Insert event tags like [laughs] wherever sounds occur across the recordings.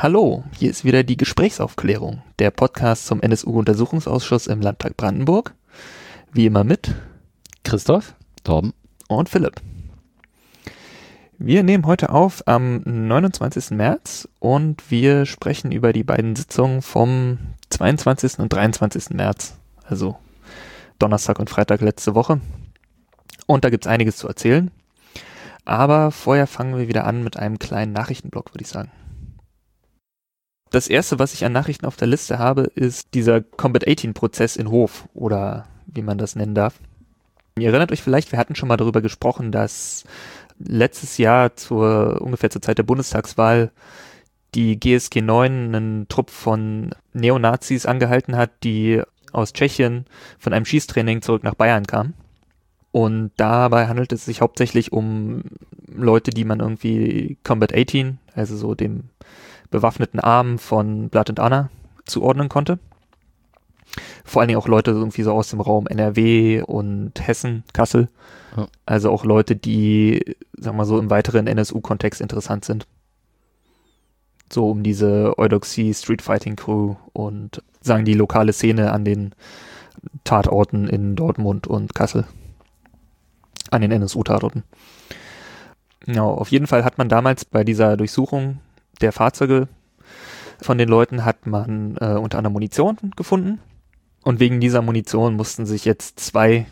Hallo, hier ist wieder die Gesprächsaufklärung, der Podcast zum NSU-Untersuchungsausschuss im Landtag Brandenburg. Wie immer mit Christoph, Torben und Philipp. Wir nehmen heute auf am 29. März und wir sprechen über die beiden Sitzungen vom 22. und 23. März, also Donnerstag und Freitag letzte Woche. Und da gibt es einiges zu erzählen. Aber vorher fangen wir wieder an mit einem kleinen Nachrichtenblock, würde ich sagen. Das erste, was ich an Nachrichten auf der Liste habe, ist dieser Combat 18 Prozess in Hof oder wie man das nennen darf. Ihr erinnert euch vielleicht, wir hatten schon mal darüber gesprochen, dass letztes Jahr zur ungefähr zur Zeit der Bundestagswahl die GSG 9 einen Trupp von Neonazis angehalten hat, die aus Tschechien von einem Schießtraining zurück nach Bayern kamen. Und dabei handelt es sich hauptsächlich um Leute, die man irgendwie Combat 18, also so dem bewaffneten Arm von Blood and Honor zuordnen konnte. Vor allen Dingen auch Leute irgendwie so aus dem Raum NRW und Hessen, Kassel. Ja. Also auch Leute, die, sagen wir mal so, im weiteren NSU-Kontext interessant sind. So um diese Eudoxie Street Fighting Crew und sagen die lokale Szene an den Tatorten in Dortmund und Kassel. An den NSU-Tatorten. Ja, auf jeden Fall hat man damals bei dieser Durchsuchung der Fahrzeuge von den Leuten hat man äh, unter anderem Munition gefunden. Und wegen dieser Munition mussten sich jetzt zwei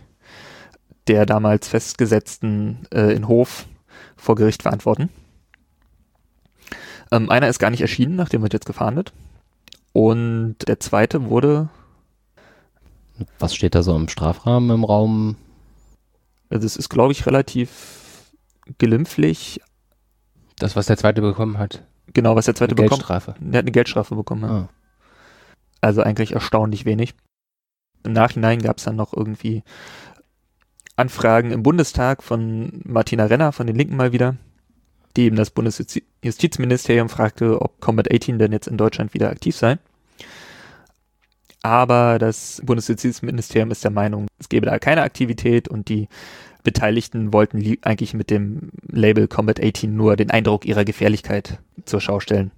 der damals festgesetzten äh, in Hof vor Gericht verantworten. Ähm, einer ist gar nicht erschienen, nachdem wird jetzt gefahndet. Und der zweite wurde. Was steht da so im Strafrahmen im Raum? Also es ist, glaube ich, relativ glimpflich. Das, was der zweite bekommen hat. Genau, was der zweite eine bekommen Geldstrafe. Der hat eine Geldstrafe bekommen. Ja. Ah. Also eigentlich erstaunlich wenig. Im Nachhinein gab es dann noch irgendwie Anfragen im Bundestag von Martina Renner von den Linken mal wieder, die eben das Bundesjustizministerium fragte, ob Combat 18 denn jetzt in Deutschland wieder aktiv sei. Aber das Bundesjustizministerium ist der Meinung, es gebe da keine Aktivität und die Beteiligten wollten eigentlich mit dem Label Combat 18 nur den Eindruck ihrer Gefährlichkeit zur Schau stellen.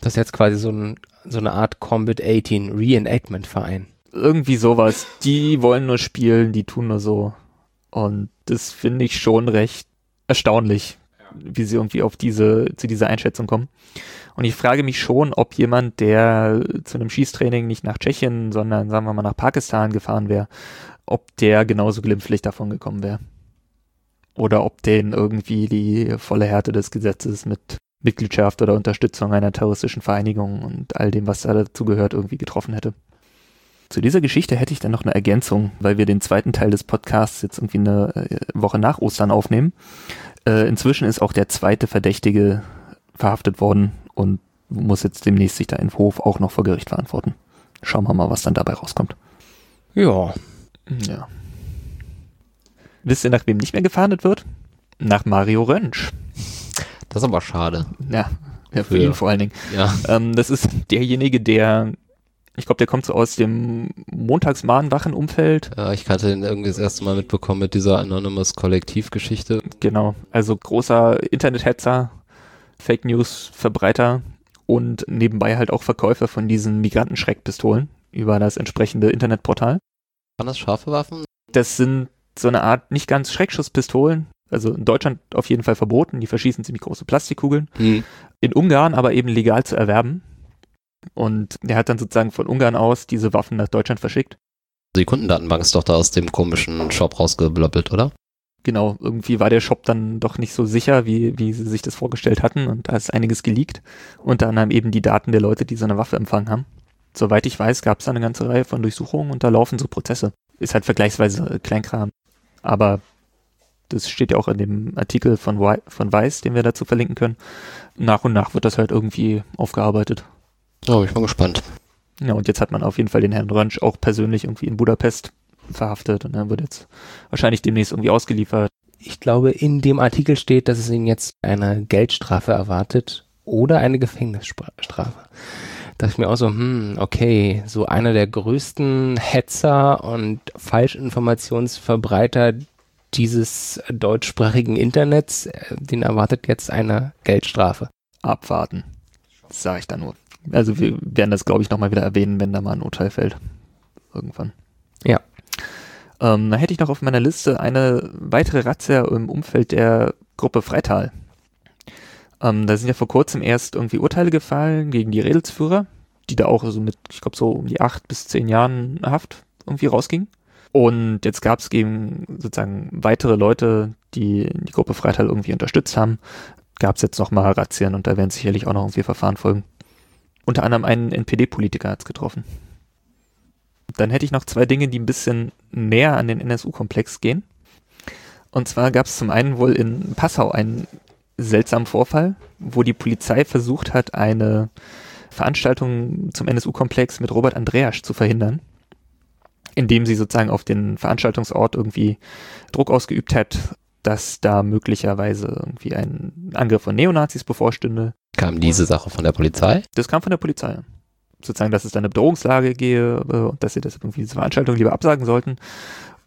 Das ist jetzt quasi so, ein, so eine Art Combat 18 Reenactment Verein. Irgendwie sowas. Die wollen nur spielen, die tun nur so. Und das finde ich schon recht erstaunlich, wie sie irgendwie auf diese, zu dieser Einschätzung kommen. Und ich frage mich schon, ob jemand, der zu einem Schießtraining nicht nach Tschechien, sondern sagen wir mal nach Pakistan gefahren wäre, ob der genauso glimpflich davon gekommen wäre. Oder ob den irgendwie die volle Härte des Gesetzes mit Mitgliedschaft oder Unterstützung einer terroristischen Vereinigung und all dem, was da dazu gehört, irgendwie getroffen hätte. Zu dieser Geschichte hätte ich dann noch eine Ergänzung, weil wir den zweiten Teil des Podcasts jetzt irgendwie eine äh, Woche nach Ostern aufnehmen. Äh, inzwischen ist auch der zweite Verdächtige verhaftet worden und muss jetzt demnächst sich da in Hof auch noch vor Gericht verantworten. Schauen wir mal, was dann dabei rauskommt. Ja, ja. Wisst ihr, nach wem nicht mehr gefahndet wird? Nach Mario Rönsch. Das ist aber schade. Ja, ja für, für ihn vor allen Dingen. Ja. Ähm, das ist derjenige, der, ich glaube, der kommt so aus dem Montagsmahnwachen-Umfeld. Ja, ich hatte ihn irgendwie das erste Mal mitbekommen mit dieser Anonymous Kollektivgeschichte. Genau, also großer Internet-Hetzer, Fake News-Verbreiter und nebenbei halt auch Verkäufer von diesen Migrantenschreckpistolen über das entsprechende Internetportal. Waren das scharfe Waffen? Das sind so eine Art nicht ganz Schreckschusspistolen. Also in Deutschland auf jeden Fall verboten. Die verschießen ziemlich große Plastikkugeln. Hm. In Ungarn aber eben legal zu erwerben. Und der hat dann sozusagen von Ungarn aus diese Waffen nach Deutschland verschickt. Die Kundendatenbank ist doch da aus dem komischen Shop rausgebloppelt, oder? Genau, irgendwie war der Shop dann doch nicht so sicher, wie, wie sie sich das vorgestellt hatten und da ist einiges geleakt. Unter anderem eben die Daten der Leute, die so eine Waffe empfangen haben. Soweit ich weiß, gab es da eine ganze Reihe von Durchsuchungen und da laufen so Prozesse. Ist halt vergleichsweise Kleinkram. Aber das steht ja auch in dem Artikel von, von Weiß, den wir dazu verlinken können. Nach und nach wird das halt irgendwie aufgearbeitet. Oh, bin ich mal gespannt. Ja, und jetzt hat man auf jeden Fall den Herrn Rönsch auch persönlich irgendwie in Budapest verhaftet und er wird jetzt wahrscheinlich demnächst irgendwie ausgeliefert. Ich glaube, in dem Artikel steht, dass es ihn jetzt eine Geldstrafe erwartet oder eine Gefängnisstrafe dachte ich mir auch so, hm, okay, so einer der größten Hetzer und Falschinformationsverbreiter dieses deutschsprachigen Internets, äh, den erwartet jetzt eine Geldstrafe. Abwarten. Sage ich da nur. Also wir werden das, glaube ich, nochmal wieder erwähnen, wenn da mal ein Urteil fällt. Irgendwann. Ja. Ähm, da hätte ich noch auf meiner Liste eine weitere Razzia im Umfeld der Gruppe Freital. Ähm, da sind ja vor kurzem erst irgendwie Urteile gefallen gegen die Redelsführer, die da auch so mit, ich glaube, so um die acht bis zehn Jahren Haft irgendwie rausgingen. Und jetzt gab es gegen sozusagen weitere Leute, die die Gruppe Freital irgendwie unterstützt haben, gab es jetzt nochmal Razzien und da werden sicherlich auch noch irgendwie Verfahren folgen. Unter anderem einen NPD-Politiker hat es getroffen. Dann hätte ich noch zwei Dinge, die ein bisschen näher an den NSU-Komplex gehen. Und zwar gab es zum einen wohl in Passau einen seltsamen Vorfall, wo die Polizei versucht hat, eine Veranstaltung zum NSU-Komplex mit Robert Andreasch zu verhindern, indem sie sozusagen auf den Veranstaltungsort irgendwie Druck ausgeübt hat, dass da möglicherweise irgendwie ein Angriff von Neonazis bevorstünde. Kam diese Sache von der Polizei? Das kam von der Polizei. Sozusagen, dass es da eine Bedrohungslage gehe äh, und dass sie das irgendwie diese Veranstaltung lieber absagen sollten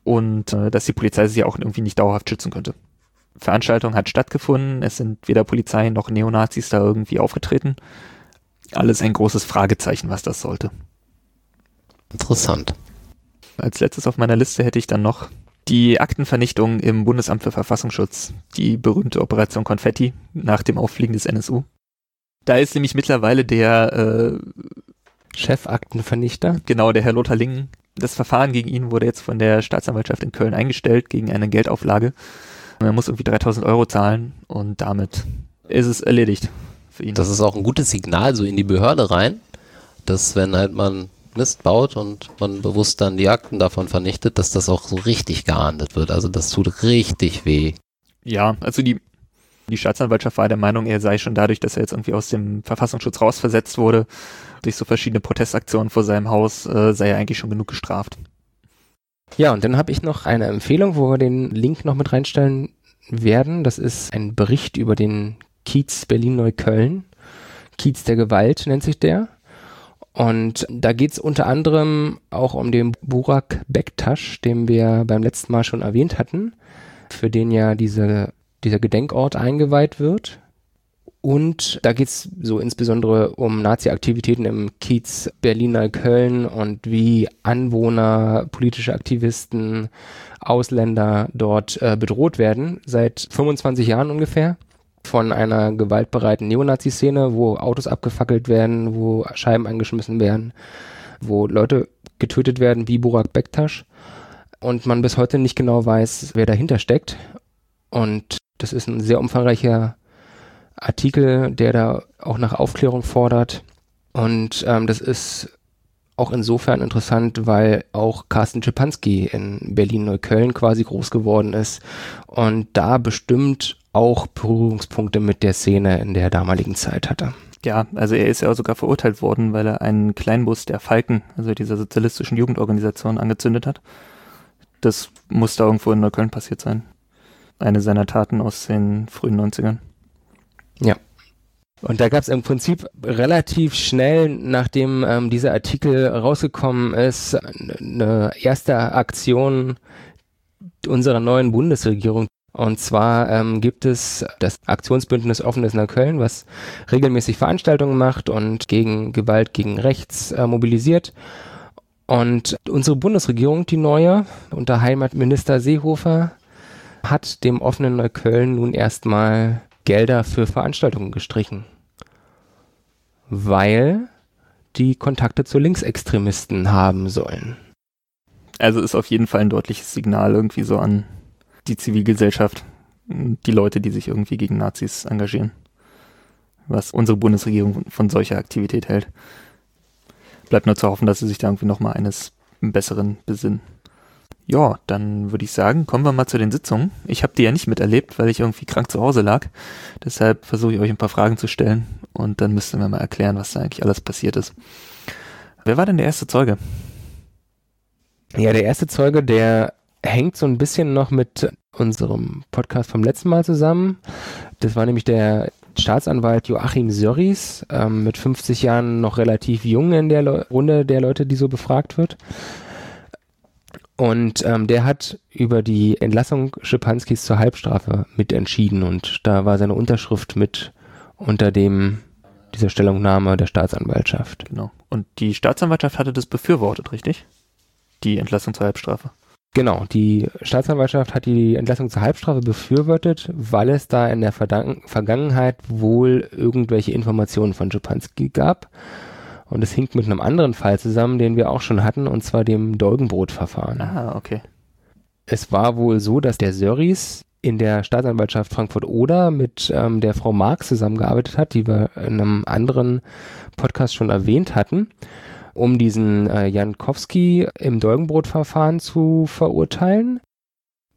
und äh, dass die Polizei sie auch irgendwie nicht dauerhaft schützen könnte. Veranstaltung hat stattgefunden, es sind weder Polizei noch Neonazis da irgendwie aufgetreten. Alles ein großes Fragezeichen, was das sollte. Interessant. Als letztes auf meiner Liste hätte ich dann noch die Aktenvernichtung im Bundesamt für Verfassungsschutz, die berühmte Operation Konfetti nach dem Auffliegen des NSU. Da ist nämlich mittlerweile der äh, Chefaktenvernichter. Genau, der Herr Lothar Lingen. Das Verfahren gegen ihn wurde jetzt von der Staatsanwaltschaft in Köln eingestellt gegen eine Geldauflage. Er muss irgendwie 3000 Euro zahlen und damit ist es erledigt für ihn. Das ist auch ein gutes Signal so in die Behörde rein, dass wenn halt man Mist baut und man bewusst dann die Akten davon vernichtet, dass das auch so richtig geahndet wird. Also das tut richtig weh. Ja, also die, die Staatsanwaltschaft war der Meinung, er sei schon dadurch, dass er jetzt irgendwie aus dem Verfassungsschutz rausversetzt wurde, durch so verschiedene Protestaktionen vor seinem Haus, äh, sei er eigentlich schon genug gestraft. Ja, und dann habe ich noch eine Empfehlung, wo wir den Link noch mit reinstellen werden. Das ist ein Bericht über den Kiez Berlin-Neukölln. Kiez der Gewalt nennt sich der. Und da geht's unter anderem auch um den Burak Bektasch, den wir beim letzten Mal schon erwähnt hatten, für den ja diese, dieser Gedenkort eingeweiht wird. Und da geht's so insbesondere um Nazi-Aktivitäten im Kiez Berlin-Neukölln und wie Anwohner, politische Aktivisten, Ausländer dort äh, bedroht werden, seit 25 Jahren ungefähr von einer gewaltbereiten Neonazi-Szene, wo Autos abgefackelt werden, wo Scheiben angeschmissen werden, wo Leute getötet werden wie Burak Bektasch und man bis heute nicht genau weiß, wer dahinter steckt. Und das ist ein sehr umfangreicher Artikel, der da auch nach Aufklärung fordert. Und ähm, das ist auch insofern interessant, weil auch Carsten Schipanski in Berlin-Neukölln quasi groß geworden ist und da bestimmt auch Berührungspunkte mit der Szene in der damaligen Zeit hatte. Ja, also er ist ja auch sogar verurteilt worden, weil er einen Kleinbus der Falken, also dieser sozialistischen Jugendorganisation, angezündet hat. Das muss da irgendwo in Neukölln passiert sein. Eine seiner Taten aus den frühen 90ern. Ja. Und da gab es im Prinzip relativ schnell, nachdem ähm, dieser Artikel rausgekommen ist, eine erste Aktion unserer neuen Bundesregierung. Und zwar ähm, gibt es das Aktionsbündnis Offenes Neukölln, was regelmäßig Veranstaltungen macht und gegen Gewalt gegen Rechts äh, mobilisiert. Und unsere Bundesregierung, die neue, unter Heimatminister Seehofer, hat dem offenen Neukölln nun erstmal Gelder für Veranstaltungen gestrichen. Weil die Kontakte zu Linksextremisten haben sollen. Also ist auf jeden Fall ein deutliches Signal irgendwie so an die Zivilgesellschaft, die Leute, die sich irgendwie gegen Nazis engagieren. Was unsere Bundesregierung von solcher Aktivität hält. Bleibt nur zu hoffen, dass sie sich da irgendwie nochmal eines Besseren besinnen. Ja, dann würde ich sagen, kommen wir mal zu den Sitzungen. Ich habe die ja nicht miterlebt, weil ich irgendwie krank zu Hause lag. Deshalb versuche ich euch ein paar Fragen zu stellen und dann müssten wir mal erklären, was da eigentlich alles passiert ist. Wer war denn der erste Zeuge? Ja, der erste Zeuge, der hängt so ein bisschen noch mit unserem Podcast vom letzten Mal zusammen. Das war nämlich der Staatsanwalt Joachim Sörries, ähm, mit 50 Jahren noch relativ jung in der Le Runde der Leute, die so befragt wird. Und ähm, der hat über die Entlassung Schipanskis zur Halbstrafe mitentschieden und da war seine Unterschrift mit unter dem dieser Stellungnahme der Staatsanwaltschaft. Genau. Und die Staatsanwaltschaft hatte das befürwortet, richtig? Die Entlassung zur Halbstrafe. Genau, die Staatsanwaltschaft hat die Entlassung zur Halbstrafe befürwortet, weil es da in der Vergangenheit wohl irgendwelche Informationen von Schipanski gab. Und es hinkt mit einem anderen Fall zusammen, den wir auch schon hatten, und zwar dem Dolgenbrot-Verfahren. Ah, okay. Es war wohl so, dass der Söris in der Staatsanwaltschaft Frankfurt-Oder mit ähm, der Frau Marx zusammengearbeitet hat, die wir in einem anderen Podcast schon erwähnt hatten, um diesen äh, Jankowski im Dolgenbrot-Verfahren zu verurteilen.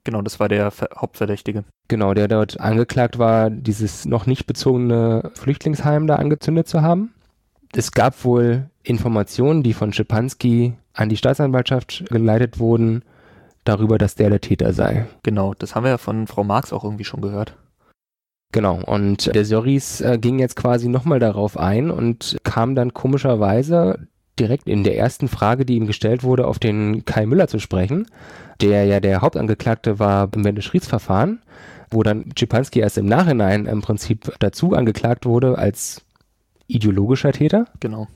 Genau, das war der Ver Hauptverdächtige. Genau, der dort angeklagt war, dieses noch nicht bezogene Flüchtlingsheim da angezündet zu haben. Es gab wohl Informationen, die von Schipanski an die Staatsanwaltschaft geleitet wurden, darüber, dass der der Täter sei. Genau, das haben wir ja von Frau Marx auch irgendwie schon gehört. Genau, und der Soris äh, ging jetzt quasi nochmal darauf ein und kam dann komischerweise direkt in der ersten Frage, die ihm gestellt wurde, auf den Kai Müller zu sprechen, der ja der Hauptangeklagte war im Wendeschrieds-Verfahren, wo dann Schipanski erst im Nachhinein im Prinzip dazu angeklagt wurde als ideologischer Täter. Genau.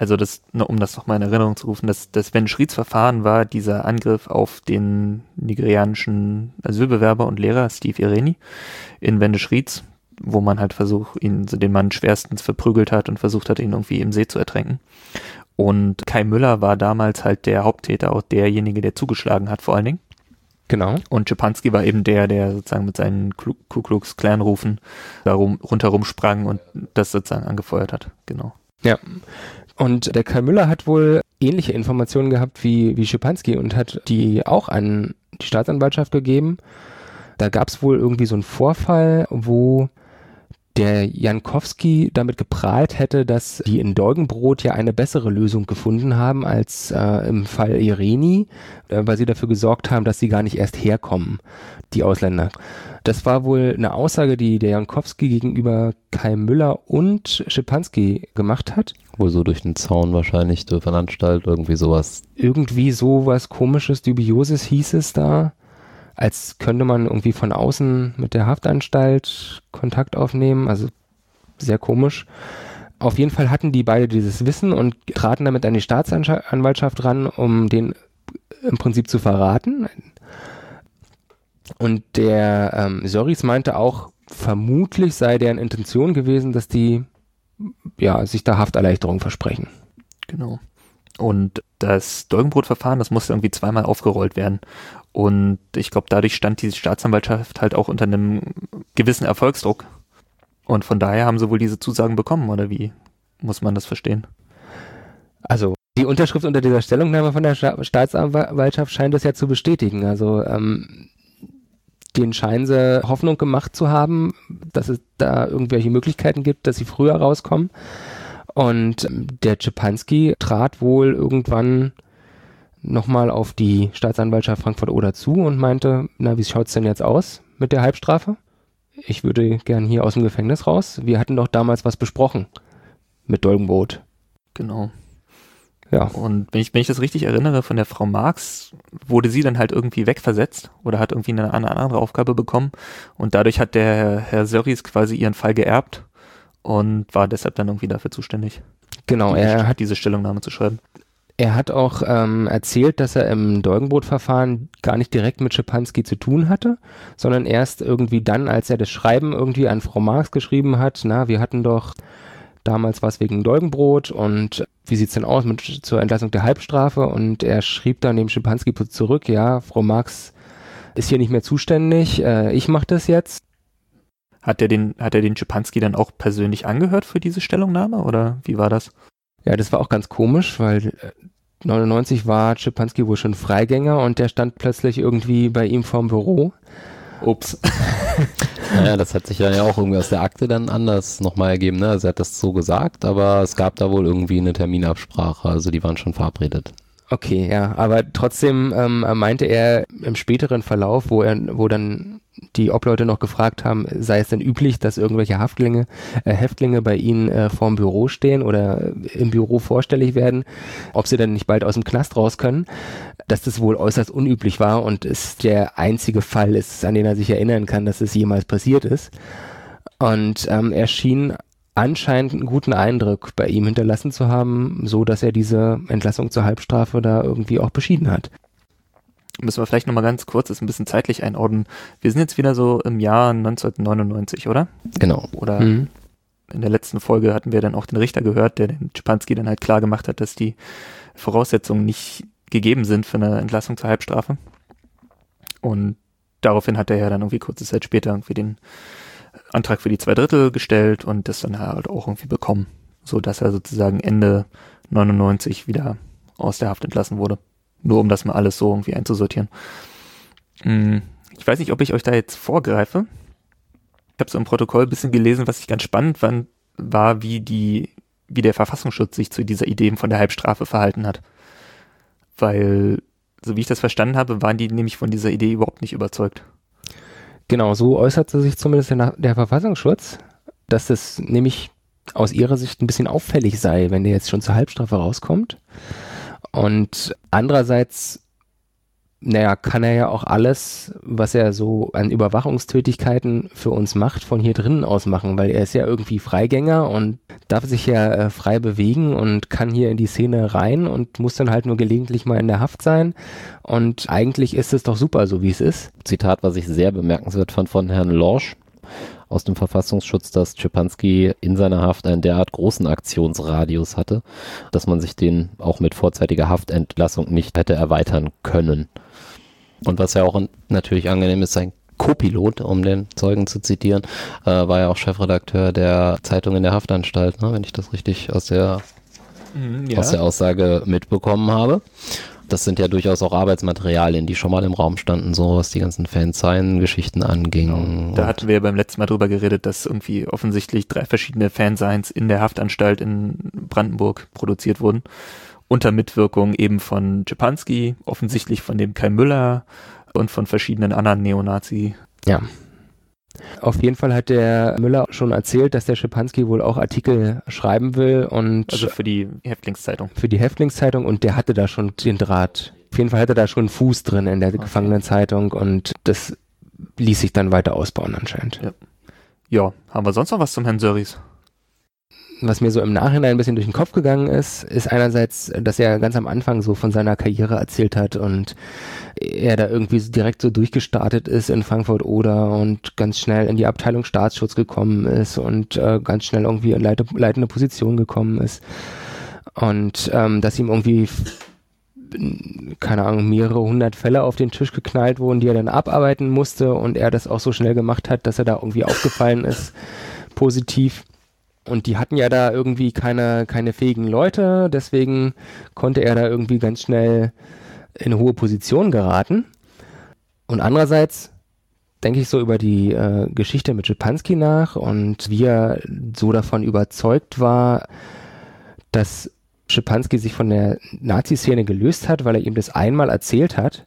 Also das, um das nochmal in Erinnerung zu rufen, das, das Wendeschrieds-Verfahren war dieser Angriff auf den nigerianischen Asylbewerber und Lehrer Steve Ireni in Wendeschrieds, wo man halt versucht, ihn, den Mann schwerstens verprügelt hat und versucht hat, ihn irgendwie im See zu ertränken. Und Kai Müller war damals halt der Haupttäter, auch derjenige, der zugeschlagen hat, vor allen Dingen. Genau. Und Schipanski war eben der, der sozusagen mit seinen Ku Klux Klan Rufen da rum, rundherum sprang und das sozusagen angefeuert hat. Genau. Ja. Und der Kai Müller hat wohl ähnliche Informationen gehabt wie, wie Schipanski und hat die auch an die Staatsanwaltschaft gegeben. Da gab es wohl irgendwie so einen Vorfall, wo der Jankowski damit geprahlt hätte, dass die in Dolgenbrot ja eine bessere Lösung gefunden haben als äh, im Fall Ireni, äh, weil sie dafür gesorgt haben, dass sie gar nicht erst herkommen, die Ausländer. Das war wohl eine Aussage, die der Jankowski gegenüber Kai Müller und Schipanski gemacht hat. Wohl so durch den Zaun wahrscheinlich, durch eine Anstalt, irgendwie sowas. Irgendwie sowas komisches, dubioses hieß es da als könnte man irgendwie von außen mit der Haftanstalt Kontakt aufnehmen. Also sehr komisch. Auf jeden Fall hatten die beide dieses Wissen und traten damit an die Staatsanwaltschaft ran, um den im Prinzip zu verraten. Und der ähm, Soris meinte auch, vermutlich sei deren Intention gewesen, dass die ja, sich da Hafterleichterung versprechen. Genau. Und das Dolgenbrotverfahren, das musste irgendwie zweimal aufgerollt werden. Und ich glaube, dadurch stand diese Staatsanwaltschaft halt auch unter einem gewissen Erfolgsdruck. Und von daher haben sie wohl diese Zusagen bekommen, oder wie muss man das verstehen? Also die Unterschrift unter dieser Stellungnahme von der Staatsanwaltschaft scheint das ja zu bestätigen. Also ähm, den scheinen sie Hoffnung gemacht zu haben, dass es da irgendwelche Möglichkeiten gibt, dass sie früher rauskommen. Und der Czepanski trat wohl irgendwann nochmal auf die Staatsanwaltschaft Frankfurt-Oder zu und meinte, na, wie schaut's denn jetzt aus mit der Halbstrafe? Ich würde gern hier aus dem Gefängnis raus. Wir hatten doch damals was besprochen mit Dolgenbrot. Genau. Ja. Und wenn ich, wenn ich das richtig erinnere, von der Frau Marx wurde sie dann halt irgendwie wegversetzt oder hat irgendwie eine, eine andere Aufgabe bekommen und dadurch hat der Herr Sörries quasi ihren Fall geerbt und war deshalb dann irgendwie dafür zuständig. Genau, er hat diese Stellungnahme zu schreiben. Er hat auch ähm, erzählt, dass er im Dolgenbrot-Verfahren gar nicht direkt mit Schipanski zu tun hatte, sondern erst irgendwie dann, als er das Schreiben irgendwie an Frau Marx geschrieben hat, na, wir hatten doch damals was wegen Dolgenbrot und wie sieht's denn aus mit zur Entlassung der Halbstrafe und er schrieb dann dem Schipanski zurück, ja, Frau Marx ist hier nicht mehr zuständig, äh, ich mache das jetzt. Hat er den, hat er den Schipanski dann auch persönlich angehört für diese Stellungnahme oder wie war das? Ja, das war auch ganz komisch, weil 99 äh, war Schipanski wohl schon Freigänger und der stand plötzlich irgendwie bei ihm vorm Büro. Ups. [laughs] naja, das hat sich dann ja auch irgendwie aus der Akte dann anders nochmal ergeben. Ne? Also er hat das so gesagt, aber es gab da wohl irgendwie eine Terminabsprache. Also die waren schon verabredet. Okay, ja, aber trotzdem ähm, meinte er im späteren Verlauf, wo er, wo dann die Obleute noch gefragt haben, sei es denn üblich, dass irgendwelche Haftlinge, äh, Häftlinge bei ihnen äh, vorm Büro stehen oder im Büro vorstellig werden, ob sie dann nicht bald aus dem Knast raus können, dass das wohl äußerst unüblich war und es der einzige Fall ist, an den er sich erinnern kann, dass es jemals passiert ist. Und ähm, er schien anscheinend einen guten Eindruck bei ihm hinterlassen zu haben, so dass er diese Entlassung zur Halbstrafe da irgendwie auch beschieden hat. Müssen wir vielleicht nochmal ganz kurz, das ein bisschen zeitlich einordnen. Wir sind jetzt wieder so im Jahr 1999, oder? Genau. Oder mhm. in der letzten Folge hatten wir dann auch den Richter gehört, der den Schipanski dann halt klar gemacht hat, dass die Voraussetzungen nicht gegeben sind für eine Entlassung zur Halbstrafe. Und daraufhin hat er ja dann irgendwie kurze Zeit später irgendwie den Antrag für die zwei Drittel gestellt und das dann halt auch irgendwie bekommen, so dass er sozusagen Ende 99 wieder aus der Haft entlassen wurde. Nur um das mal alles so irgendwie einzusortieren. Hm, ich weiß nicht, ob ich euch da jetzt vorgreife. Ich habe so im Protokoll ein bisschen gelesen, was ich ganz spannend fand, war, wie die, wie der Verfassungsschutz sich zu dieser Idee von der Halbstrafe verhalten hat. Weil, so wie ich das verstanden habe, waren die nämlich von dieser Idee überhaupt nicht überzeugt. Genau, so äußerte sich zumindest der, der Verfassungsschutz, dass es nämlich aus ihrer Sicht ein bisschen auffällig sei, wenn der jetzt schon zur Halbstrafe rauskommt. Und andererseits naja, kann er ja auch alles, was er so an Überwachungstätigkeiten für uns macht, von hier drinnen aus machen, weil er ist ja irgendwie Freigänger und darf sich ja äh, frei bewegen und kann hier in die Szene rein und muss dann halt nur gelegentlich mal in der Haft sein. Und eigentlich ist es doch super, so wie es ist. Zitat, was ich sehr bemerkenswert fand von Herrn Lorsch aus dem Verfassungsschutz, dass Czepanski in seiner Haft einen derart großen Aktionsradius hatte, dass man sich den auch mit vorzeitiger Haftentlassung nicht hätte erweitern können. Und was ja auch natürlich angenehm ist, sein Co-Pilot, um den Zeugen zu zitieren, äh, war ja auch Chefredakteur der Zeitung in der Haftanstalt, ne, wenn ich das richtig aus der, mhm, ja. aus der Aussage mitbekommen habe. Das sind ja durchaus auch Arbeitsmaterialien, die schon mal im Raum standen, so was die ganzen Fansign-Geschichten anging. Genau. Da hatten wir ja beim letzten Mal drüber geredet, dass irgendwie offensichtlich drei verschiedene Fansigns in der Haftanstalt in Brandenburg produziert wurden unter Mitwirkung eben von Czepanski, offensichtlich von dem Kai Müller und von verschiedenen anderen Neonazi. Ja. Auf jeden Fall hat der Müller schon erzählt, dass der Schipanski wohl auch Artikel schreiben will und also für die Häftlingszeitung. Für die Häftlingszeitung und der hatte da schon den Draht. Auf jeden Fall hatte da schon einen Fuß drin in der okay. Gefangenenzeitung und das ließ sich dann weiter ausbauen anscheinend. Ja. ja, haben wir sonst noch was zum Herrn Söris? Was mir so im Nachhinein ein bisschen durch den Kopf gegangen ist, ist einerseits, dass er ganz am Anfang so von seiner Karriere erzählt hat und er da irgendwie direkt so durchgestartet ist in Frankfurt oder und ganz schnell in die Abteilung Staatsschutz gekommen ist und äh, ganz schnell irgendwie in leite, leitende Position gekommen ist. Und ähm, dass ihm irgendwie keine Ahnung, mehrere hundert Fälle auf den Tisch geknallt wurden, die er dann abarbeiten musste und er das auch so schnell gemacht hat, dass er da irgendwie aufgefallen ist, positiv. Und die hatten ja da irgendwie keine, keine fähigen Leute, deswegen konnte er da irgendwie ganz schnell in hohe Position geraten. Und andererseits denke ich so über die äh, Geschichte mit Schipanski nach und wie er so davon überzeugt war, dass Schipanski sich von der Nazi-Szene gelöst hat, weil er ihm das einmal erzählt hat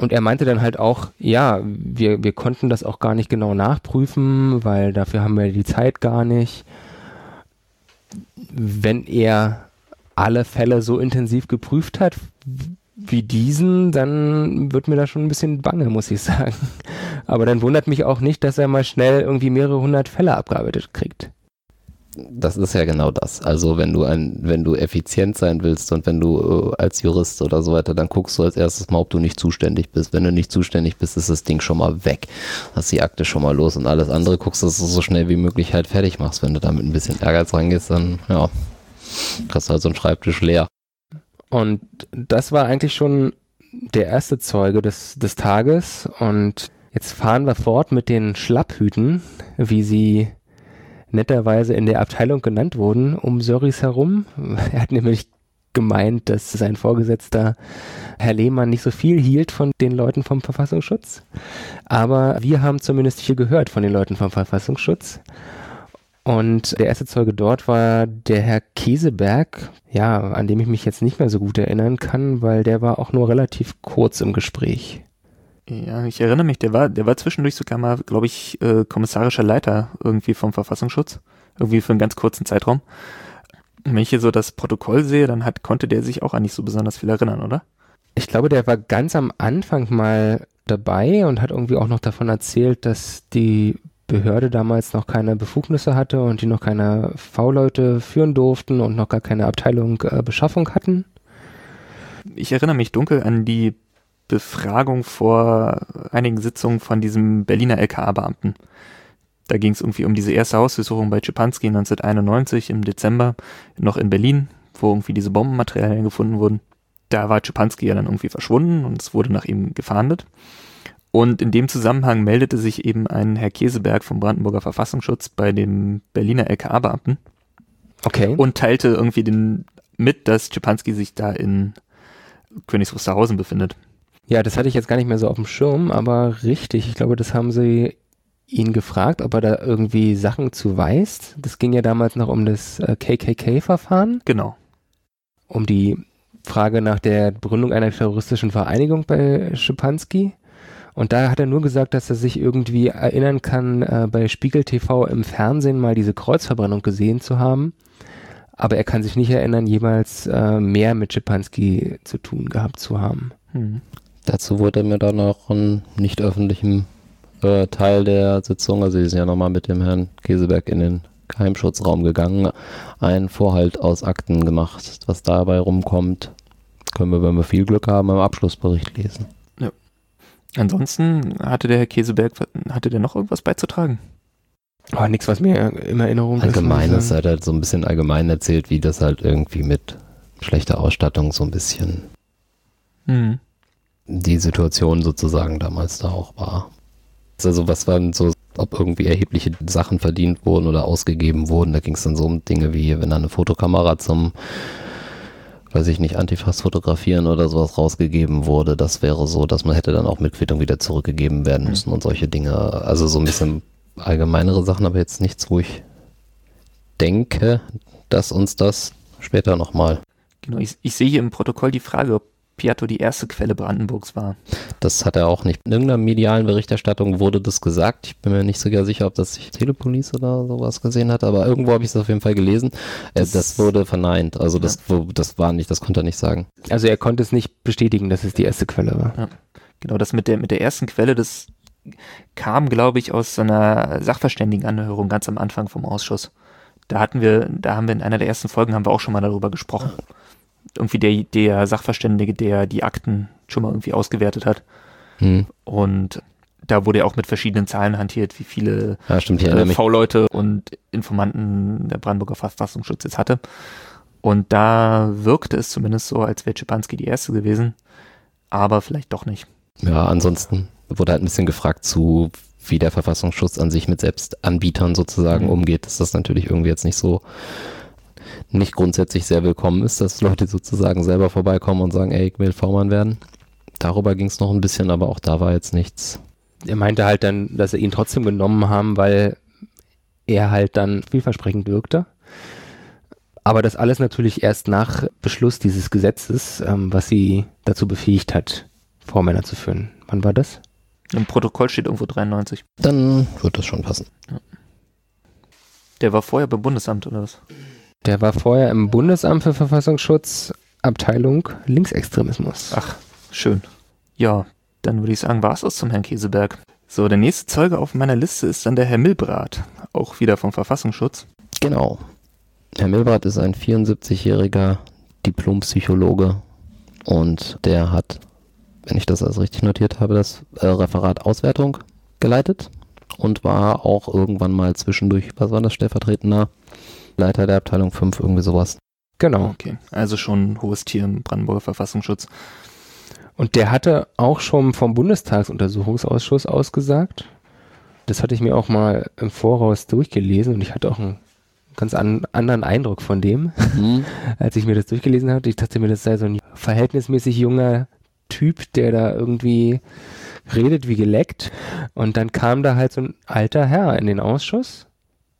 und er meinte dann halt auch, ja, wir, wir konnten das auch gar nicht genau nachprüfen, weil dafür haben wir die Zeit gar nicht. Wenn er alle Fälle so intensiv geprüft hat wie diesen, dann wird mir da schon ein bisschen bange, muss ich sagen. Aber dann wundert mich auch nicht, dass er mal schnell irgendwie mehrere hundert Fälle abgearbeitet kriegt das ist ja genau das. Also wenn du ein, wenn du effizient sein willst und wenn du äh, als Jurist oder so weiter, dann guckst du als erstes mal, ob du nicht zuständig bist. Wenn du nicht zuständig bist, ist das Ding schon mal weg. Hast die Akte schon mal los und alles andere guckst, dass du so schnell wie möglich halt fertig machst. Wenn du damit ein bisschen Ehrgeiz rangehst, dann ja, kriegst du halt so einen Schreibtisch leer. Und das war eigentlich schon der erste Zeuge des, des Tages und jetzt fahren wir fort mit den Schlapphüten, wie sie netterweise in der Abteilung genannt wurden, um Söris herum. [laughs] Er hat nämlich gemeint, dass sein Vorgesetzter Herr Lehmann nicht so viel hielt von den Leuten vom Verfassungsschutz. Aber wir haben zumindest viel gehört von den Leuten vom Verfassungsschutz. Und der erste Zeuge dort war der Herr Käseberg, ja, an dem ich mich jetzt nicht mehr so gut erinnern kann, weil der war auch nur relativ kurz im Gespräch. Ja, ich erinnere mich, der war, der war zwischendurch sogar mal, glaube ich, äh, kommissarischer Leiter irgendwie vom Verfassungsschutz. Irgendwie für einen ganz kurzen Zeitraum. wenn ich hier so das Protokoll sehe, dann hat, konnte der sich auch an nicht so besonders viel erinnern, oder? Ich glaube, der war ganz am Anfang mal dabei und hat irgendwie auch noch davon erzählt, dass die Behörde damals noch keine Befugnisse hatte und die noch keine V-Leute führen durften und noch gar keine Abteilung äh, Beschaffung hatten. Ich erinnere mich dunkel an die Befragung vor einigen Sitzungen von diesem Berliner LKA-Beamten. Da ging es irgendwie um diese erste Hausdurchsuchung bei Schipanski 1991 im Dezember, noch in Berlin, wo irgendwie diese Bombenmaterialien gefunden wurden. Da war Schipanski ja dann irgendwie verschwunden und es wurde nach ihm gefahndet. Und in dem Zusammenhang meldete sich eben ein Herr Käseberg vom Brandenburger Verfassungsschutz bei dem Berliner LKA-Beamten. Okay. Und teilte irgendwie den mit, dass Schipanski sich da in Königs Wusterhausen befindet. Ja, das hatte ich jetzt gar nicht mehr so auf dem Schirm, aber richtig. Ich glaube, das haben sie ihn gefragt, ob er da irgendwie Sachen zu weiß. Das ging ja damals noch um das äh, KKK-Verfahren. Genau. Um die Frage nach der Gründung einer terroristischen Vereinigung bei Schipanski. Und da hat er nur gesagt, dass er sich irgendwie erinnern kann, äh, bei Spiegel TV im Fernsehen mal diese Kreuzverbrennung gesehen zu haben. Aber er kann sich nicht erinnern, jemals äh, mehr mit Schipanski zu tun gehabt zu haben. Hm. Dazu wurde mir dann auch einen nicht öffentlichen äh, Teil der Sitzung, also sie sind ja nochmal mit dem Herrn Käseberg in den Geheimschutzraum gegangen, einen Vorhalt aus Akten gemacht. Was dabei rumkommt, können wir, wenn wir viel Glück haben, im Abschlussbericht lesen. Ja. Ansonsten hatte der Herr Käseberg, hatte der noch irgendwas beizutragen? Oh, nichts, was mir in Erinnerung Allgemein ist. Er hat halt so ein bisschen allgemein erzählt, wie das halt irgendwie mit schlechter Ausstattung so ein bisschen hm. Die Situation sozusagen damals da auch war. Also was waren so, ob irgendwie erhebliche Sachen verdient wurden oder ausgegeben wurden. Da ging es dann so um Dinge wie, wenn da eine Fotokamera zum, weiß ich nicht, Antifas fotografieren oder sowas rausgegeben wurde, das wäre so, dass man hätte dann auch mit Quittung wieder zurückgegeben werden mhm. müssen mhm. und solche Dinge. Also so ein bisschen allgemeinere Sachen, aber jetzt nichts, wo ich denke, dass uns das später nochmal. Genau, ich, ich sehe hier im Protokoll die Frage, ob Piatto die erste Quelle Brandenburgs war. Das hat er auch nicht. In irgendeiner medialen Berichterstattung wurde das gesagt. Ich bin mir nicht sogar sicher, ob das sich Telepolis oder sowas gesehen hat, aber irgendwo habe ich es auf jeden Fall gelesen. Äh, das, das wurde verneint. Also das, ja. das war nicht, das konnte er nicht sagen. Also er konnte es nicht bestätigen, dass es die erste Quelle war. Ja. Genau, das mit der, mit der ersten Quelle, das kam, glaube ich, aus einer Sachverständigenanhörung ganz am Anfang vom Ausschuss. Da hatten wir, da haben wir in einer der ersten Folgen haben wir auch schon mal darüber gesprochen. Ja irgendwie der, der Sachverständige, der die Akten schon mal irgendwie ausgewertet hat. Hm. Und da wurde ja auch mit verschiedenen Zahlen hantiert, wie viele ja, äh, V-Leute und Informanten der Brandenburger Verfassungsschutz jetzt hatte. Und da wirkte es zumindest so, als wäre Schipanski die erste gewesen, aber vielleicht doch nicht. Ja, ansonsten wurde halt ein bisschen gefragt zu, wie der Verfassungsschutz an sich mit Selbstanbietern sozusagen mhm. umgeht. Das ist natürlich irgendwie jetzt nicht so nicht grundsätzlich sehr willkommen ist, dass Leute sozusagen selber vorbeikommen und sagen, ey, ich will V-Mann werden. Darüber ging es noch ein bisschen, aber auch da war jetzt nichts. Er meinte halt dann, dass sie ihn trotzdem genommen haben, weil er halt dann vielversprechend wirkte. Aber das alles natürlich erst nach Beschluss dieses Gesetzes, ähm, was sie dazu befähigt hat, Vormänner zu führen. Wann war das? Im Protokoll steht irgendwo 93. Dann wird das schon passen. Ja. Der war vorher beim Bundesamt oder was? Der war vorher im Bundesamt für Verfassungsschutz, Abteilung Linksextremismus. Ach, schön. Ja, dann würde ich sagen, war es das zum Herrn Käseberg. So, der nächste Zeuge auf meiner Liste ist dann der Herr Milbrat, auch wieder vom Verfassungsschutz. Genau. Herr Milbrat ist ein 74-jähriger Diplompsychologe und der hat, wenn ich das also richtig notiert habe, das äh, Referat Auswertung geleitet und war auch irgendwann mal zwischendurch, was war das, stellvertretender Leiter der Abteilung 5, irgendwie sowas. Genau. Okay, also schon ein hohes Tier im Brandenburger Verfassungsschutz. Und der hatte auch schon vom Bundestagsuntersuchungsausschuss ausgesagt. Das hatte ich mir auch mal im Voraus durchgelesen und ich hatte auch einen ganz an, anderen Eindruck von dem, mhm. [laughs] als ich mir das durchgelesen hatte. Ich dachte mir, das sei so ein verhältnismäßig junger Typ, der da irgendwie redet wie geleckt. Und dann kam da halt so ein alter Herr in den Ausschuss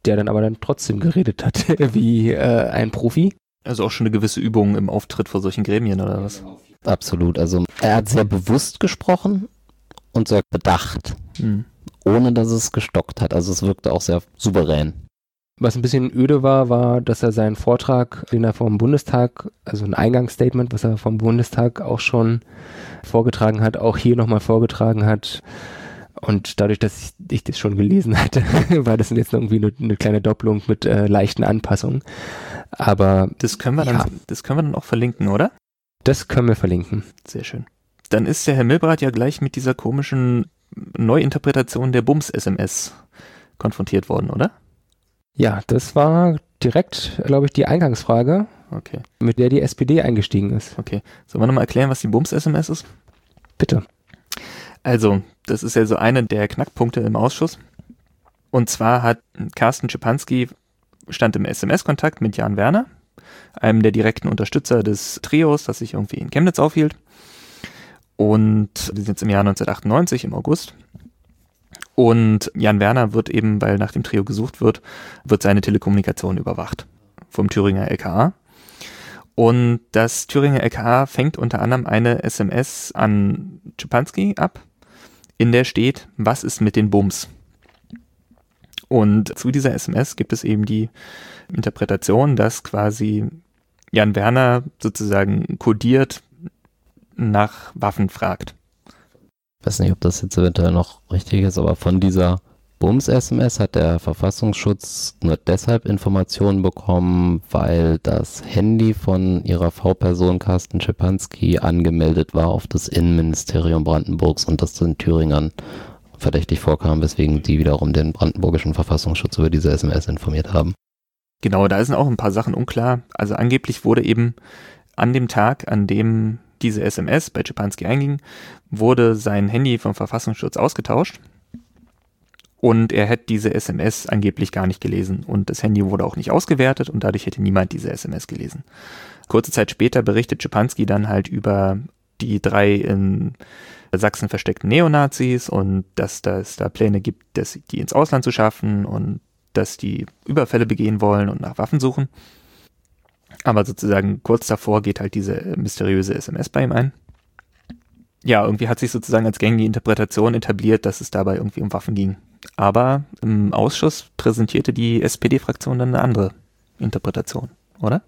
der dann aber dann trotzdem geredet hat, [laughs] wie äh, ein Profi. Also auch schon eine gewisse Übung im Auftritt vor solchen Gremien oder was? Absolut. Also er hat sehr bewusst gesprochen und sehr bedacht, hm. ohne dass es gestockt hat. Also es wirkte auch sehr souverän. Was ein bisschen öde war, war, dass er seinen Vortrag, den er vom Bundestag, also ein Eingangsstatement, was er vom Bundestag auch schon vorgetragen hat, auch hier nochmal vorgetragen hat Und dadurch, dass ich, ich das schon gelesen hatte, [laughs] war das jetzt irgendwie eine, eine kleine Doppelung mit äh, leichten Anpassungen. Aber das können wir dann, ja. das können wir dann auch verlinken, oder? Das können wir verlinken. Sehr schön. Dann ist der Herr Milbrat ja gleich mit dieser komischen Neuinterpretation der Bums-SMS konfrontiert worden, oder? Ja, das war direkt, glaube ich, die Eingangsfrage, Okay, mit der die SPD eingestiegen ist. okay. Sollen wir nochmal erklären, was die Bums-SMS ist? Bitte. Also, das ist ja so einer der Knackpunkte im Ausschuss. Und zwar hat Carsten Schipanski stand im SMS-Kontakt mit Jan Werner, einem der direkten Unterstützer des Trios, das sich irgendwie in Chemnitz aufhielt. Und wir sind jetzt im Jahr 1998, im August. Und Jan Werner wird eben, weil nach dem Trio gesucht wird, wird seine Telekommunikation überwacht vom Thüringer LKA. Und das Thüringer LKA fängt unter anderem eine SMS an Schipanski ab, in der steht, was ist mit den Bums? Und zu dieser SMS gibt es eben die Interpretation, dass quasi Jan Werner sozusagen kodiert nach Waffen fragt. Ich weiß nicht, ob das jetzt eventuell noch richtig ist, aber von dieser Bums-SMS hat der Verfassungsschutz nur deshalb Informationen bekommen, weil das Handy von ihrer V-Person Carsten Schipanski angemeldet war auf das Innenministerium Brandenburgs und das den Thüringern verdächtig vorkam, weswegen die wiederum den brandenburgischen Verfassungsschutz über diese SMS informiert haben. Genau, da sind auch ein paar Sachen unklar. Also angeblich wurde eben an dem Tag, an dem diese SMS bei Schipanski einging, wurde sein Handy vom Verfassungsschutz ausgetauscht. Und er hätte diese SMS angeblich gar nicht gelesen. Und das Handy wurde auch nicht ausgewertet und dadurch hätte niemand diese SMS gelesen. Kurze Zeit später berichtet Schipanski dann halt über die drei in Sachsen versteckten Neonazis und dass es da Pläne gibt, dass die ins Ausland zu schaffen und dass die Überfälle begehen wollen und nach Waffen suchen. Aber sozusagen kurz davor geht halt diese mysteriöse SMS bei ihm ein. Ja, irgendwie hat sich sozusagen als gängige Interpretation etabliert, dass es dabei irgendwie um Waffen ging. Aber im Ausschuss präsentierte die SPD-Fraktion dann eine andere Interpretation, oder?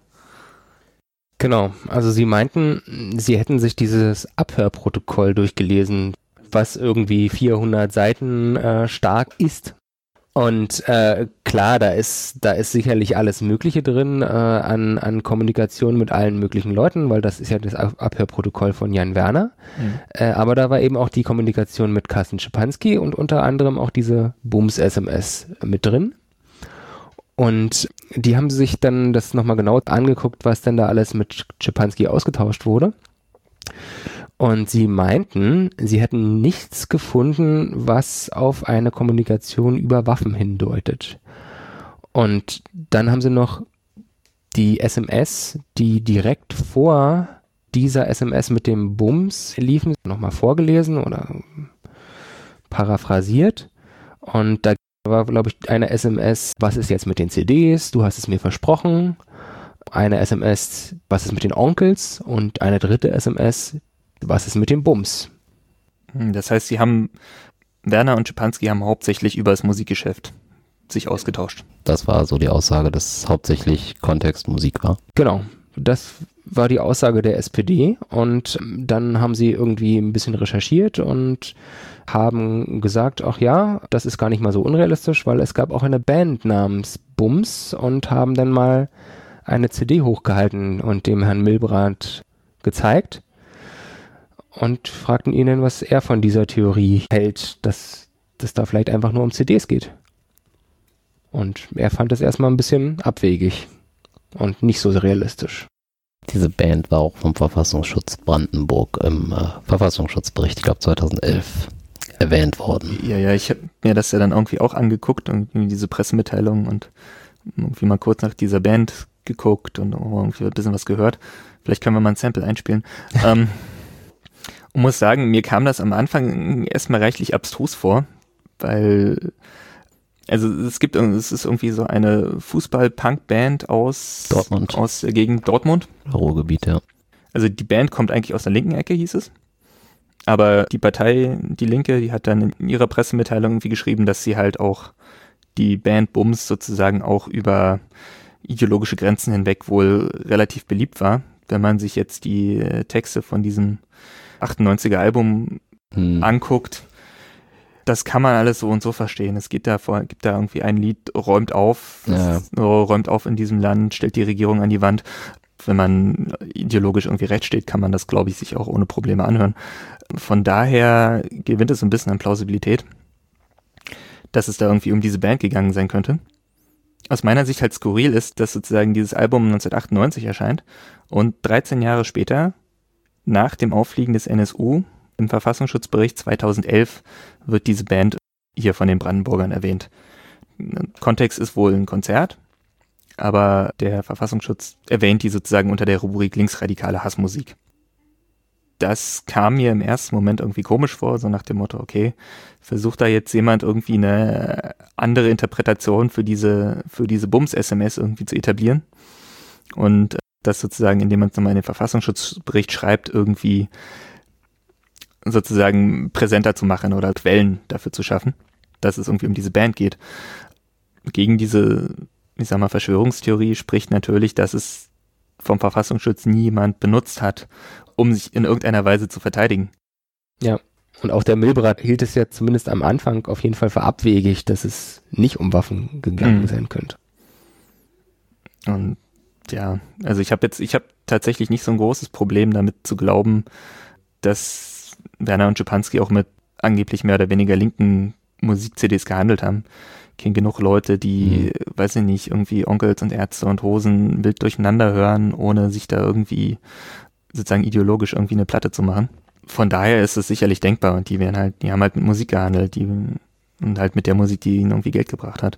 Genau, also sie meinten, sie hätten sich dieses Abhörprotokoll durchgelesen, was irgendwie 400 Seiten äh, stark ist. Und äh, klar, da ist, da ist sicherlich alles Mögliche drin äh, an, an Kommunikation mit allen möglichen Leuten, weil das ist ja das Ab Abhörprotokoll von Jan Werner. Mhm. Äh, aber da war eben auch die Kommunikation mit Carsten Schipanski und unter anderem auch diese Bums-SMS mit drin. Und die haben sich dann das nochmal genau angeguckt, was denn da alles mit Schipanski ausgetauscht wurde. Und sie meinten, sie hätten nichts gefunden, was auf eine Kommunikation über Waffen hindeutet. Und dann haben sie noch die SMS, die direkt vor dieser SMS mit dem Bums liefen, nochmal vorgelesen oder paraphrasiert. Und da war, glaube ich, eine SMS, was ist jetzt mit den CDs? Du hast es mir versprochen. Eine SMS, was ist mit den Onkels? Und eine dritte SMS, was ist mit dem Bums? Hm, Das heißt, sie haben, Werner und Schipanski haben hauptsächlich über das Musikgeschäft sich ausgetauscht. Das war so die Aussage, dass hauptsächlich Kontext Musik war. Genau. Das war die Aussage der SPD und dann haben sie irgendwie ein bisschen recherchiert und haben gesagt, ach ja, das ist gar nicht mal so unrealistisch, weil es gab auch eine Band namens Bums und haben dann mal eine CD hochgehalten und dem Herrn Milbrandt gezeigt und fragten ihn, was er von dieser Theorie hält, dass das da vielleicht einfach nur um CDs geht. Und er fand es erstmal ein bisschen abwegig und nicht so realistisch. Diese Band war auch vom Verfassungsschutz Brandenburg im äh, Verfassungsschutzbericht, ich glaube 2011, erwähnt worden. Ja, ja, ich habe mir das ja dann irgendwie auch angeguckt, irgendwie diese Pressemitteilung und irgendwie mal kurz nach dieser Band geguckt und irgendwie ein bisschen was gehört. Vielleicht können wir mal ein Sample einspielen. ähm, [laughs] und muss sagen, mir kam das am Anfang erstmal reichlich abstrus vor, weil also es gibt es ist irgendwie so eine Fußball-Punk-Band aus Dortmund. aus der Gegend Dortmund. Ruhrgebiet, ja. Also die Band kommt eigentlich aus der linken Ecke, hieß es. Aber die Partei, die Linke, die hat dann in ihrer Pressemitteilung irgendwie geschrieben, dass sie halt auch die Band Bums sozusagen auch über ideologische Grenzen hinweg wohl relativ beliebt war. Wenn man sich jetzt die äh, Texte von diesem 98er Album Hm. anguckt, Das kann man alles so und so verstehen. Es geht da vor, gibt da irgendwie ein Lied, räumt auf, Ja. räumt auf in diesem Land, stellt die Regierung an die Wand. Wenn man ideologisch irgendwie recht steht, kann man das, glaube ich, sich auch ohne Probleme anhören. Von daher gewinnt es ein bisschen an Plausibilität, dass es da irgendwie um diese Band gegangen sein könnte. Aus meiner Sicht halt skurril ist, dass sozusagen dieses Album 1998 erscheint und 13 Jahre später, nach dem Auffliegen des NSU, im Verfassungsschutzbericht 2011 wird diese Band hier von den Brandenburgern erwähnt. Kontext ist wohl ein Konzert, aber der Verfassungsschutz erwähnt die sozusagen unter der Rubrik linksradikale Hassmusik. Das kam mir im ersten Moment irgendwie komisch vor, so nach dem Motto, okay, versucht da jetzt jemand irgendwie eine andere Interpretation für diese, für diese Bums-SMS irgendwie zu etablieren und das sozusagen, indem man es nochmal in den Verfassungsschutzbericht schreibt, irgendwie sozusagen präsenter zu machen oder Quellen dafür zu schaffen, dass es irgendwie um diese Band geht. Gegen diese, ich sag mal, Verschwörungstheorie spricht natürlich, dass es vom Verfassungsschutz niemand benutzt hat, um sich in irgendeiner Weise zu verteidigen. Und auch der Milbrat hielt es ja zumindest am Anfang auf jeden Fall für abwegig, dass es nicht um Waffen gegangen Mhm. sein könnte. Und ja, also ich habe jetzt, ich habe tatsächlich nicht so ein großes Problem damit zu glauben, dass Werner und Schipanski auch mit angeblich mehr oder weniger linken Musik-CDs gehandelt haben. Ich kenne genug Leute, die, weiß ich nicht, irgendwie Onkels und Ärzte und Hosen wild durcheinander hören, ohne sich da irgendwie sozusagen ideologisch irgendwie eine Platte zu machen. Von daher ist es sicherlich denkbar und die werden halt, die haben halt mit Musik gehandelt, die und halt mit der Musik, die ihnen irgendwie Geld gebracht hat.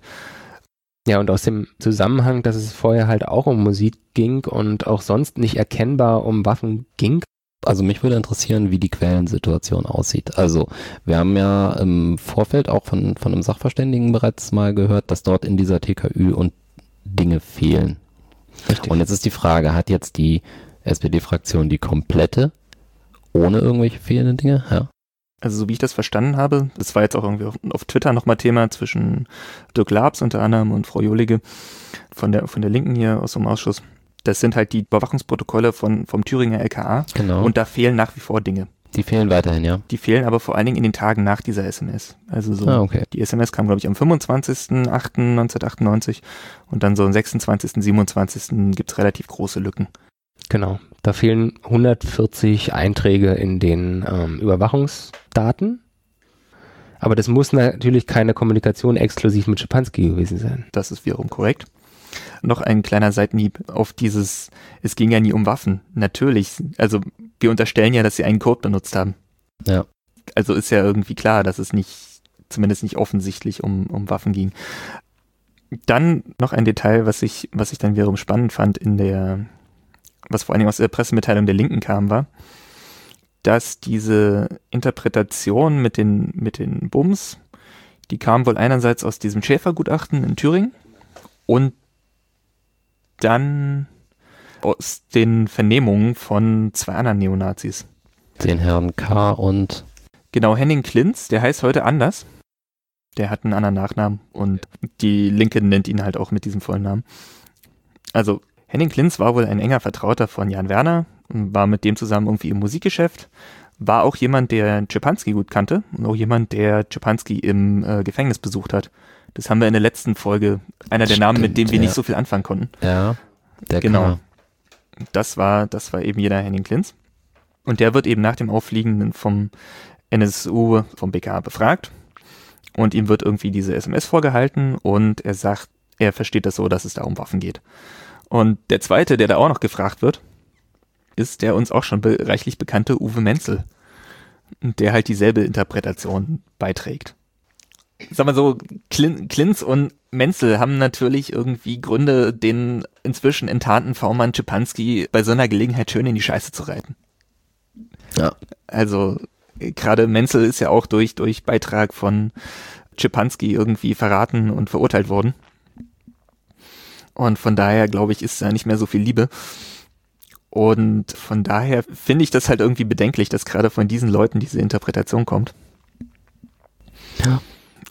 Ja, und aus dem Zusammenhang, dass es vorher halt auch um Musik ging und auch sonst nicht erkennbar um Waffen ging. Also mich würde interessieren, wie die Quellensituation aussieht. Also wir haben ja im Vorfeld auch von, von einem Sachverständigen bereits mal gehört, dass dort in dieser TKÜ und Dinge fehlen. Richtig. Und jetzt ist die Frage, hat jetzt die SPD-Fraktion die komplette ohne irgendwelche fehlenden Dinge? Ja. Also so wie ich das verstanden habe, das war jetzt auch irgendwie auf, auf Twitter nochmal Thema zwischen Dirk Labs unter anderem und Frau Jolige von der, von der Linken hier aus dem Ausschuss. Das sind halt die Überwachungsprotokolle von, vom Thüringer LKA Genau. und da fehlen nach wie vor Dinge. die fehlen weiterhin, ja. Die fehlen aber vor allen Dingen in den Tagen nach dieser SMS. Also so, Ah, okay. die SMS kam, glaube ich, am 25.08.1998 und dann so am 26., 27. gibt's relativ große Lücken. Genau. Da fehlen 140 Einträge in den ähm, Überwachungsdaten. Aber das muss natürlich keine Kommunikation exklusiv mit Schipanski gewesen sein. Das ist wiederum korrekt. Noch ein kleiner Seitenhieb auf dieses, es ging ja nie um Waffen. Natürlich, also wir unterstellen ja, dass sie einen Code benutzt haben. Ja. Also ist ja irgendwie klar, dass es nicht, zumindest nicht offensichtlich um, um Waffen ging. Dann noch ein Detail, was ich, was ich dann wiederum spannend fand in der, was vor allen Dingen aus der Pressemitteilung der Linken kam, war, dass diese Interpretation mit den, mit den Bums, die kam wohl einerseits aus diesem Schäfergutachten in Thüringen und dann aus den Vernehmungen von zwei anderen Neonazis. Den Herrn K. und Genau, Henning Klinz, der heißt heute anders. Der hat einen anderen Nachnamen und die Linke nennt ihn halt auch mit diesem vollen Namen. Also Henning Klinz war wohl ein enger Vertrauter von Jan Werner und war mit dem zusammen irgendwie im Musikgeschäft. War auch jemand, der Czepanski gut kannte und auch jemand, der Czepanski im äh, Gefängnis besucht hat. Das haben wir in der letzten Folge, einer der Namen, mit Stimmt, dem wir ja. nicht so viel anfangen konnten. ja, der Genau. Das war, das war eben jener Henning Klinz. Und der wird eben nach dem Auffliegen vom NSU, vom BKA befragt. Und ihm wird irgendwie diese SMS vorgehalten und er sagt, er versteht das so, dass es da um Waffen geht. Und der zweite, der da auch noch gefragt wird, ist der uns auch schon be reichlich bekannte Uwe Menzel. Der halt dieselbe Interpretation beiträgt. Sag mal so, Klin Klinz und Menzel haben natürlich irgendwie Gründe, den inzwischen enttarnten V-Mann Czepanski bei so einer Gelegenheit schön in die Scheiße zu reiten. Ja. Also gerade Menzel ist ja auch durch, durch Beitrag von Czepanski irgendwie verraten und verurteilt worden. Und von daher, glaube ich, ist da nicht mehr so viel Liebe. Und von daher finde ich das halt irgendwie bedenklich, dass gerade von diesen Leuten diese Interpretation kommt. Ja.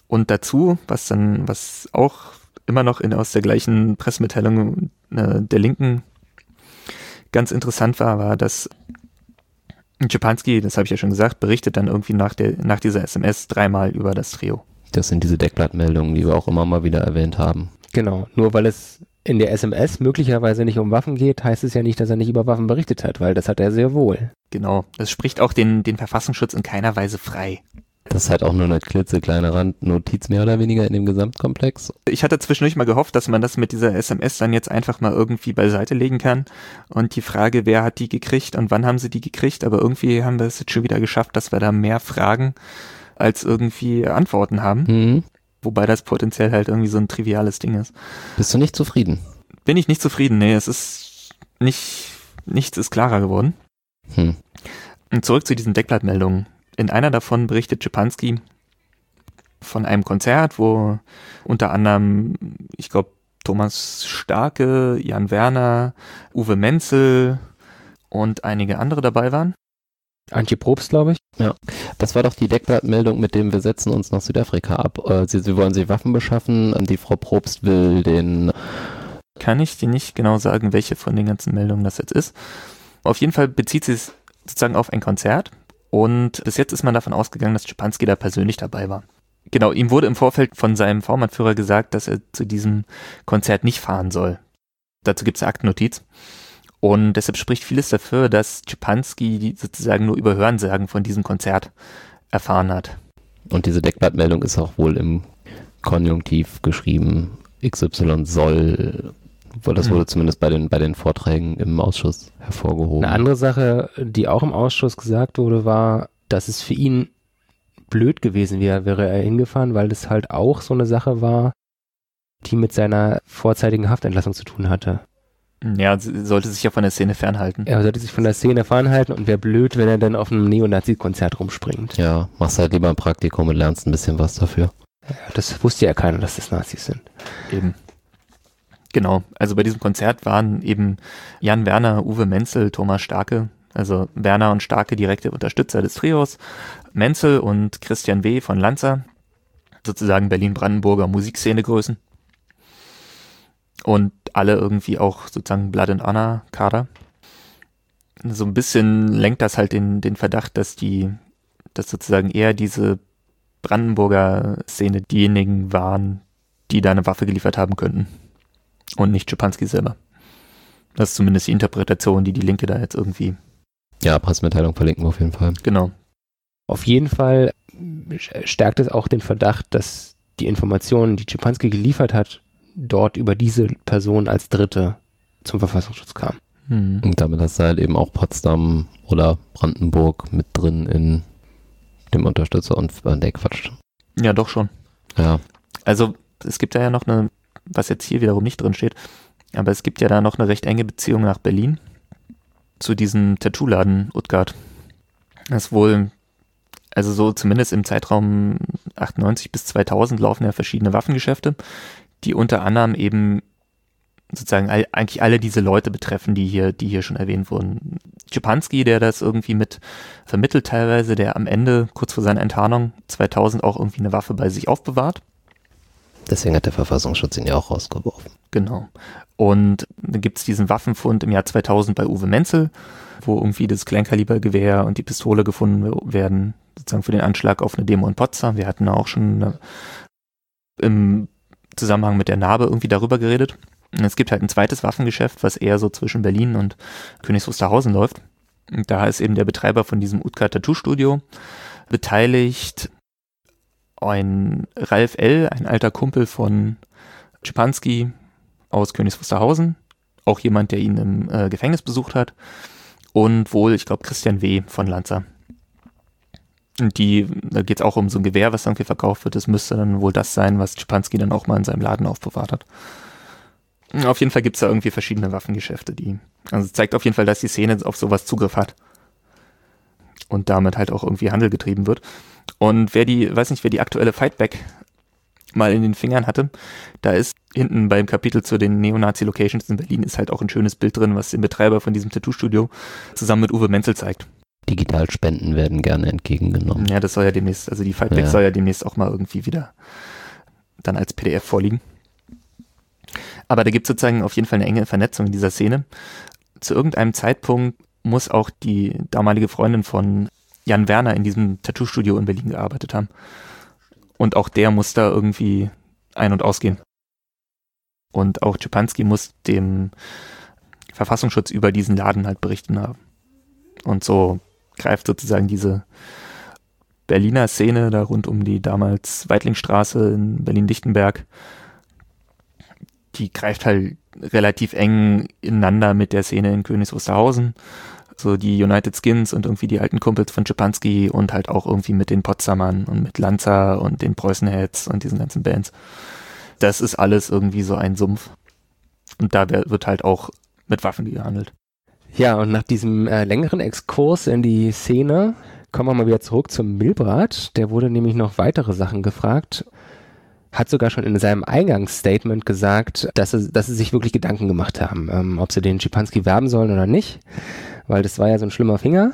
Und dazu, was dann, was auch immer noch in, aus der gleichen Pressemitteilung äh, der Linken ganz interessant war, war, dass Czepanski, das habe ich ja schon gesagt, berichtet dann irgendwie nach, der, nach dieser SMS dreimal über das Trio. Das sind diese Deckblattmeldungen, die wir auch immer mal wieder erwähnt haben. Genau, nur weil es in der SMS möglicherweise nicht um Waffen geht, heißt es ja nicht, dass er nicht über Waffen berichtet hat, weil das hat er sehr wohl. Genau, das spricht auch den, den Verfassungsschutz in keiner Weise frei. Das ist halt auch nur eine klitzekleine Randnotiz mehr oder weniger in dem Gesamtkomplex. Ich hatte zwischendurch mal gehofft, dass man das mit dieser SMS dann jetzt einfach mal irgendwie beiseite legen kann. Und die Frage, wer hat die gekriegt und wann haben sie die gekriegt, aber irgendwie haben wir es jetzt schon wieder geschafft, dass wir da mehr Fragen als irgendwie Antworten haben. Mhm. Wobei das potenziell halt irgendwie so ein triviales Ding ist. Bist du nicht zufrieden? Bin ich nicht zufrieden, nee, es ist nicht, nichts ist klarer geworden. Hm. Und zurück zu diesen Deckblattmeldungen. In einer davon berichtet Czepanski von einem Konzert, wo unter anderem, ich glaube, Thomas Starke, Jan Werner, Uwe Menzel und einige andere dabei waren. Antje Probst, glaube ich. Das war doch die Deckblattmeldung mit dem wir setzen uns nach Südafrika ab. Äh, Sie, Sie wollen sich Waffen beschaffen. Die Frau Probst will den Kann ich dir nicht genau sagen, welche von den ganzen Meldungen das jetzt ist. Auf jeden Fall bezieht sie es sozusagen auf ein Konzert und bis jetzt ist man davon ausgegangen, dass Czepanski da persönlich dabei war. Genau, ihm wurde im Vorfeld von seinem V-Mann-Führer gesagt, dass er zu diesem Konzert nicht fahren soll. Dazu gibt es eine Aktennotiz. Und deshalb spricht vieles dafür, dass Czepanski sozusagen nur über Hörensagen von diesem Konzert erfahren hat. und diese Deckblattmeldung ist auch wohl im Konjunktiv geschrieben. XY soll, weil das Hm. wurde zumindest bei den, bei den Vorträgen im Ausschuss hervorgehoben. Eine andere Sache, die auch im Ausschuss gesagt wurde, war, dass es für ihn blöd gewesen wäre, wäre er hingefahren, weil das halt auch so eine Sache war, die mit seiner vorzeitigen Haftentlassung zu tun hatte. Ja, sie sollte sich ja von der Szene fernhalten. Er sollte sich von der Szene fernhalten und wäre blöd, wenn er dann auf einem Neonazi-Konzert rumspringt. ja, machst halt lieber ein Praktikum und lernst ein bisschen was dafür. Das wusste ja keiner, dass das Nazis sind. Eben. Genau. Also bei diesem Konzert waren eben Jan Werner, Uwe Menzel, Thomas Starke, also Werner und Starke direkte Unterstützer des Trios, Menzel und Christian W. von Lanza, sozusagen Berlin-Brandenburger Musikszenegrößen. Und alle irgendwie auch sozusagen Blood and Honor Kader. So ein bisschen lenkt das halt den, den Verdacht, dass die, dass sozusagen eher diese Brandenburger Szene diejenigen waren, die da eine Waffe geliefert haben könnten. Und nicht Schipanski selber. Das ist zumindest die Interpretation, die die Linke da jetzt irgendwie, Ja, Pressemitteilung verlinken wir auf jeden Fall. genau. Auf jeden Fall stärkt es auch den Verdacht, dass die Informationen, die Czepanski geliefert hat, dort über diese Person als Dritte zum Verfassungsschutz kamen. Hm. Und damit hast du halt eben auch Potsdam oder Brandenburg mit drin in dem Unterstützer und äh, der Quatsch. Ja, doch schon. Ja, Also es gibt da ja noch eine, was jetzt hier wiederum nicht drin steht, aber es gibt ja da noch eine recht enge Beziehung nach Berlin zu diesem Tattoo-Laden Utgard. Das ist wohl, also so zumindest im Zeitraum 98 bis 2000 laufen ja verschiedene Waffengeschäfte, die unter anderem eben sozusagen all, eigentlich alle diese Leute betreffen, die hier, die hier schon erwähnt wurden. Czepanski, der das irgendwie mit vermittelt teilweise, der am Ende, kurz vor seiner Enttarnung 2000 auch irgendwie eine Waffe bei sich aufbewahrt. deswegen hat der Verfassungsschutz ihn ja auch rausgeworfen. Genau. Und dann gibt es diesen Waffenfund im Jahr 2000 bei Uwe Menzel, wo irgendwie das Kleinkalibergewehr und die Pistole gefunden werden, sozusagen für den Anschlag auf eine Demo in Potsdam. Wir hatten auch schon eine, im Zusammenhang mit der Narbe irgendwie darüber geredet. Und es gibt halt ein zweites Waffengeschäft, was eher so zwischen Berlin und Königs Wusterhausen läuft. Und da ist eben der Betreiber von diesem Utka Tattoo Studio beteiligt. Ein Ralf L., ein alter Kumpel von Schipanski aus Königs Wusterhausen, auch jemand, der ihn im äh, Gefängnis besucht hat. Und wohl, ich glaube, Christian W. von Lanza. Die, da geht es auch um so ein Gewehr, was irgendwie verkauft wird. Das müsste dann wohl das sein, was Schipanski dann auch mal in seinem Laden aufbewahrt hat. Auf jeden Fall gibt es da irgendwie verschiedene Waffengeschäfte, die. Also zeigt auf jeden Fall, dass die Szene auf sowas Zugriff hat. Und damit halt auch irgendwie Handel getrieben wird. Und wer die, weiß nicht, wer die aktuelle Fightback mal in den Fingern hatte, da ist hinten beim Kapitel zu den Neonazi-Locations in Berlin ist halt auch ein schönes Bild drin, was den Betreiber von diesem Tattoo-Studio zusammen mit Uwe Menzel zeigt. Digitalspenden werden gerne entgegengenommen. Ja, das soll ja demnächst, also die Fightback Ja. soll ja demnächst auch mal irgendwie wieder dann als PDF vorliegen. Aber da gibt es sozusagen auf jeden Fall eine enge Vernetzung in dieser Szene. Zu irgendeinem Zeitpunkt muss auch die damalige Freundin von Jan Werner in diesem Tattoo-Studio in Berlin gearbeitet haben. Und auch der muss da irgendwie ein- und ausgehen. Und auch Czepanski muss dem Verfassungsschutz über diesen Laden halt berichten haben. Und so greift sozusagen diese Berliner Szene da rund um die damals Weitlingstraße in Berlin-Lichtenberg, die greift halt relativ eng ineinander mit der Szene in Königs Wusterhausen. So die United Skins und irgendwie die alten Kumpels von Czepanski und halt auch irgendwie mit den Potsdamern und mit Lanza und den Preußenheads und diesen ganzen Bands. Das ist alles irgendwie so ein Sumpf. Und da wird halt auch mit Waffen gehandelt. Ja, und nach diesem äh, längeren Exkurs in die Szene kommen wir mal wieder zurück zum Milbrat. Der wurde nämlich noch weitere Sachen gefragt. Hat sogar schon in seinem Eingangsstatement gesagt, dass sie, dass sie sich wirklich Gedanken gemacht haben, ähm, ob sie den Schipanski werben sollen oder nicht. Weil das war ja so ein schlimmer Finger.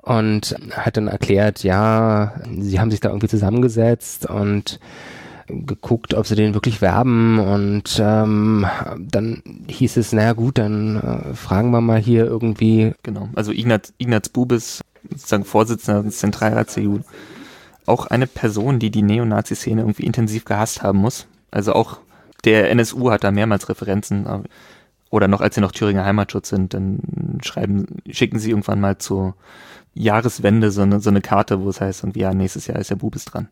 Und hat dann erklärt, ja, sie haben sich da irgendwie zusammengesetzt und geguckt, ob sie den wirklich werben und ähm, dann hieß es, naja gut, dann äh, fragen wir mal hier irgendwie. Genau, also Ignaz, Ignaz Bubis, sozusagen Vorsitzender des Zentralrats CDU, auch eine Person, die die Neonazi-Szene irgendwie intensiv gehasst haben muss. Also auch der NSU hat da mehrmals Referenzen. Oder noch, als sie noch Thüringer Heimatschutz sind, dann schreiben, schicken sie irgendwann mal zur Jahreswende so eine, so eine Karte, wo es heißt, irgendwie, ja, nächstes Jahr ist der Bubis dran.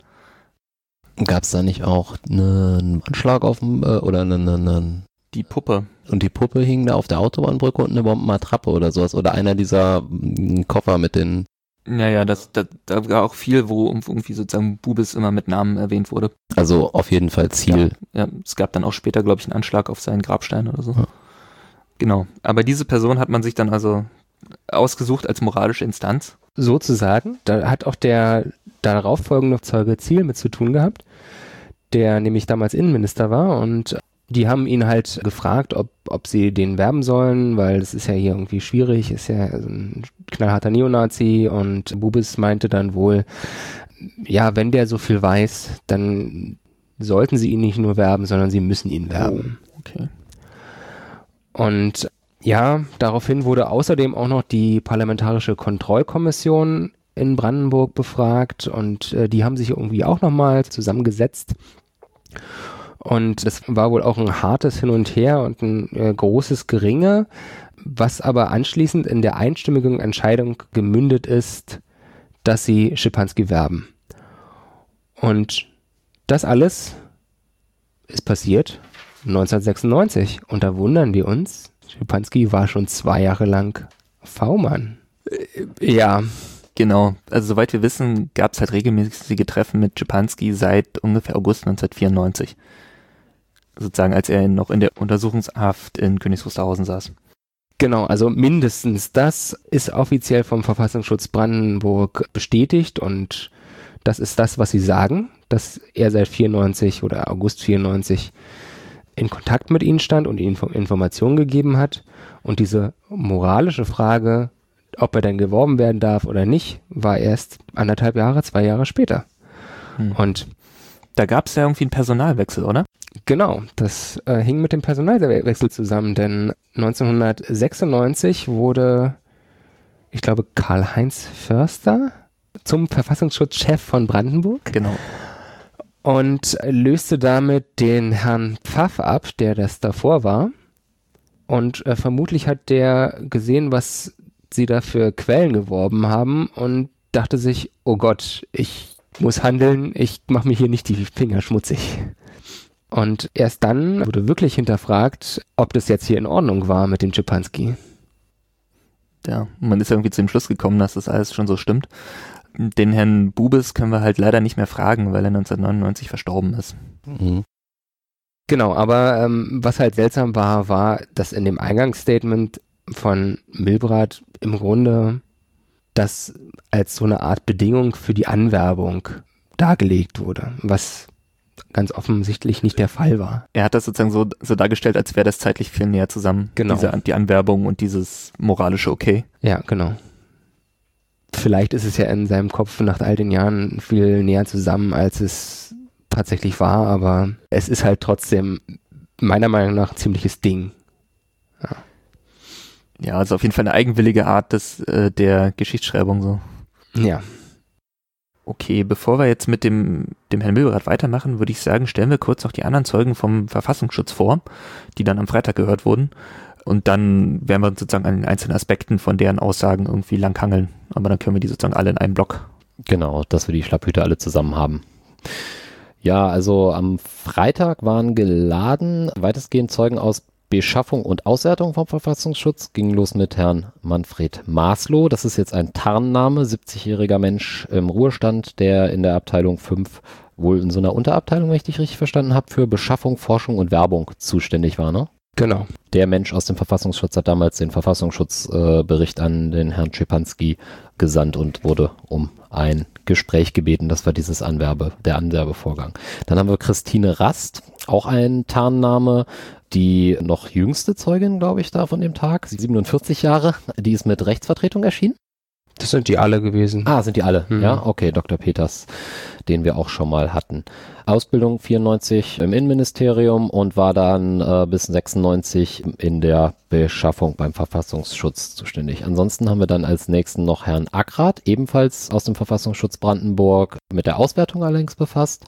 Gab es da nicht auch einen Anschlag auf dem, äh, oder einen, einen die Puppe. Und die Puppe hing da auf der Autobahnbrücke und eine Bombenattrappe oder sowas. Oder einer dieser m, Koffer mit den. Naja, das, das, da war auch viel, wo irgendwie sozusagen Bubis immer mit Namen erwähnt wurde. Also auf jeden Fall Ziel. Ja, ja es gab dann auch später, glaube ich, einen Anschlag auf seinen Grabstein oder so. Ja. Genau. Aber diese Person hat man sich dann also ausgesucht als moralische Instanz. Sozusagen. Da hat auch der darauf folgende Zeuge Ziel mit zu tun gehabt der nämlich damals Innenminister war und die haben ihn halt gefragt, ob, ob sie den werben sollen, weil es ist ja hier irgendwie schwierig, ist ja ein knallharter Neonazi und Bubis meinte dann wohl, ja, wenn der so viel weiß, dann sollten sie ihn nicht nur werben, sondern sie müssen ihn werben. Oh, okay. Und ja, daraufhin wurde außerdem auch noch die Parlamentarische Kontrollkommission in Brandenburg befragt und äh, die haben sich irgendwie auch nochmal zusammengesetzt. Und das war wohl auch ein hartes Hin und Her und ein äh, großes Geringe, was aber anschließend in der einstimmigen Entscheidung gemündet ist, dass sie Schipanski werben. Und das alles ist passiert 1996. Und da wundern wir uns, Schipanski war schon zwei Jahre lang V-Mann. Äh, ja, Genau, also soweit wir wissen, gab es halt regelmäßige Treffen mit Schipanski seit ungefähr August 1994. Sozusagen, als er noch in der Untersuchungshaft in Königs Wusterhausen saß. Genau, also mindestens das ist offiziell vom Verfassungsschutz Brandenburg bestätigt und das ist das, was sie sagen, dass er seit 94 oder August 94 in Kontakt mit ihnen stand und ihnen Informationen gegeben hat. Und diese moralische Frage, ob er denn geworben werden darf oder nicht, war erst anderthalb Jahre, zwei Jahre später. Hm. Und da gab es ja irgendwie einen Personalwechsel, oder? Genau, das äh, hing mit dem Personalwechsel zusammen, denn 1996 wurde, ich glaube, Karl-Heinz Förster zum Verfassungsschutzchef von Brandenburg. Genau. Und löste damit den Herrn Pfaff ab, der das davor war. Und äh, vermutlich hat der gesehen, was sie dafür Quellen geworben haben und dachte sich, oh Gott, ich muss handeln, ich mache mir hier nicht die Finger schmutzig. Und erst dann wurde wirklich hinterfragt, ob das jetzt hier in Ordnung war mit dem Schipanski. Ja, man ist irgendwie zu dem Schluss gekommen, dass das alles schon so stimmt. Den Herrn Bubes können wir halt leider nicht mehr fragen, weil er 1999 verstorben ist. Mhm. Genau, aber ähm, was halt seltsam war, war, dass in dem Eingangsstatement von Milbrat im Grunde das als so eine Art Bedingung für die Anwerbung dargelegt wurde, was ganz offensichtlich nicht der Fall war. Er hat das sozusagen so, so dargestellt, als wäre das zeitlich viel näher zusammen. Genau. Diese, die Anwerbung und dieses moralische Okay. Ja, genau. Vielleicht ist es ja in seinem Kopf nach all den Jahren viel näher zusammen, als es tatsächlich war, aber es ist halt trotzdem meiner Meinung nach ein ziemliches Ding. Ja. Also auf jeden Fall eine eigenwillige Art des, äh, der Geschichtsschreibung so. Ja. Okay, bevor wir jetzt mit dem, dem Herrn Milberath weitermachen, würde ich sagen, stellen wir kurz noch die anderen Zeugen vom Verfassungsschutz vor, die dann am Freitag gehört wurden. Und dann werden wir uns sozusagen an den einzelnen Aspekten von deren Aussagen irgendwie langhangeln. Aber dann können wir die sozusagen alle in einem Block. Genau, dass wir die Schlapphüte alle zusammen haben. Ja, also am Freitag waren geladen weitestgehend Zeugen aus Beschaffung und Auswertung vom Verfassungsschutz. Ging los mit Herrn Manfred Maslow. Das ist jetzt ein Tarnname, 70-jähriger Mensch im Ruhestand, der in der Abteilung 5 wohl in so einer Unterabteilung, wenn ich dich richtig verstanden habe, für Beschaffung, Forschung und Werbung zuständig war, ne? Genau. Der Mensch aus dem Verfassungsschutz hat damals den Verfassungsschutzbericht äh, an den Herrn Schepanski gesandt und wurde um ein Gespräch gebeten. Das war dieses Anwerbe, der Anwerbevorgang. Dann haben wir Christine Rast, auch ein Tarnname, die noch jüngste Zeugin, glaube ich, da von dem Tag, 47 Jahre, die ist mit Rechtsvertretung erschienen. Das sind die alle gewesen. Ah, sind die alle. Mhm. Ja, okay, Dr. Peters, den wir auch schon mal hatten. Ausbildung 94 im Innenministerium und war dann äh, bis 96 in der Beschaffung beim Verfassungsschutz zuständig. Ansonsten haben wir dann als nächsten noch Herrn Ackrat, ebenfalls aus dem Verfassungsschutz Brandenburg, mit der Auswertung allerdings befasst.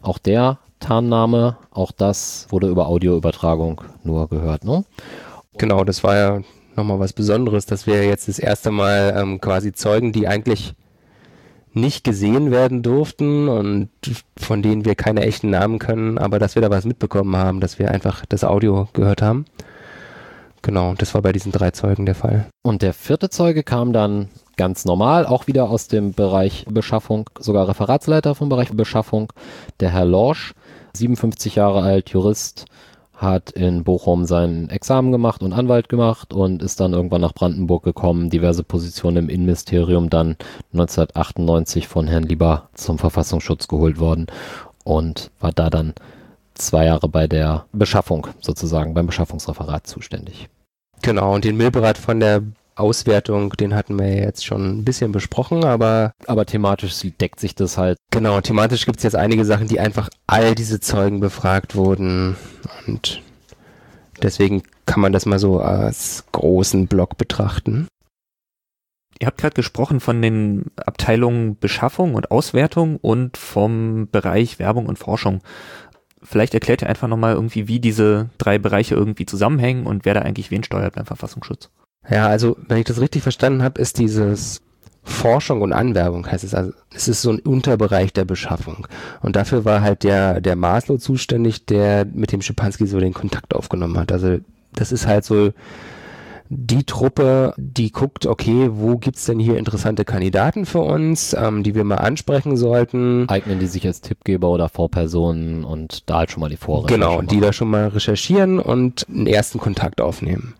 Auch der Tarnname, auch das wurde über Audioübertragung nur gehört, ne? Genau, das war ja nochmal was Besonderes, dass wir jetzt das erste Mal ähm, quasi Zeugen, die eigentlich nicht gesehen werden durften und von denen wir keine echten Namen können, aber dass wir da was mitbekommen haben, dass wir einfach das Audio gehört haben. Genau, das war bei diesen drei Zeugen der Fall. Und der vierte Zeuge kam dann ganz normal, auch wieder aus dem Bereich Beschaffung, sogar Referatsleiter vom Bereich Beschaffung, der Herr Lorsch, 57 Jahre alt, Jurist, hat in Bochum sein Examen gemacht und Anwalt gemacht und ist dann irgendwann nach Brandenburg gekommen, diverse Positionen im Innenministerium, dann 1998 von Herrn Lieber zum Verfassungsschutz geholt worden und war da dann zwei Jahre bei der Beschaffung sozusagen, beim Beschaffungsreferat zuständig. Genau, und den Milberat von der Auswertung, den hatten wir jetzt schon ein bisschen besprochen, aber. Aber thematisch deckt sich das halt. Genau, thematisch gibt es jetzt einige Sachen, die einfach all diese Zeugen befragt wurden. Und deswegen kann man das mal so als großen Block betrachten. Ihr habt gerade gesprochen von den Abteilungen Beschaffung und Auswertung und vom Bereich Werbung und Forschung. Vielleicht erklärt ihr einfach nochmal irgendwie, wie diese drei Bereiche irgendwie zusammenhängen und wer da eigentlich wen steuert beim Verfassungsschutz. Ja, also wenn ich das richtig verstanden habe, ist dieses Forschung und Anwerbung heißt es also, es ist so ein Unterbereich der Beschaffung. Und dafür war halt der, der Maslow zuständig, der mit dem Schipanski so den Kontakt aufgenommen hat. Also das ist halt so die Truppe, die guckt, okay, wo gibt's denn hier interessante Kandidaten für uns, ähm, die wir mal ansprechen sollten. Eignen die sich als Tippgeber oder Vorpersonen und da halt schon mal die Vorrecherche Genau, die da schon mal recherchieren und einen ersten Kontakt aufnehmen.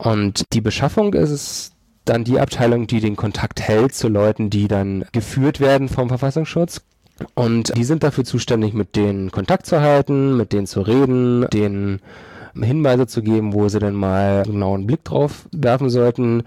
Und die Beschaffung ist dann die Abteilung, die den Kontakt hält zu Leuten, die dann geführt werden vom Verfassungsschutz. Und die sind dafür zuständig, mit denen Kontakt zu halten, mit denen zu reden, denen Hinweise zu geben, wo sie dann mal genau einen Blick drauf werfen sollten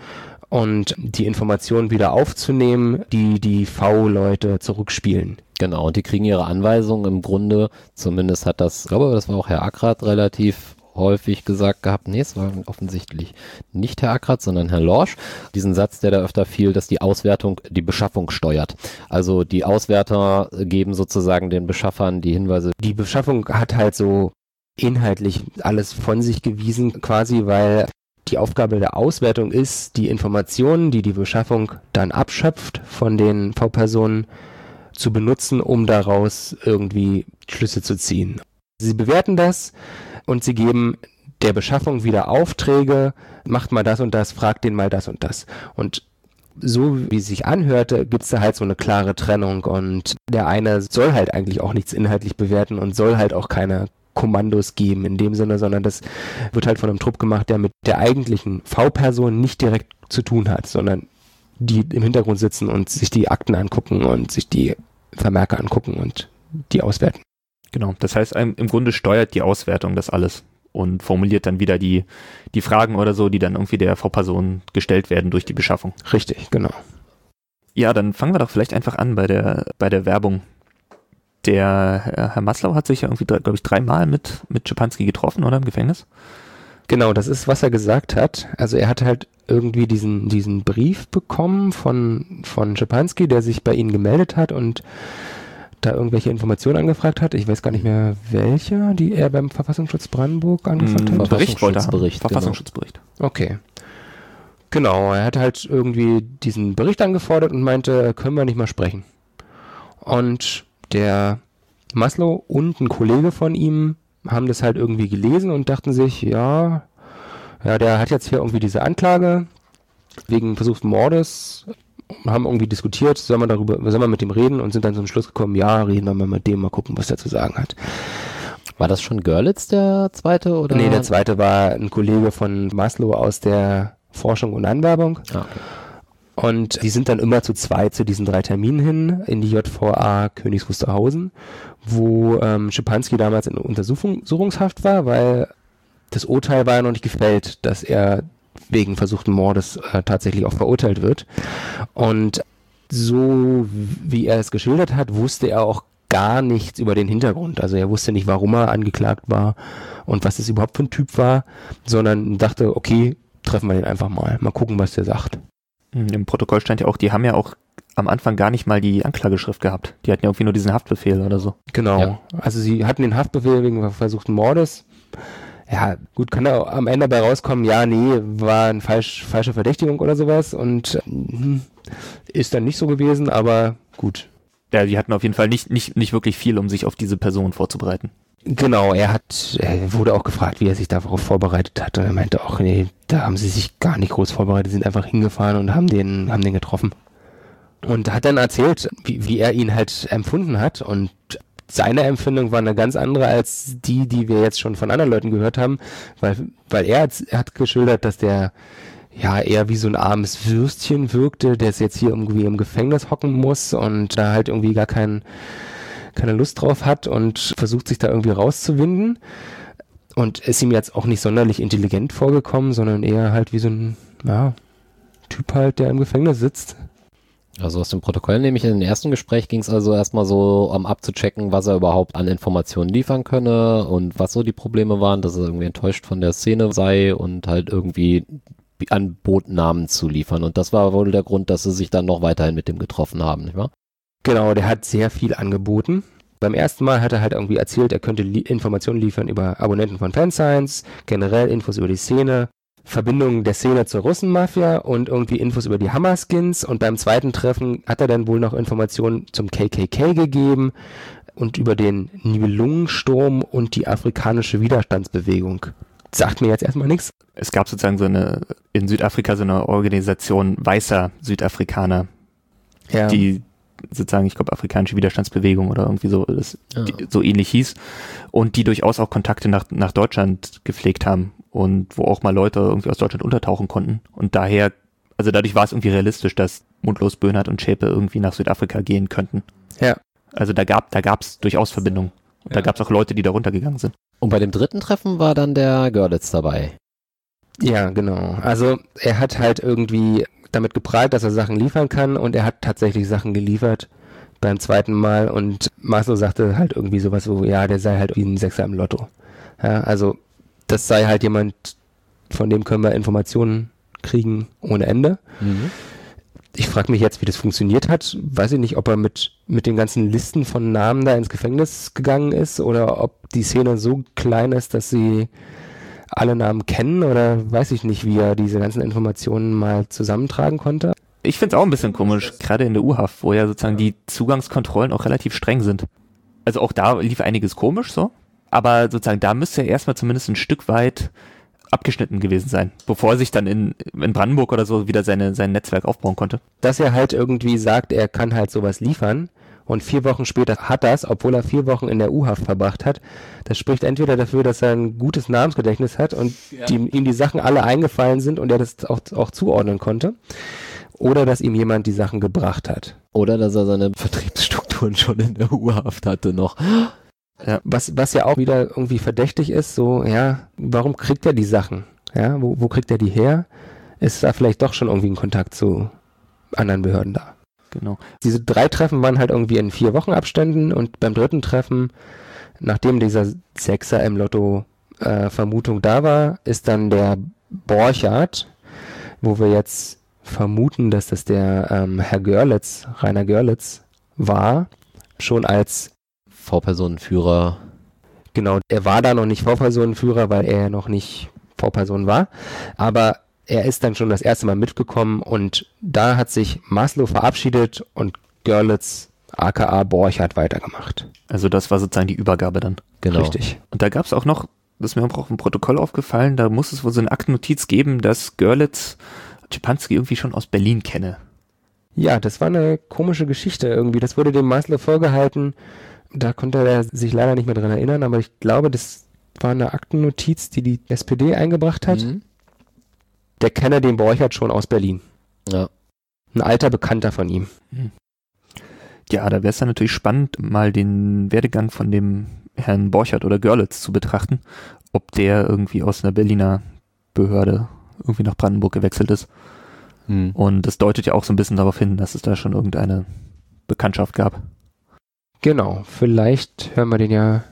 und die Informationen wieder aufzunehmen, die die V-Leute zurückspielen. Genau, und die kriegen ihre Anweisungen im Grunde, zumindest hat das, ich glaube, das war auch Herr Ackrat relativ häufig gesagt gehabt, nee, es war offensichtlich nicht Herr Ackrat, sondern Herr Lorsch. Diesen Satz, der da öfter fiel, dass die Auswertung die Beschaffung steuert. Also die Auswerter geben sozusagen den Beschaffern die Hinweise. Die Beschaffung hat halt so inhaltlich alles von sich gewiesen, quasi, weil die Aufgabe der Auswertung ist, die Informationen, die die Beschaffung dann abschöpft von den V-Personen, zu benutzen, um daraus irgendwie Schlüsse zu ziehen. Sie bewerten das, und sie geben der Beschaffung wieder Aufträge, macht mal das und das, fragt den mal das und das. Und so wie es sich anhörte, gibt es da halt so eine klare Trennung und der eine soll halt eigentlich auch nichts inhaltlich bewerten und soll halt auch keine Kommandos geben in dem Sinne, sondern das wird halt von einem Trupp gemacht, der mit der eigentlichen V-Person nicht direkt zu tun hat, sondern die im Hintergrund sitzen und sich die Akten angucken und sich die Vermerke angucken und die auswerten. Genau, das heißt, im Grunde steuert die Auswertung das alles und formuliert dann wieder die, die Fragen oder so, die dann irgendwie der V-Person gestellt werden durch die Beschaffung. Richtig, genau. Ja, dann fangen wir doch vielleicht einfach an bei der, bei der Werbung. Der Herr Maslow hat sich ja irgendwie, glaube ich, dreimal mit, mit Schipanski getroffen, oder im Gefängnis? Genau, das ist, was er gesagt hat. Also er hat halt irgendwie diesen, diesen Brief bekommen von, von Schapanski, der sich bei ihnen gemeldet hat und da irgendwelche Informationen angefragt hat. Ich weiß gar nicht mehr welche, die er beim Verfassungsschutz Brandenburg angefragt Hm, hat. Bericht wollte er haben. Verfassungsschutzbericht, genau. Verfassungsschutzbericht. Okay. Genau, er hat halt irgendwie diesen Bericht angefordert und meinte, können wir nicht mal sprechen. Und der Maslow und ein Kollege von ihm haben das halt irgendwie gelesen und dachten sich, ja, ja, der hat jetzt hier irgendwie diese Anklage wegen versuchten Mordes, haben irgendwie diskutiert, sollen wir darüber, sollen wir mit dem reden und sind dann zum Schluss gekommen, ja, reden wir mal mit dem, mal gucken, was der zu sagen hat. War das schon Görlitz, der zweite? Oder? Nee, der zweite war ein Kollege von Maslow aus der Forschung und Anwerbung. Ah, okay. Und die sind dann immer zu zweit zu diesen drei Terminen hin in die JVA Königs Wusterhausen, wo ähm, Schipanski damals in Untersuchung- Untersuchungshaft war, weil das Urteil war ja noch nicht gefällt, dass er wegen versuchten Mordes äh, tatsächlich auch verurteilt wird. Und so wie er es geschildert hat, wusste er auch gar nichts über den Hintergrund. Also er wusste nicht, warum er angeklagt war und was das überhaupt für ein Typ war, sondern dachte, okay, treffen wir den einfach mal, mal gucken, was der sagt. Hm, Im Protokoll stand ja auch, die haben ja auch am Anfang gar nicht mal die Anklageschrift gehabt. Die hatten ja irgendwie nur diesen Haftbefehl oder so. Genau. Ja. Also sie hatten den Haftbefehl wegen versuchten Mordes. Ja, gut, kann da am Ende dabei rauskommen, ja, nee, war eine falsch, falsche Verdächtigung oder sowas und hm, ist dann nicht so gewesen, aber gut. Ja, die hatten auf jeden Fall nicht, nicht, nicht wirklich viel, um sich auf diese Person vorzubereiten. Genau, er hat, er wurde auch gefragt, wie er sich darauf vorbereitet hat. Und er meinte auch, nee, da haben sie sich gar nicht groß vorbereitet, sind einfach hingefahren und haben den, haben den getroffen. Und hat dann erzählt, wie, wie er ihn halt empfunden hat. Und seine Empfindung war eine ganz andere als die, die wir jetzt schon von anderen Leuten gehört haben, weil, weil er, hat, er hat geschildert, dass der ja eher wie so ein armes Würstchen wirkte, der jetzt hier irgendwie im Gefängnis hocken muss und da halt irgendwie gar kein, keine Lust drauf hat und versucht sich da irgendwie rauszuwinden. Und ist ihm jetzt auch nicht sonderlich intelligent vorgekommen, sondern eher halt wie so ein, ja, Typ halt, der im Gefängnis sitzt. Also aus dem Protokoll nehme ich in dem ersten Gespräch ging es also erstmal so, um abzuchecken, was er überhaupt an Informationen liefern könne und was so die Probleme waren, dass er irgendwie enttäuscht von der Szene sei und halt irgendwie anbot, Namen zu liefern. Und das war wohl der Grund, dass sie sich dann noch weiterhin mit dem getroffen haben, nicht wahr? Genau, der hat sehr viel angeboten. Beim ersten Mal hat er halt irgendwie erzählt, er könnte Informationen liefern über Abonnenten von Fanscience, generell Infos über die Szene, Verbindungen der Szene zur Russenmafia und irgendwie Infos über die Hammerskins. Und beim zweiten Treffen hat er dann wohl noch Informationen zum KKK gegeben und über den Nibelungensturm und die afrikanische Widerstandsbewegung. Sagt mir jetzt erstmal nichts. Es gab sozusagen so eine, in Südafrika so eine Organisation weißer Südafrikaner, Ja. die sozusagen, ich glaube, afrikanische Widerstandsbewegung oder irgendwie so, das, Ja. die, so ähnlich hieß und die durchaus auch Kontakte nach, nach Deutschland gepflegt haben und wo auch mal Leute irgendwie aus Deutschland untertauchen konnten und daher, also dadurch war es irgendwie realistisch, dass Mundlos, Böhnhardt und Schäpe irgendwie nach Südafrika gehen könnten. Ja. Also da gab, da gab's durchaus Verbindungen und da Ja. gab's auch Leute, die da runtergegangen sind. Und bei dem dritten Treffen war dann der Görlitz dabei. Ja, genau. Also er hat halt irgendwie damit geprahlt, dass er Sachen liefern kann und er hat tatsächlich Sachen geliefert beim zweiten Mal und Maslow sagte halt irgendwie sowas so, ja, der sei halt wie ein Sechser im Lotto. Ja, also das sei halt jemand, von dem können wir Informationen kriegen ohne Ende. Ich frage mich jetzt, wie das funktioniert hat. Weiß ich nicht, ob er mit, mit den ganzen Listen von Namen da ins Gefängnis gegangen ist oder ob die Szene so klein ist, dass sie alle Namen kennen oder weiß ich nicht, wie er diese ganzen Informationen mal zusammentragen konnte. Ich find's auch ein bisschen komisch, gerade in der U-Haft, wo ja sozusagen die Zugangskontrollen auch relativ streng sind. Also auch da lief einiges komisch so, aber sozusagen da müsste er erstmal zumindest ein Stück weit abgeschnitten gewesen sein, bevor er sich dann in, in Brandenburg oder so wieder seine, sein Netzwerk aufbauen konnte. Dass er halt irgendwie sagt, er kann halt sowas liefern und vier Wochen später hat das, obwohl er vier Wochen in der U-Haft verbracht hat, das spricht entweder dafür, dass er ein gutes Namensgedächtnis hat und die, ihm die Sachen alle eingefallen sind und er das auch, auch zuordnen konnte. Oder dass ihm jemand die Sachen gebracht hat. Oder dass er seine Vertriebsstrukturen schon in der U-Haft hatte noch. Was, was ja auch wieder irgendwie verdächtig ist, so, ja, warum kriegt er die Sachen? Ja, wo, wo kriegt er die her? Ist da vielleicht doch schon irgendwie ein Kontakt zu anderen Behörden da? Genau. Diese drei Treffen waren halt irgendwie in vier Wochen Abständen und beim dritten Treffen, nachdem dieser Sechser im Lotto äh, Vermutung da war, ist dann der Borchardt, wo wir jetzt vermuten, dass das der ähm, Herr Görlitz, Rainer Görlitz war, schon als V-Personenführer. Genau, er war da noch nicht V-Personenführer, weil er ja noch nicht V-Person war, aber er ist dann schon das erste Mal mitgekommen und da hat sich Maslow verabschiedet und Görlitz aka Borchardt weitergemacht. Also das war sozusagen die Übergabe dann. Genau. Richtig. Und da gab es auch noch, das ist mir auch im Protokoll aufgefallen, da muss es wohl so eine Aktennotiz geben, dass Görlitz Schipanski irgendwie schon aus Berlin kenne. Ja, das war eine komische Geschichte irgendwie. Das wurde dem Maslow vorgehalten. Da konnte er sich leider nicht mehr dran erinnern, aber ich glaube, das war eine Aktennotiz, die die SPD eingebracht hat. Mhm. Der kenne den Borchert schon aus Berlin. Ja. Ein alter Bekannter von ihm. Mhm. Ja, da wäre es dann natürlich spannend, mal den Werdegang von dem Herrn Borchert oder Görlitz zu betrachten, ob der irgendwie aus einer Berliner Behörde irgendwie nach Brandenburg gewechselt ist. Hm. Und das deutet ja auch so ein bisschen darauf hin, dass es da schon irgendeine Bekanntschaft gab. Genau, vielleicht hören wir den ja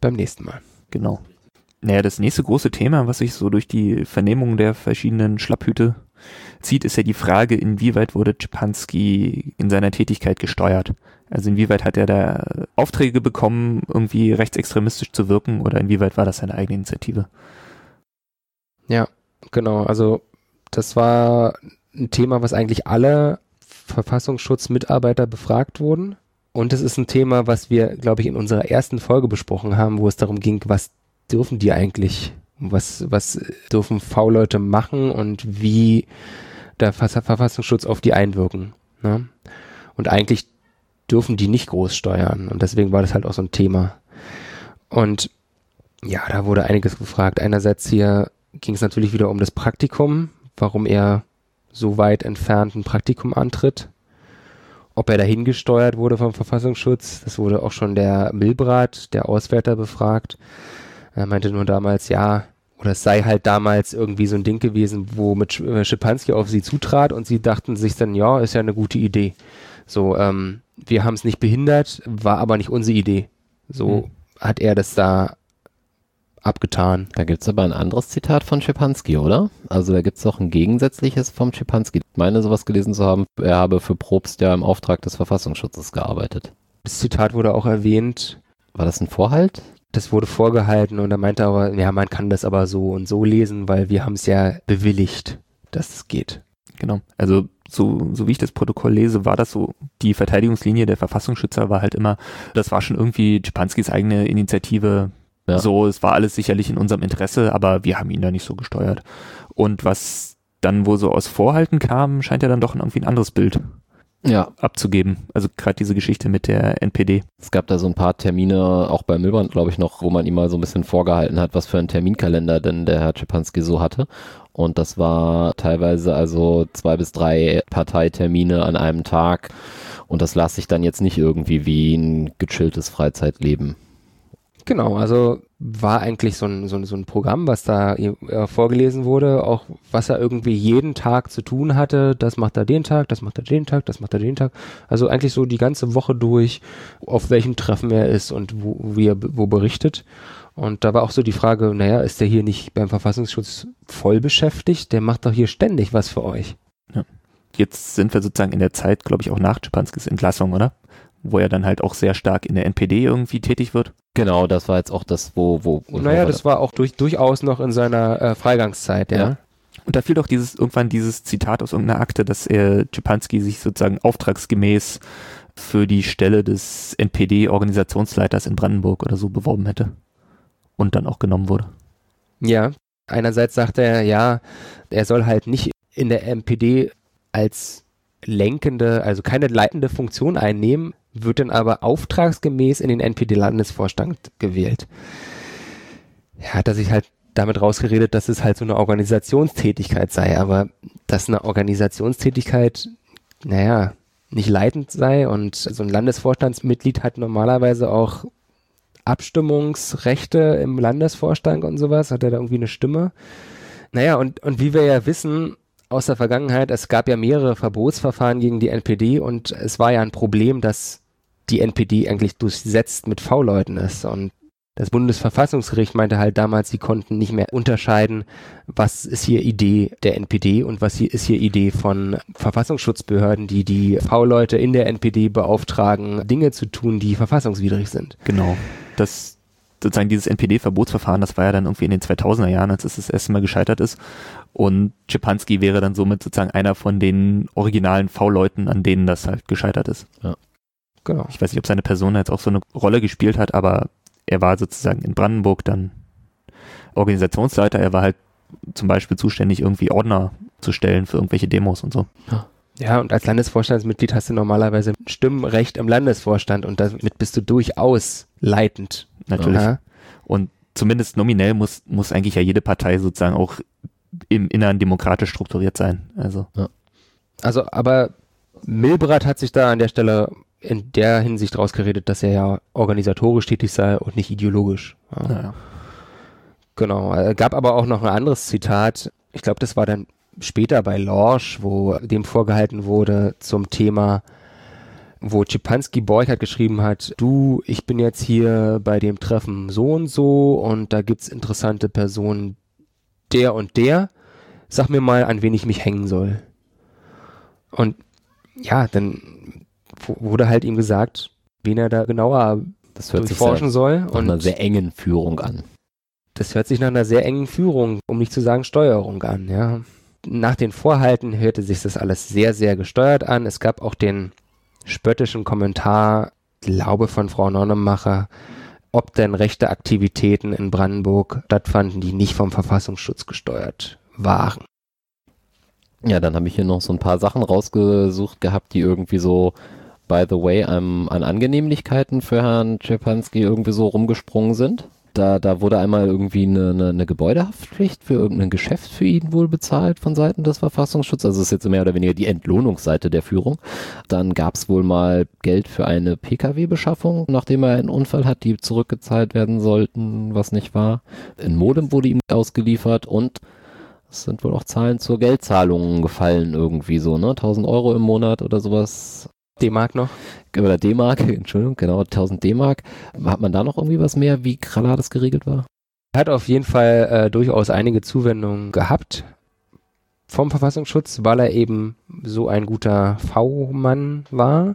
beim nächsten Mal. Genau. Naja, das nächste große Thema, was sich so durch die Vernehmung der verschiedenen Schlapphüte zieht, ist ja die Frage, inwieweit wurde Czepanski in seiner Tätigkeit gesteuert? Also inwieweit hat er da Aufträge bekommen, irgendwie rechtsextremistisch zu wirken oder inwieweit war das seine eigene Initiative? Ja, genau. Also das war ein Thema, was eigentlich alle Verfassungsschutzmitarbeiter befragt wurden. Und es ist ein Thema, was wir, glaube ich, in unserer ersten Folge besprochen haben, wo es darum ging, was dürfen die eigentlich? Was, was dürfen V-Leute machen und wie der Verfassungsschutz auf die einwirken? Ne? Und eigentlich dürfen die nicht groß steuern. Und deswegen war das halt auch so ein Thema. Und ja, da wurde einiges gefragt. Einerseits hier ging es natürlich wieder um das Praktikum, warum er so weit entfernt ein Praktikum antritt. Ob er dahin gesteuert wurde vom Verfassungsschutz, das wurde auch schon der Milbrat, der Auswärter, befragt. Er meinte nur damals, ja, oder es sei halt damals irgendwie so ein Ding gewesen, wo mit äh, Schipanski auf sie zutrat und sie dachten sich dann, ja, ist ja eine gute Idee. So, ähm, wir haben es nicht behindert, war aber nicht unsere Idee. So hm. hat er das da abgetan. Da gibt es aber ein anderes Zitat von Schipanski, oder? Also da gibt es auch ein gegensätzliches vom Schipanski. Ich meine sowas gelesen zu haben, er habe für Probst ja im Auftrag des Verfassungsschutzes gearbeitet. Das Zitat wurde auch erwähnt. War das ein Vorhalt? Das wurde vorgehalten und er meinte aber, ja, man kann das aber so und so lesen, weil wir haben es ja bewilligt, dass es geht. Genau. Also so, so wie ich das Protokoll lese, war das so, die Verteidigungslinie der Verfassungsschützer war halt immer, das war schon irgendwie Schipanskis eigene Initiative, ja. So, es war alles sicherlich in unserem Interesse, aber wir haben ihn da nicht so gesteuert. Und was dann wohl so aus Vorhalten kam, scheint ja dann doch irgendwie ein anderes Bild ja. abzugeben. Also gerade diese Geschichte mit der NPD. Es gab da so ein paar Termine, auch bei Milbrand, glaube ich, noch, wo man ihm mal so ein bisschen vorgehalten hat, was für einen Terminkalender denn der Herr Czepanski so hatte. Und das war teilweise also zwei bis drei Parteitermine an einem Tag. Und das las sich dann jetzt nicht irgendwie wie ein gechilltes Freizeitleben. Genau, also war eigentlich so ein, so so ein Programm, was da äh, vorgelesen wurde, auch was er irgendwie jeden Tag zu tun hatte. Das macht er den Tag, das macht er den Tag, das macht er den Tag. Also eigentlich so die ganze Woche durch, auf welchem Treffen er ist und wo, wie er wo berichtet. Und da war auch so die Frage, naja, ist der hier nicht beim Verfassungsschutz voll beschäftigt? Der macht doch hier ständig was für euch. Ja. Jetzt sind wir sozusagen in der Zeit, glaube ich, auch nach Schipanskis Entlassung, oder? Wo er dann halt auch sehr stark in der NPD irgendwie tätig wird. Genau, das war jetzt auch das, wo, wo. wo naja, das war auch durch, durchaus noch in seiner äh, Freigangszeit, ja. ja. Und da fiel doch dieses, irgendwann dieses Zitat aus irgendeiner Akte, dass er Czepanski sich sozusagen auftragsgemäß für die Stelle des NPD-Organisationsleiters in Brandenburg oder so beworben hätte. Und dann auch genommen wurde. Ja, einerseits sagt er, ja, er soll halt nicht in der NPD als lenkende, also keine leitende Funktion einnehmen, wird dann aber auftragsgemäß in den NPD-Landesvorstand gewählt. Ja, hat er sich halt damit rausgeredet, dass es halt so eine Organisationstätigkeit sei, aber dass eine Organisationstätigkeit, naja, nicht leitend sei und so ein Landesvorstandsmitglied hat normalerweise auch Abstimmungsrechte im Landesvorstand und sowas, hat er da irgendwie eine Stimme. Naja, und, und wie wir ja wissen, aus der Vergangenheit, es gab ja mehrere Verbotsverfahren gegen die NPD und es war ja ein Problem, dass die NPD eigentlich durchsetzt mit V-Leuten ist. Und Das Bundesverfassungsgericht meinte halt damals, sie konnten nicht mehr unterscheiden, was ist hier Idee der NPD und was hier ist hier Idee von Verfassungsschutzbehörden, die die V-Leute in der NPD beauftragen, Dinge zu tun, die verfassungswidrig sind. Genau. Das sozusagen dieses NPD-Verbotsverfahren, das war ja dann irgendwie in den 2000er Jahren, als es das erste Mal gescheitert ist. Und Czepanski wäre dann somit sozusagen einer von den originalen V-Leuten, an denen das halt gescheitert ist. Ja. Genau. Ich weiß nicht, ob seine Person jetzt auch so eine Rolle gespielt hat, aber er war sozusagen in Brandenburg dann Organisationsleiter. Er war halt zum Beispiel zuständig, irgendwie Ordner zu stellen für irgendwelche Demos und so. Ja, und als Landesvorstandsmitglied hast du normalerweise Stimmrecht im Landesvorstand und damit bist du durchaus leitend. Natürlich. Ja. Und zumindest nominell muss, muss eigentlich ja jede Partei sozusagen auch im Innern demokratisch strukturiert sein. Also, Also, aber Milbrat hat sich da an der Stelle in der Hinsicht rausgeredet, dass er ja organisatorisch tätig sei und nicht ideologisch. Ja. naja. Genau. Es gab aber auch noch ein anderes Zitat. Ich glaube, das war dann später bei Lorsch, wo dem vorgehalten wurde zum Thema, wo Czepanski Borchert geschrieben hat, du, ich bin jetzt hier bei dem Treffen so und so und da gibt's interessante Personen der und der. Sag mir mal, an wen ich mich hängen soll. Und ja, dann wu- wurde halt ihm gesagt, wen er da genauer Das hört sich durchforschen sehr, soll. nach einer Und sehr engen Führung an. das hört sich nach einer sehr engen Führung, um nicht zu sagen Steuerung an, ja. Nach den Vorhalten hörte sich das alles sehr, sehr gesteuert an. Es gab auch den spöttischen Kommentar, glaube von Frau Nonnemacher, ob denn rechte Aktivitäten in Brandenburg stattfanden, die nicht vom Verfassungsschutz gesteuert waren. Ja, dann habe ich hier noch so ein paar Sachen rausgesucht gehabt, die irgendwie so, by the way, an Angenehmlichkeiten für Herrn Czepanski irgendwie so rumgesprungen sind. Da, da wurde einmal irgendwie eine, eine, eine Gebäudehaftpflicht für irgendein Geschäft für ihn wohl bezahlt von Seiten des Verfassungsschutzes. Also ist jetzt mehr oder weniger die Entlohnungsseite der Führung. Dann gab es wohl mal Geld für eine Pkw-Beschaffung, nachdem er einen Unfall hat, die zurückgezahlt werden sollten, was nicht war. Ein Modem wurde ihm ausgeliefert und es sind wohl auch Zahlen zur Geldzahlung gefallen irgendwie so, ne? 1000 Euro im Monat oder sowas. D-Mark noch? Oder D-Mark, [laughs] Entschuldigung, genau, 1000 D-Mark. Hat man da noch irgendwie was mehr, wie klar das geregelt war? Er hat auf jeden Fall äh, durchaus einige Zuwendungen gehabt vom Verfassungsschutz, weil er eben so ein guter V-Mann war.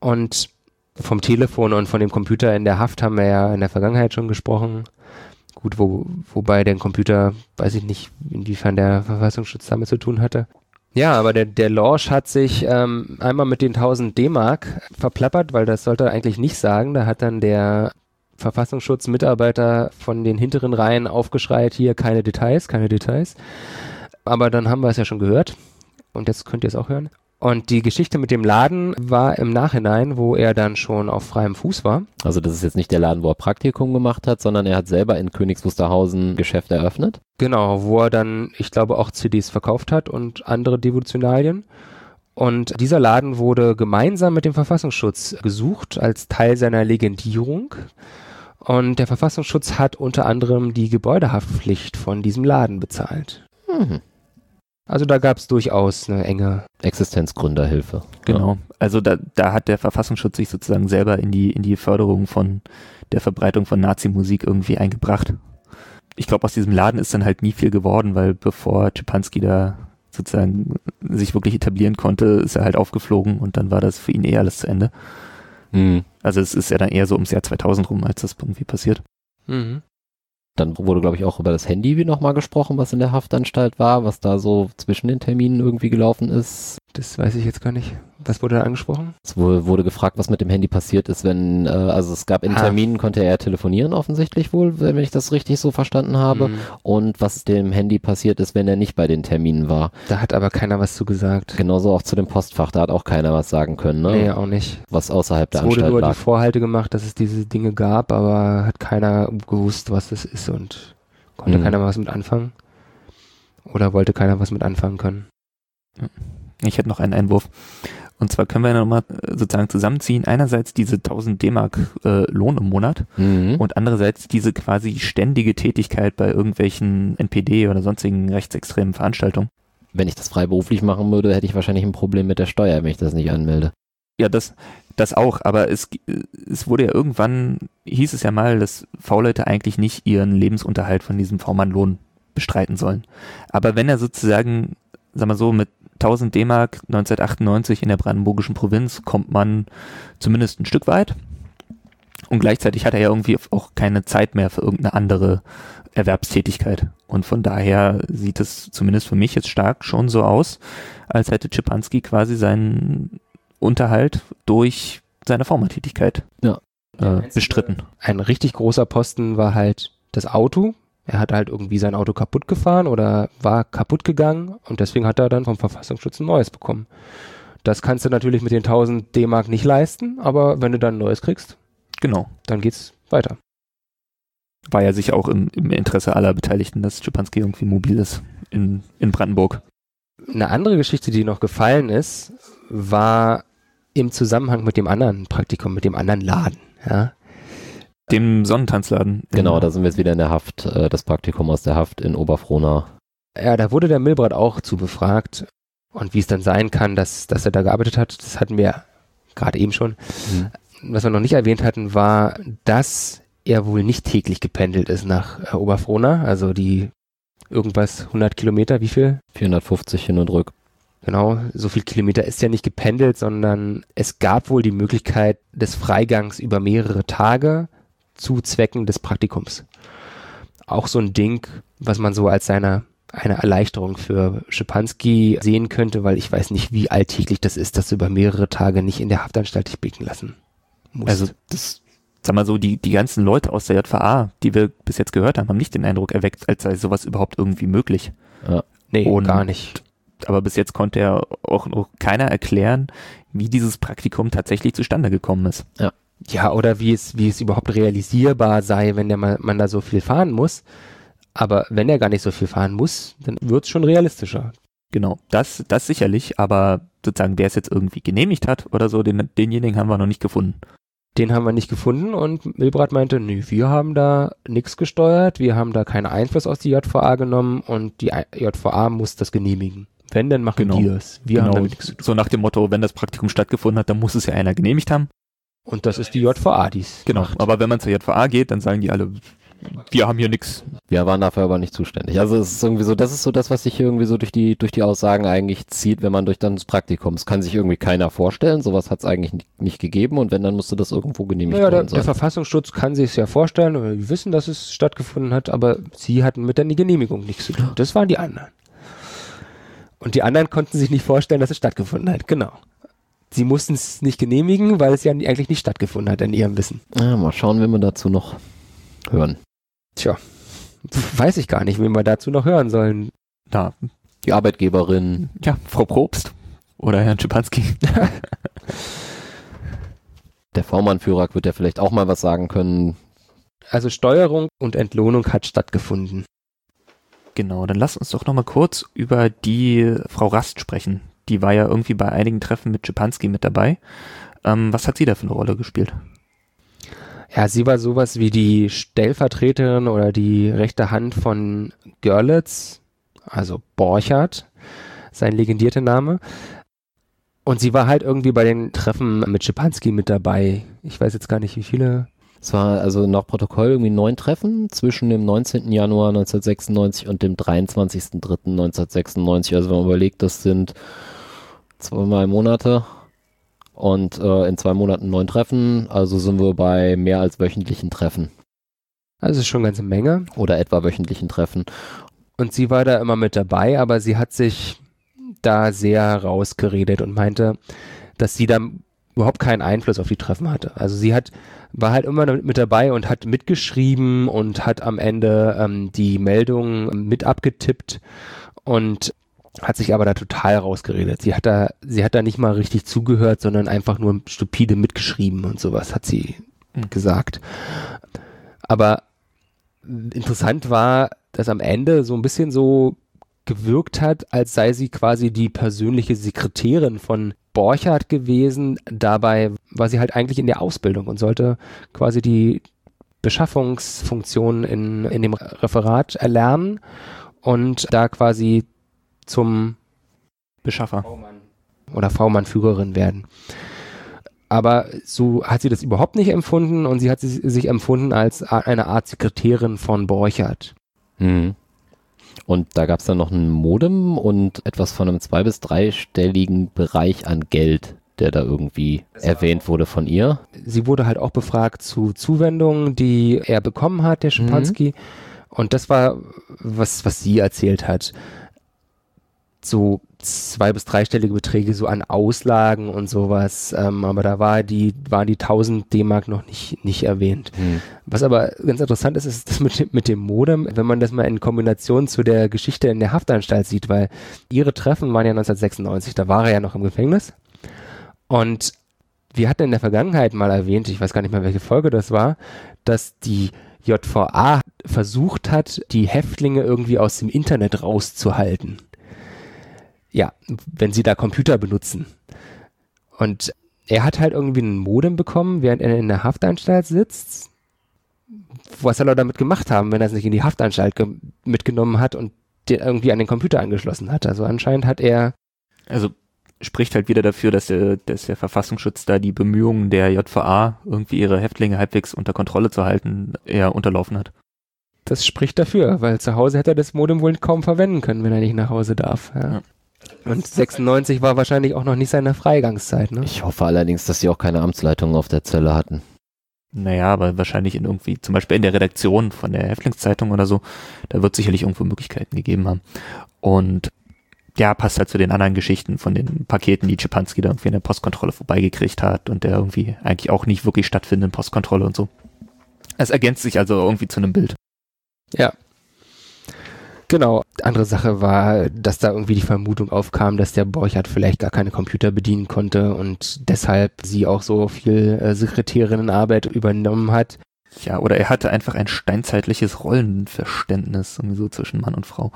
Und vom Telefon und von dem Computer in der Haft haben wir ja in der Vergangenheit schon gesprochen. Gut, wo, wobei der Computer, weiß ich nicht, inwiefern der Verfassungsschutz damit zu tun hatte. Ja, aber der, der Lorsch hat sich ähm, einmal mit den 1000 D-Mark verplappert, weil das sollte er eigentlich nicht sagen. Da hat dann der Verfassungsschutzmitarbeiter von den hinteren Reihen aufgeschreit, hier keine Details, keine Details. Aber dann haben wir es ja schon gehört. Und jetzt könnt ihr es auch hören. Und die Geschichte mit dem Laden war im Nachhinein, wo er dann schon auf freiem Fuß war. Also das ist jetzt nicht der Laden, wo er Praktikum gemacht hat, sondern er hat selber in Königs Wusterhausen Geschäft eröffnet. Genau, wo er dann, ich glaube, auch CDs verkauft hat und andere Devotionalien. Und dieser Laden wurde gemeinsam mit dem Verfassungsschutz gesucht als Teil seiner Legendierung. Und der Verfassungsschutz hat unter anderem die Gebäudehaftpflicht von diesem Laden bezahlt. Mhm. Also da gab es durchaus eine enge. Existenzgründerhilfe. Genau. Also da, da hat der Verfassungsschutz sich sozusagen selber in die, in die Förderung von der Verbreitung von Nazi-Musik irgendwie eingebracht. Ich glaube, aus diesem Laden ist dann halt nie viel geworden, weil bevor Czepanski da sozusagen sich wirklich etablieren konnte, ist er halt aufgeflogen und dann war das für ihn eh alles zu Ende. Mhm. Also es ist ja dann eher so ums Jahr 2000 rum, als das irgendwie passiert. Mhm. Dann wurde, glaube ich, auch über das Handy nochmal gesprochen, was in der Haftanstalt war, was da so zwischen den Terminen irgendwie gelaufen ist. Das weiß ich jetzt gar nicht. Was wurde da angesprochen? Es wurde, wurde gefragt, was mit dem Handy passiert ist, wenn, äh, also es gab in Ah. Terminen, konnte er telefonieren offensichtlich wohl, wenn ich das richtig so verstanden habe. Mhm. Und was dem Handy passiert ist, wenn er nicht bei den Terminen war. Da hat aber keiner was zu gesagt. Genauso auch zu dem Postfach, da hat auch keiner was sagen können, ne? Nee, auch nicht. was außerhalb der Es wurde Anstalt nur lag. die Vorhalte gemacht, dass es diese Dinge gab, aber hat keiner gewusst, was das ist und konnte Mhm. keiner was mit anfangen. Oder wollte keiner was mit anfangen können. Ich hätte noch einen Einwurf. Und zwar können wir nochmal sozusagen zusammenziehen. Einerseits diese 1000 D-Mark äh, Lohn im Monat Mhm. und andererseits diese quasi ständige Tätigkeit bei irgendwelchen NPD oder sonstigen rechtsextremen Veranstaltungen. Wenn ich das freiberuflich machen würde, hätte ich wahrscheinlich ein Problem mit der Steuer, wenn ich das nicht anmelde. Ja, das, das auch, aber es, es wurde ja irgendwann, hieß es ja mal, dass V-Leute eigentlich nicht ihren Lebensunterhalt von diesem V-Mann-Lohn bestreiten sollen. Aber wenn er sozusagen, sagen wir so, mit 1000 D-Mark 1998 in der brandenburgischen Provinz kommt man zumindest ein Stück weit. Und gleichzeitig hat er ja irgendwie auch keine Zeit mehr für irgendeine andere Erwerbstätigkeit. Und von daher sieht es zumindest für mich jetzt stark schon so aus, als hätte Czepanski quasi seinen Unterhalt durch seine Formertätigkeit Ja. äh, bestritten. Ein richtig großer Posten war halt das Auto. Er hat halt irgendwie sein Auto kaputt gefahren oder war kaputt gegangen und deswegen hat er dann vom Verfassungsschutz ein neues bekommen. Das kannst du natürlich mit den 1000 D-Mark nicht leisten, aber wenn du dann ein neues kriegst, Genau. dann geht's weiter. War ja sicher auch im, im Interesse aller Beteiligten, dass Czepanski irgendwie mobil ist in, in Brandenburg. Eine andere Geschichte, die noch gefallen ist, war im Zusammenhang mit dem anderen Praktikum, mit dem anderen Laden. Ja. Dem Sonnentanzladen. Genau, da sind wir jetzt wieder in der Haft, äh, das Praktikum aus der Haft in Oberfrohna. ja, da wurde der Milbrat auch zu befragt. Und wie es dann sein kann, dass, dass er da gearbeitet hat, das hatten wir gerade eben schon. Was wir noch nicht erwähnt hatten, war, dass er wohl nicht täglich gependelt ist nach äh, Oberfrohna. Also die irgendwas 100 Kilometer, wie viel? 450 hin und rück. Genau, so viel Kilometer ist ja nicht gependelt, sondern es gab wohl die Möglichkeit des Freigangs über mehrere Tage zu Zwecken des Praktikums. Auch so ein Ding, was man so als seine eine Erleichterung für Schipanski sehen könnte, weil ich weiß nicht, wie alltäglich das ist, dass du über mehrere Tage nicht in der Haftanstalt dich blicken lassen musst. Also das, sag mal so, die, die ganzen Leute aus der JVA, die wir bis jetzt gehört haben, haben nicht den Eindruck erweckt, als sei sowas überhaupt irgendwie möglich. nee, und- gar nicht. Aber bis jetzt konnte ja auch noch keiner erklären, wie dieses Praktikum tatsächlich zustande gekommen ist. Ja, oder wie es, wie es überhaupt realisierbar sei, wenn der mal, man da so viel fahren muss. Aber wenn er gar nicht so viel fahren muss, dann wird es schon realistischer. Genau, das, das sicherlich, aber sozusagen, wer es jetzt irgendwie genehmigt hat oder so, den, denjenigen haben wir noch nicht gefunden. Den haben wir nicht gefunden und Milbrat meinte, nö, wir haben da nichts gesteuert, wir haben da keinen Einfluss aus die JVA genommen und die JVA muss das genehmigen. Wenn, dann machen Genau. die das. Wir haben genau, damit nichts so nach dem Motto, wenn das Praktikum stattgefunden hat, dann muss es ja einer genehmigt haben. Und das ist die JVA, die es Genau, macht. aber wenn man zur JVA geht, dann sagen die alle, wir haben hier nichts. Wir waren dafür aber nicht zuständig. Also es ist irgendwie so, das ist so das, was sich irgendwie so durch die, durch die Aussagen eigentlich zieht, wenn man durch dann das Praktikum. Es kann sich irgendwie keiner vorstellen. Sowas hat es eigentlich nicht, gegeben und wenn, dann musste das irgendwo genehmigt Naja, der, worden der sein. Verfassungsschutz kann sich es ja vorstellen oder die wissen, dass es stattgefunden hat, aber sie hatten mit der Genehmigung nichts zu tun. Das waren die anderen. Und die anderen konnten sich nicht vorstellen, dass es stattgefunden hat. Genau. Sie mussten es nicht genehmigen, weil es ja eigentlich nicht stattgefunden hat in ihrem Wissen. Ja, mal schauen, wenn wir dazu noch hören. Tja, weiß ich gar nicht, wen wir dazu noch hören sollen. Na, Die Arbeitgeberin, ja, Frau Probst oder Herrn Schipanski. [laughs] der V-Mann-Führer wird ja vielleicht auch mal was sagen können. Also Steuerung und Entlohnung hat stattgefunden. Genau, dann lass uns doch nochmal kurz über die Frau Rast sprechen. Die war ja irgendwie bei einigen Treffen mit Schipanski mit dabei. Ähm, was hat sie da für eine Rolle gespielt? Ja, sie war sowas wie die Stellvertreterin oder die rechte Hand von Görlitz, also Borchardt, sein legendierter Name. Und sie war halt irgendwie bei den Treffen mit Schipanski mit dabei. Ich weiß jetzt gar nicht, wie viele. Es war also nach Protokoll irgendwie neun Treffen zwischen dem 19. Januar 1996 und dem 23.03.1996. Also wenn man überlegt, das sind zweimal Monate und äh, in zwei Monaten neun Treffen. Also sind wir bei mehr als wöchentlichen Treffen Also schon eine ganze Menge. oder etwa wöchentlichen Treffen. Und sie war da immer mit dabei, aber sie hat sich da sehr rausgeredet und meinte, dass sie da überhaupt keinen Einfluss auf die Treffen hatte. Also sie hat, war halt immer mit, mit dabei und hat mitgeschrieben und hat am Ende ähm, die Meldungen mit abgetippt und hat sich aber da total rausgeredet. Sie hat da, sie hat da nicht mal richtig zugehört, sondern einfach nur stupide mitgeschrieben und sowas hat sie Mhm. gesagt. Aber interessant war, dass am Ende so ein bisschen so gewirkt hat, als sei sie quasi die persönliche Sekretärin von Borchardt gewesen. Dabei war sie halt eigentlich in der Ausbildung und sollte quasi die Beschaffungsfunktion in, in dem Referat erlernen und da quasi zum Beschaffer. oder V-Mann-Führerin werden. Aber so hat sie das überhaupt nicht empfunden und sie hat sich empfunden als eine Art Sekretärin von Borchert. Mhm. Und da gab es dann noch ein Modem und etwas von einem zwei- bis dreistelligen Bereich an Geld, der da irgendwie erwähnt wurde von ihr. Sie wurde halt auch befragt zu Zuwendungen, die er bekommen hat, der Schipanski. Mhm. Und das war, was, was sie erzählt hat. So zwei- bis dreistellige Beträge so an Auslagen und sowas. Ähm, aber da war die, waren die 1000 D-Mark noch nicht, nicht erwähnt. Hm. Was aber ganz interessant ist, ist das mit, mit dem Modem, wenn man das mal in Kombination zu der Geschichte in der Haftanstalt sieht, weil ihre Treffen waren ja 1996, da war er ja noch im Gefängnis. Und wir hatten in der Vergangenheit mal erwähnt, ich weiß gar nicht mehr, welche Folge das war, dass die JVA versucht hat, die Häftlinge irgendwie aus dem Internet rauszuhalten ja, wenn sie da Computer benutzen. Und er hat halt irgendwie ein Modem bekommen, während er in der Haftanstalt sitzt. Was soll er damit gemacht haben, wenn er es nicht in die Haftanstalt mitgenommen hat und den irgendwie an den Computer angeschlossen hat? Also anscheinend hat er. Also spricht halt wieder dafür, dass der, dass der Verfassungsschutz da die Bemühungen der JVA, irgendwie ihre Häftlinge halbwegs unter Kontrolle zu halten, eher unterlaufen hat. Das spricht dafür, weil zu Hause hätte er das Modem wohl kaum verwenden können, wenn er nicht nach Hause darf. Ja. Ja. Und 96 war wahrscheinlich auch noch nicht seine Freigangszeit, ne? Ich hoffe allerdings, dass sie auch keine Amtsleitung auf der Zelle hatten. Naja, aber wahrscheinlich in irgendwie, zum Beispiel in der Redaktion von der Häftlingszeitung oder so, da wird sicherlich irgendwo Möglichkeiten gegeben haben. Und ja, passt halt zu den anderen Geschichten von den Paketen, die Czepanski da irgendwie in der Postkontrolle vorbeigekriegt hat und der irgendwie eigentlich auch nicht wirklich stattfindenden Postkontrolle und so. Es ergänzt sich also irgendwie zu einem Bild. Ja, Genau. Andere Sache war, dass da irgendwie die Vermutung aufkam, dass der Borchardt vielleicht gar keine Computer bedienen konnte und deshalb sie auch so viel äh, Sekretärinnenarbeit übernommen hat. Ja, oder er hatte einfach ein steinzeitliches Rollenverständnis irgendwie so zwischen Mann und Frau.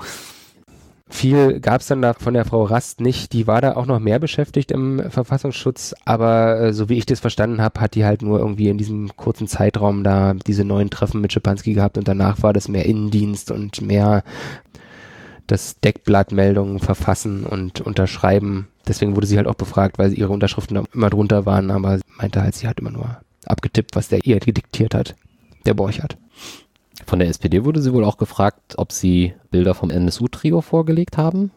Viel gab es dann da von der Frau Rast nicht. Die war da auch noch mehr beschäftigt im Verfassungsschutz, aber äh, so wie ich das verstanden habe, hat die halt nur irgendwie in diesem kurzen Zeitraum da diese neuen Treffen mit Schipanski gehabt und danach war das mehr Innendienst und mehr das Deckblattmeldungen verfassen und unterschreiben. Deswegen wurde sie halt auch befragt, weil ihre Unterschriften immer drunter waren, aber sie meinte halt, sie hat immer nur abgetippt, was der ihr gediktiert hat, der Borchardt. Von der SPD wurde sie wohl auch gefragt, ob sie Bilder vom NSU-Trio vorgelegt haben.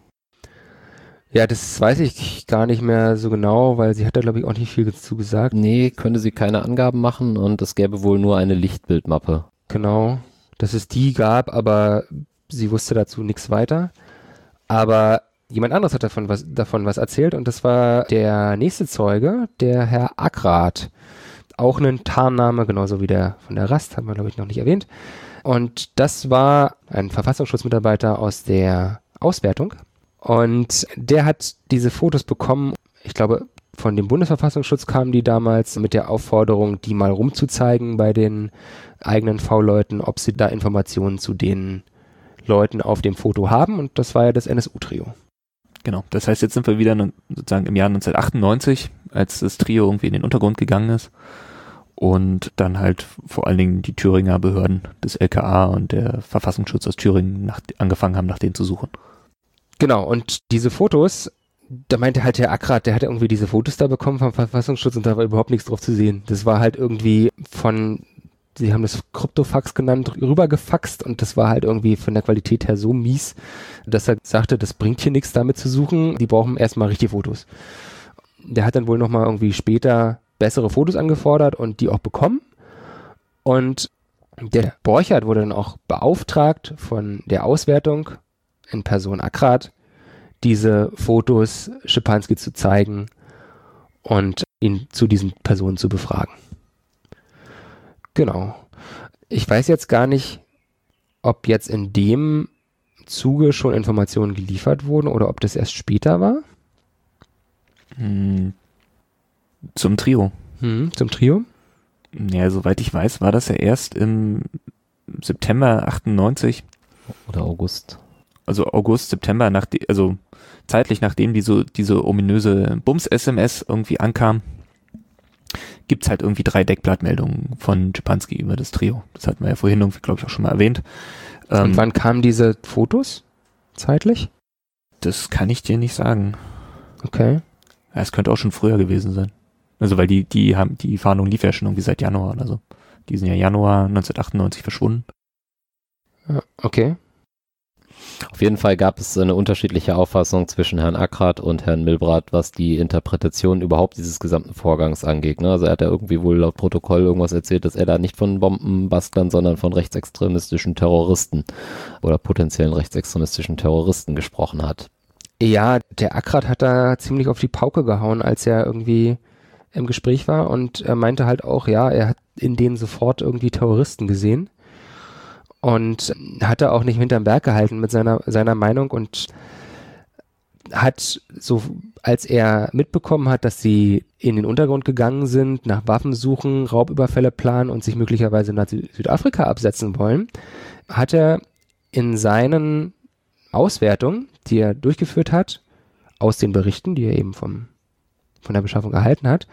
Ja, das weiß ich gar nicht mehr so genau, weil sie hat da, glaube ich, auch nicht viel dazu gesagt. Nee, könnte sie keine Angaben machen und es gäbe wohl nur eine Lichtbildmappe. Genau, dass es die gab, aber sie wusste dazu nichts weiter. Aber jemand anderes hat davon was, davon was erzählt und das war der nächste Zeuge, der Herr Ackrat. Auch ein Tarnname, genauso wie der von der Rast, haben wir, glaube ich, noch nicht erwähnt. Und das war ein Verfassungsschutzmitarbeiter aus der Auswertung. Und der hat diese Fotos bekommen. Ich glaube, von dem Bundesverfassungsschutz kamen die damals mit der Aufforderung, die mal rumzuzeigen bei den eigenen V-Leuten, ob sie da Informationen zu den Leuten auf dem Foto haben. Und das war ja das NSU-Trio. Genau. Das heißt, jetzt sind wir wieder sozusagen im Jahr 1998, als das Trio irgendwie in den Untergrund gegangen ist und dann halt vor allen Dingen die Thüringer Behörden des LKA und der Verfassungsschutz aus Thüringen nach, angefangen haben, nach denen zu suchen. Genau, und diese Fotos, da meinte halt Herr Ackrat, der hatte irgendwie diese Fotos da bekommen vom Verfassungsschutz und da war überhaupt nichts drauf zu sehen. Das war halt irgendwie von, sie haben das Kryptofax genannt, rübergefaxt und das war halt irgendwie von der Qualität her so mies, dass er sagte, das bringt hier nichts damit zu suchen, die brauchen erstmal richtige Fotos. Der hat dann wohl nochmal irgendwie später bessere Fotos angefordert und die auch bekommen. Und der Borchert wurde dann auch beauftragt von der Auswertung in Person Akrat, diese Fotos Schipanski zu zeigen und ihn zu diesen Personen zu befragen. Genau. Ich weiß jetzt gar nicht, ob jetzt in dem Zuge schon Informationen geliefert wurden oder ob das erst später war. Zum Trio. Hm, zum Trio? Ja, soweit ich weiß, war das ja erst im September 98. Oder August. Also August, September, nach die, also zeitlich nachdem diese, diese ominöse Bums-SMS irgendwie ankam, gibt's halt irgendwie drei Deckblattmeldungen von Czepanski über das Trio. Das hatten wir ja vorhin irgendwie, glaube ich, auch schon mal erwähnt. Und ähm, wann kamen diese Fotos? Zeitlich? Das kann ich dir nicht sagen. Okay. Es könnte auch schon früher gewesen sein. Also weil die, die haben, die Fahndung lief ja schon irgendwie seit Januar oder so. Die sind ja Januar 1998 verschwunden. Okay. Auf jeden Fall gab es eine unterschiedliche Auffassung zwischen Herrn Ackrat und Herrn Milbrat, was die Interpretation überhaupt dieses gesamten Vorgangs angeht. Ne? Also er hat ja irgendwie wohl laut Protokoll irgendwas erzählt, dass er da nicht von Bombenbastlern, sondern von rechtsextremistischen Terroristen oder potenziellen rechtsextremistischen Terroristen gesprochen hat. Ja, der Ackrat hat da ziemlich auf die Pauke gehauen, als er irgendwie im Gespräch war und er meinte halt auch, ja, er hat in denen sofort irgendwie Terroristen gesehen und hat er auch nicht hinterm Berg gehalten mit seiner, seiner Meinung und hat so, als er mitbekommen hat, dass sie in den Untergrund gegangen sind, nach Waffen suchen, Raubüberfälle planen und sich möglicherweise nach Südafrika absetzen wollen, hat er in seinen Auswertungen, die er durchgeführt hat, aus den Berichten, die er eben vom, von der Beschaffung erhalten hat,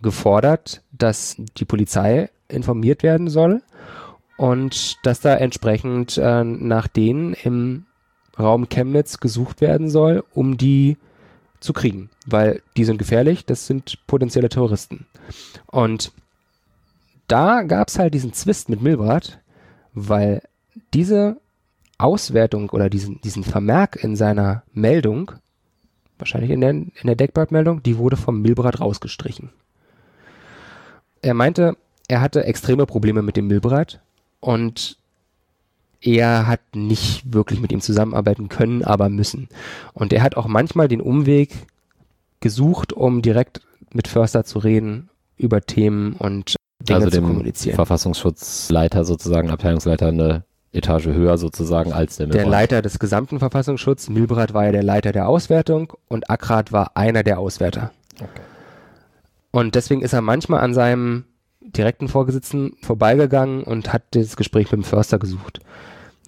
gefordert, dass die Polizei informiert werden soll und dass da entsprechend äh, nach denen im Raum Chemnitz gesucht werden soll, um die zu kriegen, weil die sind gefährlich, das sind potenzielle Terroristen. Und da gab es halt diesen Zwist mit Milbrat, weil diese Auswertung oder diesen, diesen Vermerk in seiner Meldung, wahrscheinlich in der, in der Deckblatt-Meldung, die wurde vom Milbrat rausgestrichen. Er meinte, er hatte extreme Probleme mit dem Milbrat und er hat nicht wirklich mit ihm zusammenarbeiten können, aber müssen. Und er hat auch manchmal den Umweg gesucht, um direkt mit Förster zu reden über Themen und Dinge also zu dem kommunizieren. Verfassungsschutzleiter sozusagen, Abteilungsleiter eine Etage höher sozusagen als der Der Milbrat. Leiter des gesamten Verfassungsschutzes, Milbrat war ja der Leiter der Auswertung und Akrat war einer der Auswärter. Und deswegen ist er manchmal an seinem direkten Vorgesetzten vorbeigegangen und hat das Gespräch mit dem Förster gesucht,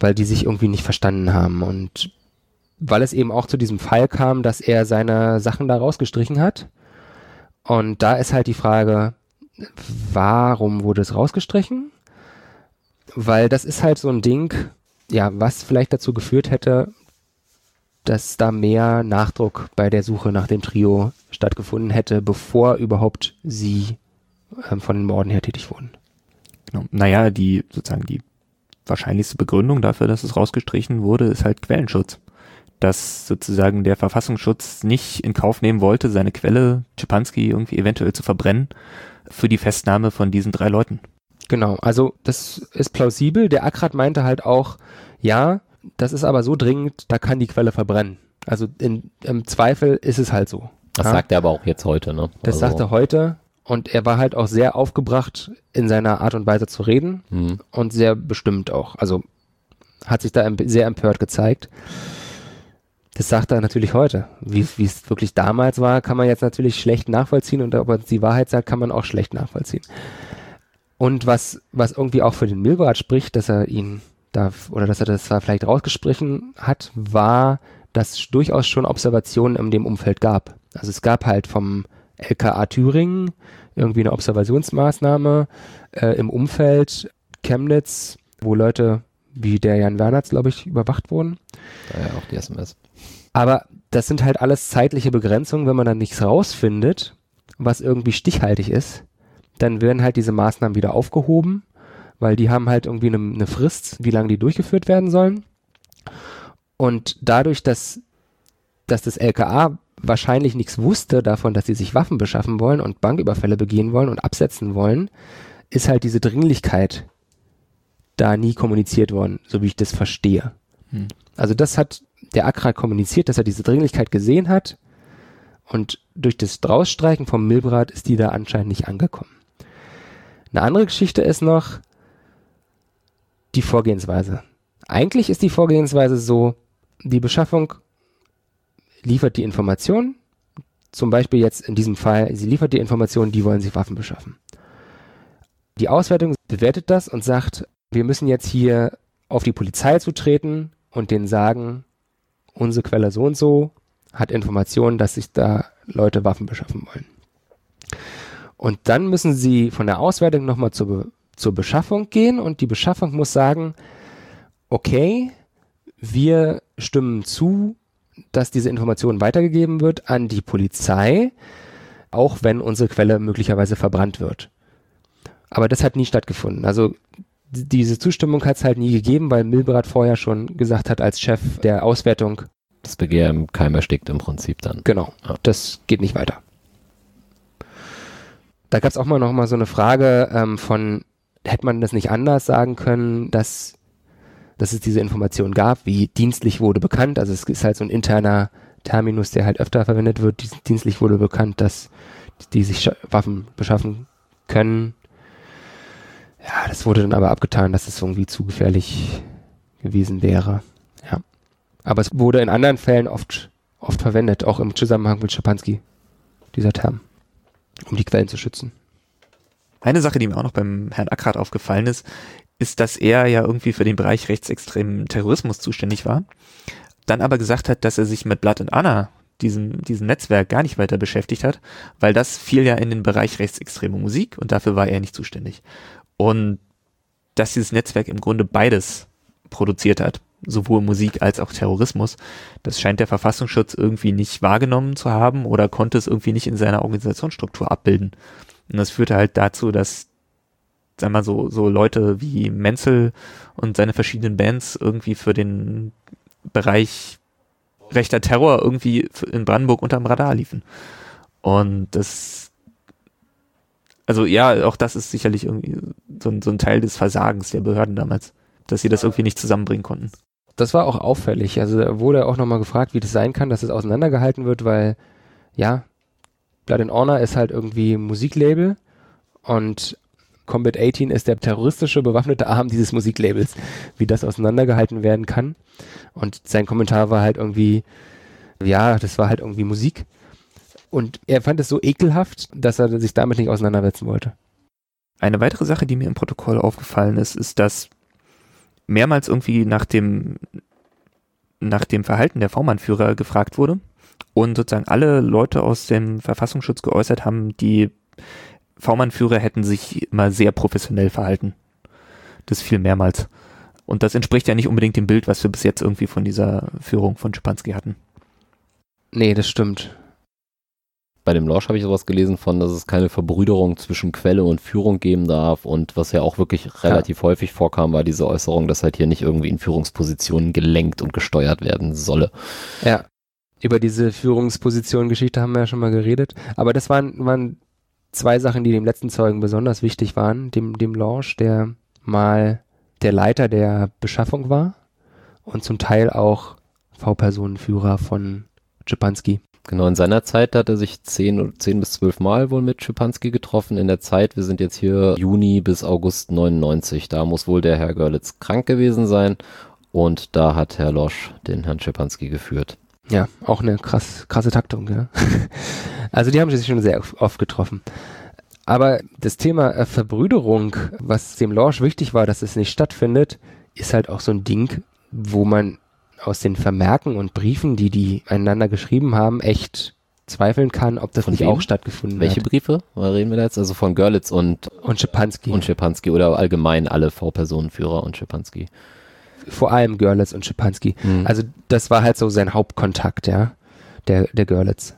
weil die sich irgendwie nicht verstanden haben und weil es eben auch zu diesem Fall kam, dass er seine Sachen da rausgestrichen hat. Und da ist halt die Frage, warum wurde es rausgestrichen? Weil das ist halt so ein Ding, ja, was vielleicht dazu geführt hätte, dass da mehr Nachdruck bei der Suche nach dem Trio stattgefunden hätte, bevor überhaupt sie ähm, von den Morden her tätig wurden. Genau. Naja, die sozusagen die wahrscheinlichste Begründung dafür, dass es rausgestrichen wurde, ist halt Quellenschutz. Dass sozusagen der Verfassungsschutz nicht in Kauf nehmen wollte, seine Quelle Czepanski irgendwie eventuell zu verbrennen für die Festnahme von diesen drei Leuten. Genau, also das ist plausibel. Der Akrat meinte halt auch, ja, das ist aber so dringend, da kann die Quelle verbrennen. Also in, im Zweifel ist es halt so. Das ja? sagt er aber auch jetzt heute, ne? Das Also, sagt er heute und er war halt auch sehr aufgebracht in seiner Art und Weise zu reden hm. und sehr bestimmt auch. Also hat sich da sehr empört gezeigt. Das sagt er natürlich heute. Wie wie es wirklich damals war, kann man jetzt natürlich schlecht nachvollziehen und ob er die Wahrheit sagt, kann man auch schlecht nachvollziehen. Und was, was irgendwie auch für den Milbrat spricht, dass er ihn da, oder dass er das zwar vielleicht rausgesprochen hat, war, dass es durchaus schon Observationen in dem Umfeld gab. Also es gab halt vom LKA Thüringen irgendwie eine Observationsmaßnahme äh, im Umfeld Chemnitz, wo Leute wie der Jan Wernertz, glaube ich, überwacht wurden. Daher auch die SMS. Aber das sind halt alles zeitliche Begrenzungen, wenn man dann nichts rausfindet, was irgendwie stichhaltig ist, dann werden halt diese Maßnahmen wieder aufgehoben, weil die haben halt irgendwie eine, eine Frist, wie lange die durchgeführt werden sollen. Und dadurch, dass, dass das LKA wahrscheinlich nichts wusste davon, dass sie sich Waffen beschaffen wollen und Banküberfälle begehen wollen und absetzen wollen, ist halt diese Dringlichkeit da nie kommuniziert worden, so wie ich das verstehe. Hm. Also das hat der Akra kommuniziert, dass er diese Dringlichkeit gesehen hat und durch das Drausstreichen vom Milbrat ist die da anscheinend nicht angekommen. Eine andere Geschichte ist noch die Vorgehensweise. Eigentlich ist die Vorgehensweise so, die Beschaffung liefert die Information, zum Beispiel jetzt in diesem Fall, sie liefert die Information, die wollen sich Waffen beschaffen. Die Auswertung bewertet das und sagt, wir müssen jetzt hier auf die Polizei zutreten und denen sagen, unsere Quelle so und so hat Informationen, dass sich da Leute Waffen beschaffen wollen. Und dann müssen sie von der Auswertung nochmal zur, zur Beschaffung gehen und die Beschaffung muss sagen, okay, wir stimmen zu, dass diese Information weitergegeben wird an die Polizei. auch wenn unsere Quelle möglicherweise verbrannt wird. Aber das hat nie stattgefunden. Also diese Zustimmung hat es halt nie gegeben, weil Milbrat vorher schon gesagt hat, als Chef der Auswertung. Das Begehr im Keim erstickt im Prinzip dann. Genau, Ja. das geht nicht weiter. Da gab es auch mal noch mal so eine Frage ähm, von, hätte man das nicht anders sagen können, dass, dass es diese Information gab, wie dienstlich wurde bekannt. Also es ist halt so ein interner Terminus, der halt öfter verwendet wird. Dienstlich wurde bekannt, dass die sich Waffen beschaffen können. Ja, das wurde dann aber abgetan, dass es irgendwie zu gefährlich gewesen wäre. Ja. Aber es wurde in anderen Fällen oft, oft verwendet, auch im Zusammenhang mit Schapansky, dieser Term, um die Quellen zu schützen. Eine Sache, die mir auch noch beim Herrn Ackrat aufgefallen ist, ist, dass er ja irgendwie für den Bereich rechtsextremen Terrorismus zuständig war, dann aber gesagt hat, dass er sich mit Blood and Anna, diesem, diesem Netzwerk, gar nicht weiter beschäftigt hat, weil das fiel ja in den Bereich rechtsextreme Musik und dafür war er nicht zuständig. Und dass dieses Netzwerk im Grunde beides produziert hat, sowohl Musik als auch Terrorismus, das scheint der Verfassungsschutz irgendwie nicht wahrgenommen zu haben oder konnte es irgendwie nicht in seiner Organisationsstruktur abbilden. Und das führte halt dazu, dass, sag mal, so, so Leute wie Menzel und seine verschiedenen Bands irgendwie für den Bereich rechter Terror irgendwie in Brandenburg unterm Radar liefen. Und das, also ja, auch das ist sicherlich irgendwie so ein, so ein Teil des Versagens der Behörden damals, dass sie das irgendwie nicht zusammenbringen konnten. Das war auch auffällig. Also da wurde auch nochmal gefragt, wie das sein kann, dass es auseinandergehalten wird, weil, ja, Blood and Honor ist halt irgendwie Musiklabel und Combat 18 ist der terroristische bewaffnete Arm dieses Musiklabels, wie das auseinandergehalten werden kann. Und sein Kommentar war halt irgendwie, ja, das war halt irgendwie Musik. Und er fand es so ekelhaft, dass er sich damit nicht auseinandersetzen wollte. Eine weitere Sache, die mir im Protokoll aufgefallen ist, ist, dass mehrmals irgendwie nach dem, nach dem Verhalten der V-Mann-Führer gefragt wurde und sozusagen alle Leute aus dem Verfassungsschutz geäußert haben, die V-Mann-Führer hätten sich immer sehr professionell verhalten. Das fiel mehrmals. Und das entspricht ja nicht unbedingt dem Bild, was wir bis jetzt irgendwie von dieser Führung von Schipanski hatten. Nee, das stimmt. Bei dem Lausch habe ich sowas gelesen von, dass es keine Verbrüderung zwischen Quelle und Führung geben darf und was ja auch wirklich relativ häufig vorkam, war diese Äußerung, dass halt hier nicht irgendwie in Führungspositionen gelenkt und gesteuert werden solle. Ja. Über diese Führungsposition-Geschichte haben wir ja schon mal geredet. Aber das waren, waren zwei Sachen, die dem letzten Zeugen besonders wichtig waren. Dem, dem Lorsch, der mal der Leiter der Beschaffung war und zum Teil auch V-Personenführer von Schipanski. Genau, in seiner Zeit hat er sich zehn, zehn bis zwölf Mal wohl mit Schipanski getroffen. In der Zeit, wir sind jetzt hier Juni bis August 99, da muss wohl der Herr Görlitz krank gewesen sein und da hat Herr Losch den Herrn Schipanski geführt. Ja, auch eine krass, krasse Taktung, ja. [laughs] Also die haben sich schon sehr oft getroffen. Aber das Thema äh, Verbrüderung, was dem Lorsch wichtig war, dass es nicht stattfindet, ist halt auch so ein Ding, wo man aus den Vermerken und Briefen, die die einander geschrieben haben, echt zweifeln kann, ob das Von nicht wem? auch stattgefunden Welche hat. Briefe? Was reden wir da jetzt? Also von Görlitz und, Und Schipanski. und Schipanski oder allgemein alle V-Personenführer und Schipanski. vor allem Görlitz und Schipanski. Mhm. Also das war halt so sein Hauptkontakt, ja, der, der Görlitz.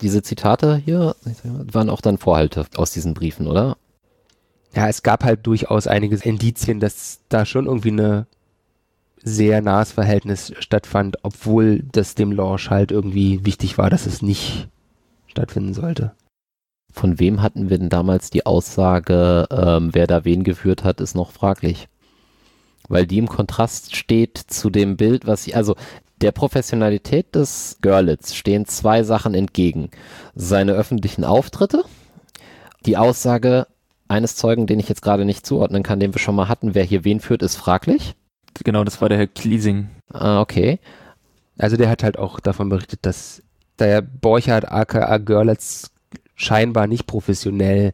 Diese Zitate hier waren auch dann Vorhalte aus diesen Briefen, oder? Ja, es gab halt durchaus einige Indizien, dass da schon irgendwie eine sehr nahes Verhältnis stattfand, obwohl das dem Lorsch halt irgendwie wichtig war, dass es nicht stattfinden sollte. Von wem hatten wir denn damals die Aussage, ähm, wer da wen geführt hat, ist noch fraglich. Weil die im Kontrast steht zu dem Bild, was ich, also der Professionalität des Görlitz stehen zwei Sachen entgegen. Seine öffentlichen Auftritte, die Aussage eines Zeugen, den ich jetzt gerade nicht zuordnen kann, den wir schon mal hatten, wer hier wen führt, ist fraglich. Genau, das war der Herr Kliesing. Ah, okay. Also der hat halt auch davon berichtet, dass der Borchardt aka Görlitz scheinbar nicht professionell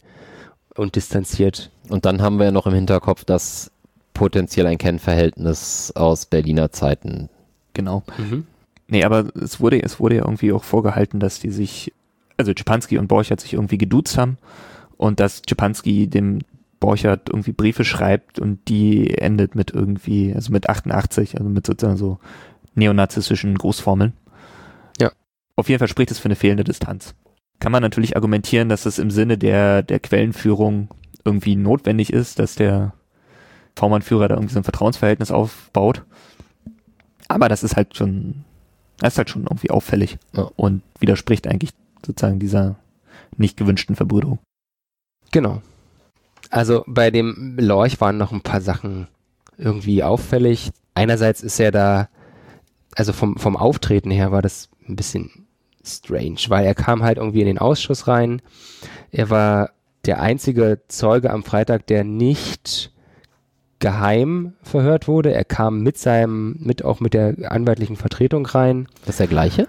und distanziert. Und dann haben wir ja noch im Hinterkopf, dass potenziell ein Kennverhältnis aus Berliner Zeiten Genau. Nee, aber es wurde, es wurde ja irgendwie auch vorgehalten, dass die sich, also Czepanski und Borchert sich irgendwie geduzt haben und dass Czepanski dem Borchert irgendwie Briefe schreibt und die endet mit irgendwie, also mit 88, also mit sozusagen so neonazistischen Großformeln. Ja. Auf jeden Fall spricht es für eine fehlende Distanz. kann man natürlich argumentieren, dass es im Sinne der, der Quellenführung irgendwie notwendig ist, dass der V-Mann-Führer da irgendwie so ein Vertrauensverhältnis aufbaut. Aber das ist halt schon, das ist halt schon irgendwie auffällig Ja. und widerspricht eigentlich sozusagen dieser nicht gewünschten Verbrüderung. Genau. Also bei dem Lorch waren noch ein paar Sachen irgendwie auffällig. Einerseits ist er da, also vom, vom Auftreten her war das ein bisschen strange, weil er kam halt irgendwie in den Ausschuss rein. Er war der einzige Zeuge am Freitag, der nicht geheim verhört wurde. Er kam mit seinem, mit auch mit der anwaltlichen Vertretung rein. Das ist der gleiche?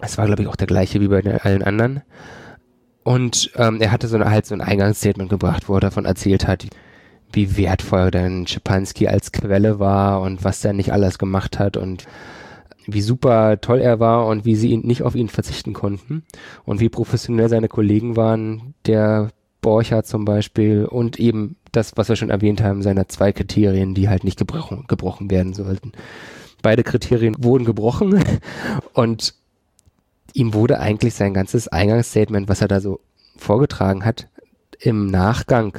Es war, glaube ich, auch der gleiche wie bei den, allen anderen. Und ähm, er hatte so eine, halt so ein Eingangsstatement gebracht, wo er davon erzählt hat, wie wertvoll denn Schipanski als Quelle war und was er nicht alles gemacht hat und wie super toll er war und wie sie ihn nicht auf ihn verzichten konnten und wie professionell seine Kollegen waren, der Borcher zum Beispiel und eben das, was wir schon erwähnt haben, seiner zwei Kriterien, die halt nicht gebrochen, gebrochen werden sollten. Beide Kriterien wurden gebrochen [laughs] und ihm wurde eigentlich sein ganzes Eingangsstatement, was er da so vorgetragen hat, im Nachgang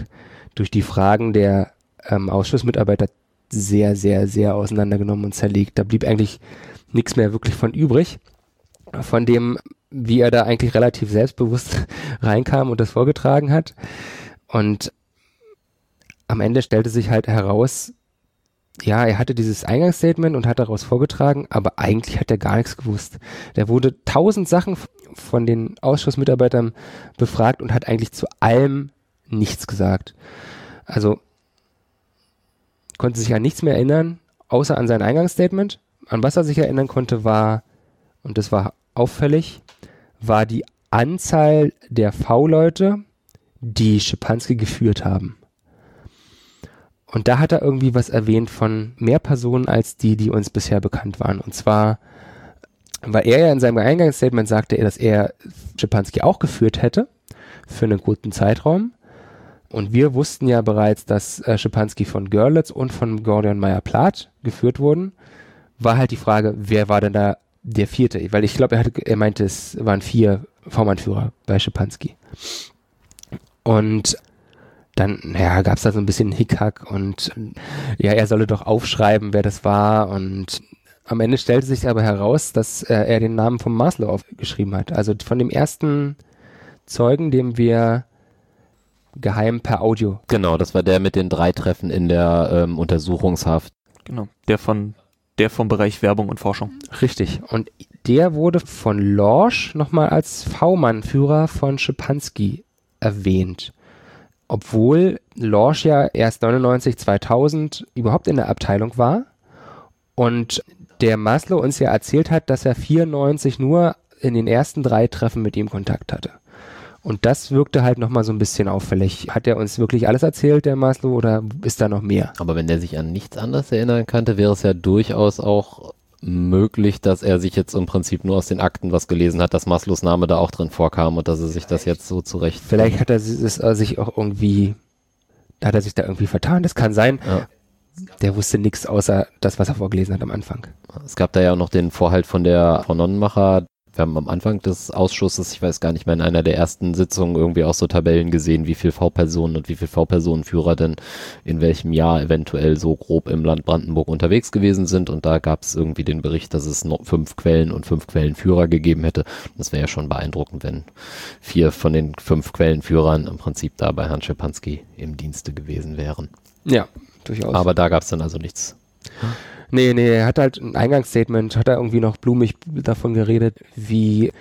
durch die Fragen der ähm, Ausschussmitarbeiter sehr, sehr, sehr auseinandergenommen und zerlegt. Da blieb eigentlich nichts mehr wirklich von übrig. Von dem, wie er da eigentlich relativ selbstbewusst [laughs] reinkam und das vorgetragen hat. Und am Ende stellte sich halt heraus, ja, er hatte dieses Eingangsstatement und hat daraus vorgetragen, aber eigentlich hat er gar nichts gewusst. Der wurde tausend Sachen von den Ausschussmitarbeitern befragt und hat eigentlich zu allem nichts gesagt. Also konnte sich an nichts mehr erinnern, außer an sein Eingangsstatement. An was er sich erinnern konnte, war, und das war auffällig, war die Anzahl der V-Leute, die Schipanski geführt haben. Und da hat er irgendwie was erwähnt von mehr Personen als die, die uns bisher bekannt waren. Und zwar, weil er ja in seinem Eingangsstatement sagte, dass er Schipanski auch geführt hätte für einen guten Zeitraum. Und wir wussten ja bereits, dass äh, Schipanski von Görlitz und von Gordion Meyer-Plath geführt wurden. War halt die Frage, wer war denn da der vierte? Weil ich glaube, er, er meinte, es waren vier V-Mann-Führer bei Schipanski. Und dann, naja, gab es da so ein bisschen Hickhack und ja, er solle doch aufschreiben, wer das war. Und am Ende stellte sich aber heraus, dass äh, er den Namen von Maslow aufgeschrieben hat. Also von dem ersten Zeugen, dem wir geheim per Audio. Genau, das war der mit den drei Treffen in der ähm, Untersuchungshaft. Genau. Der von, der vom Bereich Werbung und Forschung. Richtig. Und der wurde von Lorsch nochmal als V-Mann-Führer von Schipanski erwähnt. Obwohl Lorsch ja erst 99, 2000 überhaupt in der Abteilung war und der Maslow uns ja erzählt hat, dass er 94 nur in den ersten drei Treffen mit ihm Kontakt hatte. Und das wirkte halt nochmal so ein bisschen auffällig. Hat er uns wirklich alles erzählt, der Maslow, oder ist da noch mehr? Aber wenn der sich an nichts anderes erinnern könnte, wäre es ja durchaus auch möglich, dass er sich jetzt im Prinzip nur aus den Akten was gelesen hat, dass Maslows Name da auch drin vorkam und dass er sich das jetzt so zurecht. Vielleicht hat er sich auch irgendwie, hat er sich da irgendwie vertan. Das kann sein. Ja. Der wusste nichts außer das, was er vorgelesen hat am Anfang. Es gab da ja auch noch den Vorhalt von der Frau Nonnenmacher. Wir haben am Anfang des Ausschusses, ich weiß gar nicht mehr, in einer der ersten Sitzungen irgendwie auch so Tabellen gesehen, wie viel V-Personen und wie viel V-Personenführer denn in welchem Jahr eventuell so grob im Land Brandenburg unterwegs gewesen sind. Und da gab es irgendwie den Bericht, dass es noch fünf Quellen und fünf Quellenführer gegeben hätte. Das wäre ja schon beeindruckend, wenn vier von den fünf Quellenführern im Prinzip da bei Herrn Schepanski im Dienste gewesen wären. Ja, durchaus. Aber da gab es dann also nichts. Nee, nee, er hat halt ein Eingangsstatement, hat er irgendwie noch blumig davon geredet, wie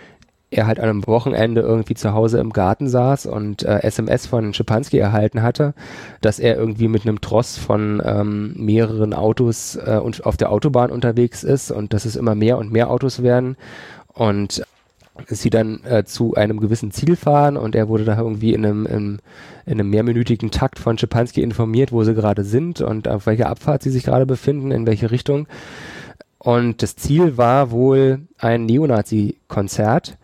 er halt an einem Wochenende irgendwie zu Hause im Garten saß und äh, SMS von Schipanski erhalten hatte, dass er irgendwie mit einem Tross von ähm, mehreren Autos äh, und auf der Autobahn unterwegs ist und dass es immer mehr und mehr Autos werden. Und sie dann äh, zu einem gewissen Ziel fahren und er wurde da irgendwie in einem, in, in einem mehrminütigen Takt von Schipanski informiert, wo sie gerade sind und auf welcher Abfahrt sie sich gerade befinden, in welche Richtung. Und das Ziel war wohl ein Neonazi-Konzert.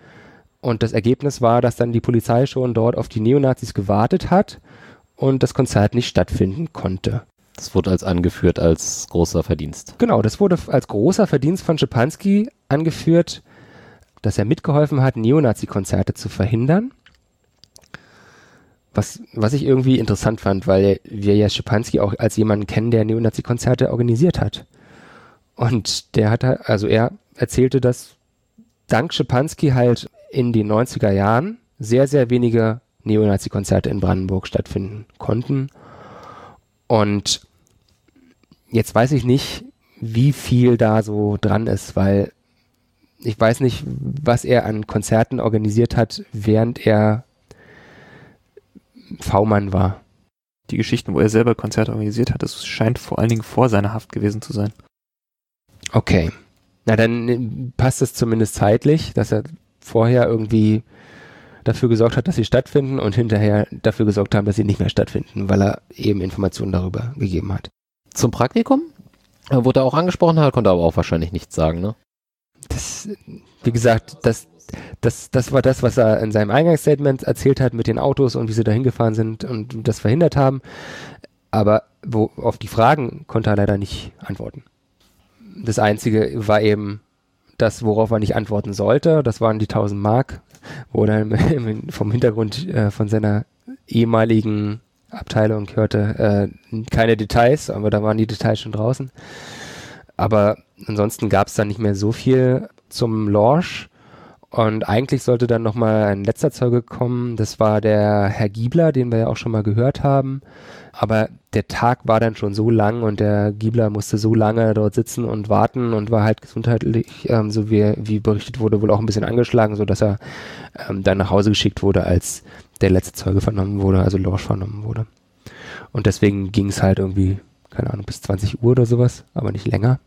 Und das Ergebnis war, dass dann die Polizei schon dort auf die Neonazis gewartet hat und das Konzert nicht stattfinden konnte. Das wurde als angeführt als großer Verdienst. Genau, das wurde als großer Verdienst von Schipanski angeführt. Dass er mitgeholfen hat, Neonazi-Konzerte zu verhindern. Was, was ich irgendwie interessant fand, weil wir ja Schipanski auch als jemanden kennen, der Neonazi-Konzerte organisiert hat. Und der hat, also er erzählte, dass dank Schipanski halt in den 90er Jahren sehr, sehr wenige Neonazi-Konzerte in Brandenburg stattfinden konnten. Und jetzt weiß ich nicht, wie viel da so dran ist, weil ich weiß nicht, was er an Konzerten organisiert hat, während er V-Mann war. Die Geschichten, wo er selber Konzerte organisiert hat, das scheint vor allen Dingen vor seiner Haft gewesen zu sein. Okay. Na, dann äh, passt es zumindest zeitlich, dass er vorher irgendwie dafür gesorgt hat, dass sie stattfinden und hinterher dafür gesorgt haben, dass sie nicht mehr stattfinden, weil er eben Informationen darüber gegeben hat. Zum Praktikum? Wurde er auch angesprochen, hat, konnte aber auch wahrscheinlich nichts sagen, ne? Das, wie gesagt, das, das, das war das, was er in seinem Eingangsstatement erzählt hat mit den Autos und wie sie da hingefahren sind und das verhindert haben. Aber wo, auf die Fragen konnte er leider nicht antworten. Das Einzige war eben das, worauf er nicht antworten sollte. Das waren die 1000 Mark, wo er [laughs] vom Hintergrund äh, von seiner ehemaligen Abteilung hörte, äh, keine Details, aber da waren die Details schon draußen. Aber ansonsten gab es da nicht mehr so viel zum Launch. Und eigentlich sollte dann nochmal ein letzter Zeuge kommen. Das war der Herr Giebler, den wir ja auch schon mal gehört haben. Aber der Tag war dann schon so lang und der Giebler musste so lange dort sitzen und warten und war halt gesundheitlich, ähm, so wie, wie berichtet wurde, wohl auch ein bisschen angeschlagen, so dass er ähm, dann nach Hause geschickt wurde, als der letzte Zeuge vernommen wurde, also Lorsch vernommen wurde. Und deswegen ging es halt irgendwie, keine Ahnung, bis 20 Uhr oder sowas, aber nicht länger.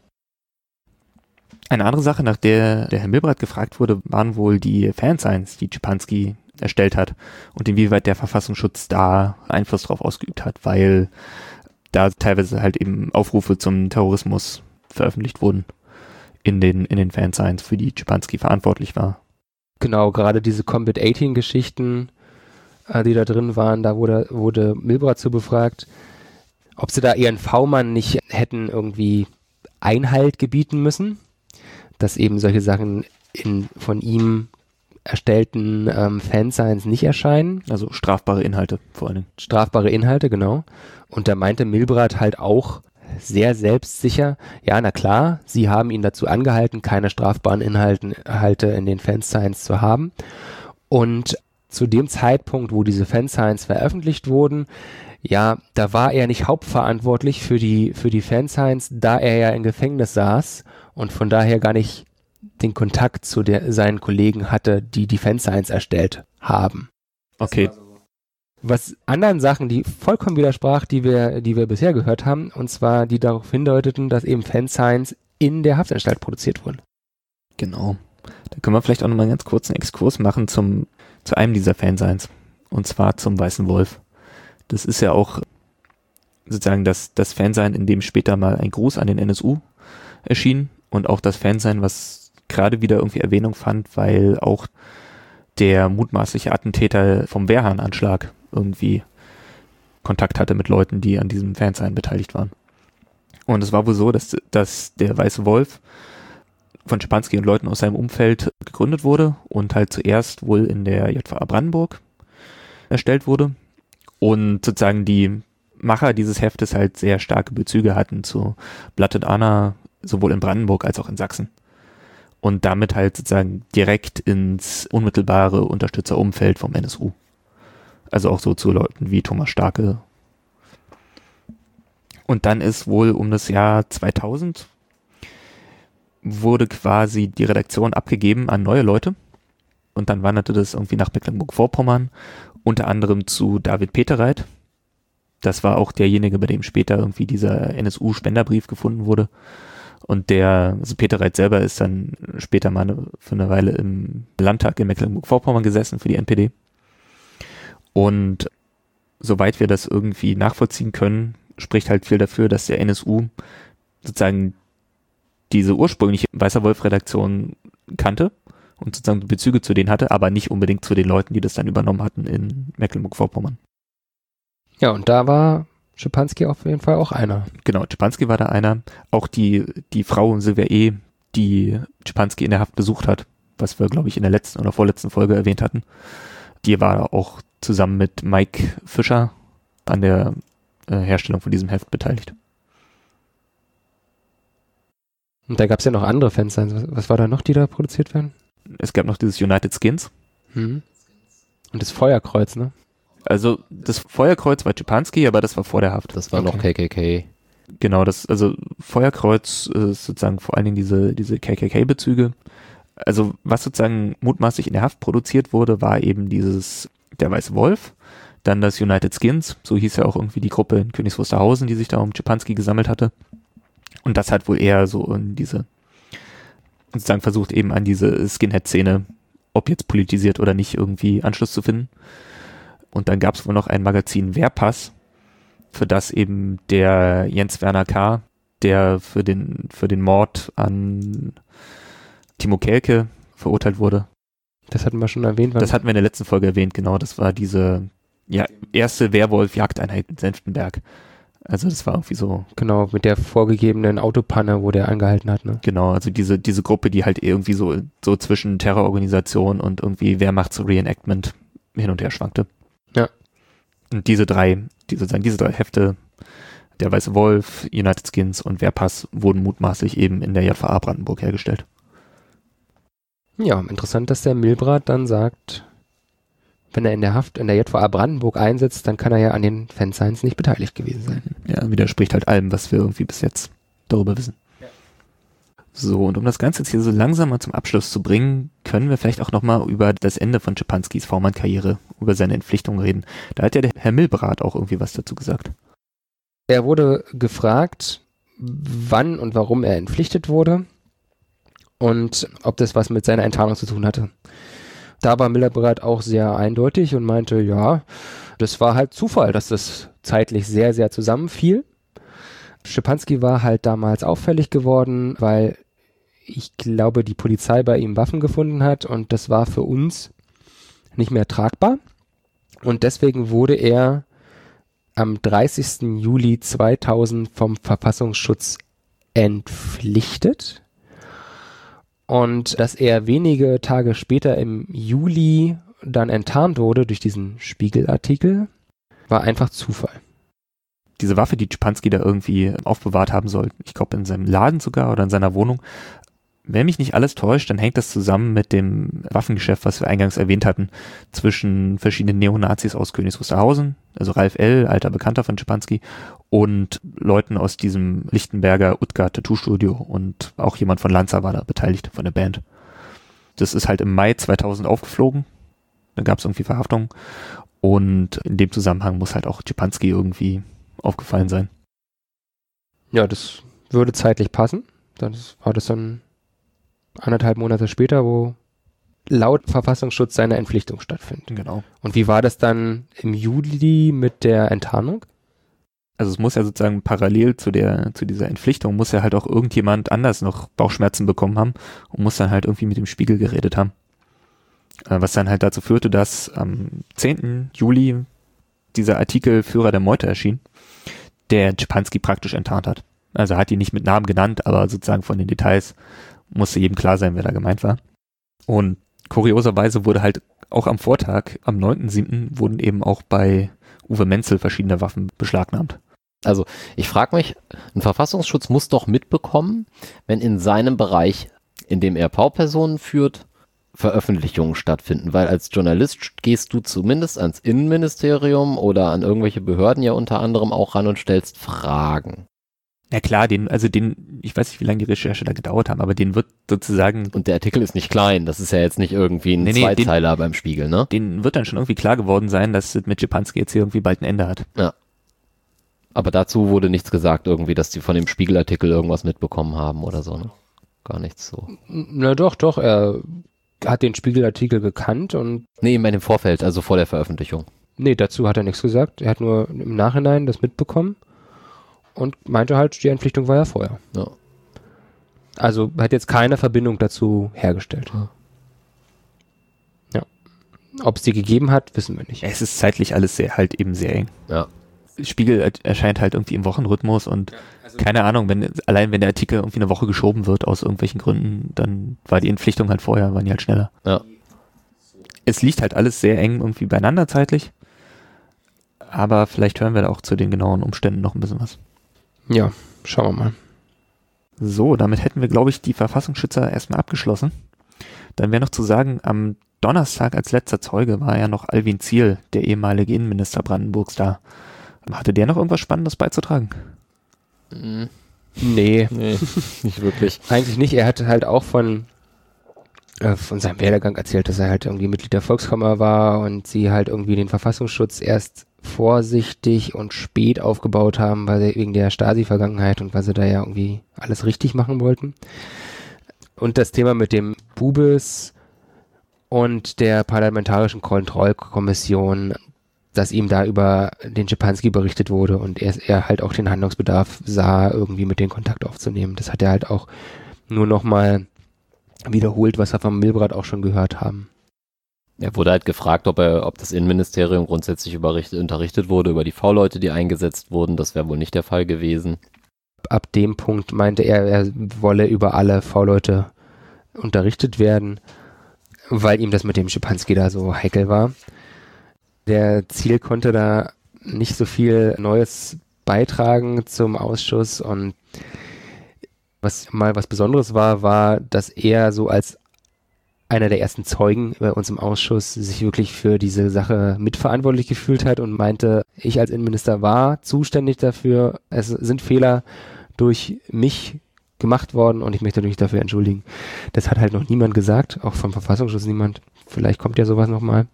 Eine andere Sache, nach der der Herr Milbrat gefragt wurde, waren wohl die Fansigns, die Czepanski erstellt hat und inwieweit der Verfassungsschutz da Einfluss drauf ausgeübt hat, weil da teilweise halt eben Aufrufe zum Terrorismus veröffentlicht wurden in den, in den Fansigns, für die Czepanski verantwortlich war. Genau, gerade diese Combat 18 Geschichten, äh, die da drin waren, da wurde, wurde Milbrat zu befragt, ob sie da ihren V-Mann nicht hätten irgendwie Einhalt gebieten müssen dass eben solche Sachen in von ihm erstellten ähm, Fansigns nicht erscheinen. Also strafbare Inhalte vor allem. Strafbare Inhalte, genau. Und da meinte Milbrat halt auch sehr selbstsicher, ja, na klar, sie haben ihn dazu angehalten, keine strafbaren Inhalte in den Fansigns zu haben. Und zu dem Zeitpunkt, wo diese Fansigns veröffentlicht wurden, ja, da war er nicht hauptverantwortlich für die, für die Fansigns, da er ja im Gefängnis saß und von daher gar nicht den Kontakt zu der, seinen Kollegen hatte, die die Fanscience erstellt haben. Okay. Was anderen Sachen, die vollkommen widersprach, die wir, die wir bisher gehört haben, und zwar die darauf hindeuteten, dass eben Fanscience in der Haftanstalt produziert wurden. Genau. Da können wir vielleicht auch nochmal einen ganz kurzen Exkurs machen zum, zu einem dieser Fansigns. Und zwar zum Weißen Wolf. Das ist ja auch sozusagen das, das Fansein, in dem später mal ein Gruß an den NSU erschien und auch das Fansein, was gerade wieder irgendwie Erwähnung fand, weil auch der mutmaßliche Attentäter vom Wehrhahn-Anschlag irgendwie Kontakt hatte mit Leuten, die an diesem Fansein beteiligt waren. Und es war wohl so, dass, dass der Weiße Wolf von Schipanski und Leuten aus seinem Umfeld gegründet wurde und halt zuerst wohl in der JVA Brandenburg erstellt wurde und sozusagen die Macher dieses Heftes halt sehr starke Bezüge hatten zu Blatt und Anna, sowohl in Brandenburg als auch in Sachsen. Und damit halt sozusagen direkt ins unmittelbare Unterstützerumfeld vom NSU. Also auch so zu Leuten wie Thomas Starke. Und dann ist wohl um das Jahr 2000 wurde quasi die Redaktion abgegeben an neue Leute. Und dann wanderte das irgendwie nach Mecklenburg-Vorpommern, unter anderem zu David Peterreit. Das war auch derjenige, bei dem später irgendwie dieser NSU-Spenderbrief gefunden wurde. Und der, also Peter Reit selber ist dann später mal eine, für eine Weile im Landtag in Mecklenburg-Vorpommern gesessen für die NPD. Und soweit wir das irgendwie nachvollziehen können, spricht halt viel dafür, dass der NSU sozusagen diese ursprüngliche Weißer Wolf-Redaktion kannte und sozusagen Bezüge zu denen hatte, aber nicht unbedingt zu den Leuten, die das dann übernommen hatten in Mecklenburg-Vorpommern. Ja, und da war Schipanski auf jeden Fall auch einer. Genau, Schipanski war da einer. Auch die, die Frau Silvia E., die Schipanski in der Haft besucht hat, was wir, glaube ich, in der letzten oder vorletzten Folge erwähnt hatten. Die war auch zusammen mit Mike Fischer an der äh, Herstellung von diesem Heft beteiligt. Und da gab es ja noch andere Fansigns. Was, was war da noch, die da produziert werden? Es gab noch dieses United Skins. Hm. Und das Feuerkreuz, ne? Also das Feuerkreuz war Czepanski, aber das war vor der Haft. Das war Okay. noch KKK. Genau, das, also Feuerkreuz ist sozusagen vor allen Dingen diese, diese KKK-Bezüge. Also was sozusagen mutmaßlich in der Haft produziert wurde, war eben dieses Der Weiße Wolf, dann das United Skins, so hieß ja auch irgendwie die Gruppe in Königs Wusterhausen, die sich da um Czepanski gesammelt hatte. Und das hat wohl eher so in diese, sozusagen versucht eben an diese Skinhead-Szene, ob jetzt politisiert oder nicht, irgendwie Anschluss zu finden. Und dann gab es wohl noch ein Magazin Wehrpass, für das eben der Jens Werner K., der für den, für den Mord an Timo Kelke verurteilt wurde. Das hatten wir schon erwähnt. Das hatten wir in der letzten Folge erwähnt, genau. Das war diese ja, erste Werwolf-Jagdeinheit in Senftenberg. Also das war irgendwie so, genau, mit der vorgegebenen Autopanne, wo der angehalten hat, ne? genau, also diese, diese Gruppe, die halt irgendwie so, so zwischen Terrororganisation und irgendwie Wehrmachts-Reenactment hin und her schwankte. Ja. Und diese drei, diese, sozusagen diese drei Hefte, der Weiße Wolf, United Skins und Wehrpass wurden mutmaßlich eben in der JVA Brandenburg hergestellt. Ja, interessant, dass der Milbrat dann sagt, wenn er in der Haft in der JVA Brandenburg einsetzt, dann kann er ja an den Fansigns nicht beteiligt gewesen sein. Ja, widerspricht halt allem, was wir irgendwie bis jetzt darüber wissen. So, und um das Ganze jetzt hier so langsam mal zum Abschluss zu bringen, können wir vielleicht auch nochmal über das Ende von Czepanskis V-Mann-Karriere, über seine Entpflichtung reden. Da hat ja der Herr Milbrat auch irgendwie was dazu gesagt. Er wurde gefragt, wann und warum er entpflichtet wurde und ob das was mit seiner Enttarnung zu tun hatte. Da war Milbrat auch sehr eindeutig und meinte, ja, das war halt Zufall, dass das zeitlich sehr, sehr zusammenfiel. Schepanski war halt damals auffällig geworden, weil ich glaube, die Polizei bei ihm Waffen gefunden hat und das war für uns nicht mehr tragbar. Und deswegen wurde er am 30. Juli 2000 vom Verfassungsschutz entpflichtet. Und dass er wenige Tage später im Juli dann enttarnt wurde durch diesen Spiegelartikel, war einfach Zufall. Diese Waffe, die Czepanski da irgendwie aufbewahrt haben soll, ich glaube in seinem Laden sogar oder in seiner Wohnung, wenn mich nicht alles täuscht, dann hängt das zusammen mit dem Waffengeschäft, was wir eingangs erwähnt hatten, zwischen verschiedenen Neonazis aus Königs Wusterhausen, also Ralf L., alter Bekannter von Czepanski, und Leuten aus diesem Lichtenberger Utgar Tattoo-Studio und auch jemand von Lanza war da beteiligt von der Band. Das ist halt im Mai 2000 aufgeflogen, da gab es irgendwie Verhaftung und in dem Zusammenhang muss halt auch Czepanski irgendwie aufgefallen sein. Ja, das würde zeitlich passen. Dann war das dann anderthalb Monate später, wo laut Verfassungsschutz seine Entpflichtung stattfindet. Genau. Und wie war das dann im Juli mit der Enttarnung? Also es muss ja sozusagen parallel zu der, zu dieser Entpflichtung muss ja halt auch irgendjemand anders noch Bauchschmerzen bekommen haben und muss dann halt irgendwie mit dem Spiegel geredet haben. Äh, Was dann halt dazu führte, dass am 10. Juli dieser Artikel Führer der Meute erschien, der Czepanski praktisch enttarnt hat. Also er hat ihn nicht mit Namen genannt, aber sozusagen von den Details musste jedem klar sein, wer da gemeint war. Und kurioserweise wurde halt auch am Vortag, am 9.7., wurden eben auch bei Uwe Menzel verschiedene Waffen beschlagnahmt. Ich frage mich, ein Verfassungsschutz muss doch mitbekommen, wenn in seinem Bereich, in dem er Baupersonen führt, Veröffentlichungen stattfinden, weil als Journalist gehst du zumindest ans Innenministerium oder an irgendwelche Behörden ja unter anderem auch ran und stellst Fragen. Na klar, den, also den, ich weiß nicht, wie lange die Recherche da gedauert haben, aber den wird sozusagen, Und der Artikel ist nicht klein, das ist ja jetzt nicht irgendwie ein Nee, nee, den- Zweizeiler beim Spiegel, ne? den wird dann schon irgendwie klar geworden sein, dass es mit Czepanski jetzt hier irgendwie bald ein Ende hat. Aber dazu wurde nichts gesagt irgendwie, dass die von dem Spiegelartikel irgendwas mitbekommen haben oder so, ne? Gar nichts so. Na doch, doch, er hat den Spiegelartikel gekannt und Nee, ich meine im Vorfeld, also vor der Veröffentlichung. nee, dazu hat er nichts gesagt. Er hat nur im Nachhinein das mitbekommen und meinte halt, die Entpflichtung war ja vorher. Ja. Also hat jetzt keine Verbindung dazu hergestellt. Ja. Ja. Ob es die gegeben hat, wissen wir nicht. Es ist zeitlich alles sehr, halt eben sehr eng. Ja. Spiegel erscheint halt irgendwie im Wochenrhythmus und also keine Ahnung, wenn allein wenn der Artikel irgendwie eine Woche geschoben wird aus irgendwelchen Gründen, dann war die Entpflichtung halt vorher, waren die halt schneller. Ja. Es liegt halt alles sehr eng irgendwie beieinander zeitlich. Aber vielleicht hören wir da auch zu den genauen Umständen noch ein bisschen was. Ja, schauen wir mal. So, damit hätten wir, glaube ich, die Verfassungsschützer erstmal abgeschlossen. Dann wäre noch zu sagen, am Donnerstag als letzter Zeuge war ja noch Alwin Ziel, der ehemalige Innenminister Brandenburgs, da. Hatte der noch irgendwas Spannendes beizutragen? Mhm. Nee. nee, [laughs] nicht wirklich. Eigentlich nicht. Er hatte halt auch von, äh, von seinem Werdegang erzählt, dass er halt irgendwie Mitglied der Volkskammer war und sie halt irgendwie den Verfassungsschutz erst vorsichtig und spät aufgebaut haben, weil sie wegen der Stasi-Vergangenheit und weil sie da ja irgendwie alles richtig machen wollten. Und das Thema mit dem Bubis und der Parlamentarischen Kontrollkommission, dass ihm da über den Schipanski berichtet wurde und er, er halt auch den Handlungsbedarf sah, irgendwie mit den Kontakt aufzunehmen. Das hat er halt auch nur nochmal wiederholt, was wir vom Milbrat auch schon gehört haben. Er wurde halt gefragt, ob er, ob das Innenministerium grundsätzlich unterrichtet wurde über die V-Leute, die eingesetzt wurden. Das wäre wohl nicht der Fall gewesen. Ab dem Punkt meinte er, er wolle über alle V-Leute unterrichtet werden, weil ihm das mit dem Schipanski da so heikel war. Der Ziel konnte da nicht so viel Neues beitragen zum Ausschuss und was mal was Besonderes war, war, dass er so als einer der ersten Zeugen bei uns im Ausschuss sich wirklich für diese Sache mitverantwortlich gefühlt hat und meinte, ich als Innenminister war zuständig dafür, es sind Fehler durch mich gemacht worden und ich möchte mich dafür entschuldigen. Das hat halt noch niemand gesagt, auch vom Verfassungsschutz niemand. Vielleicht kommt ja sowas nochmal.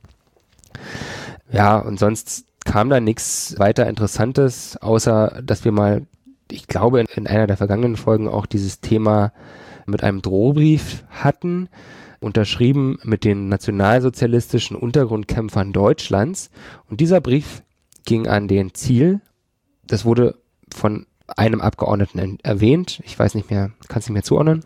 Ja, und sonst kam da nichts weiter Interessantes, außer dass wir mal, ich glaube, in, in einer der vergangenen Folgen auch dieses Thema mit einem Drohbrief hatten unterschrieben mit den nationalsozialistischen Untergrundkämpfern Deutschlands. Und dieser Brief ging an den Ziel. Das wurde von einem Abgeordneten erwähnt. Ich weiß nicht mehr, kann es nicht mehr zuordnen.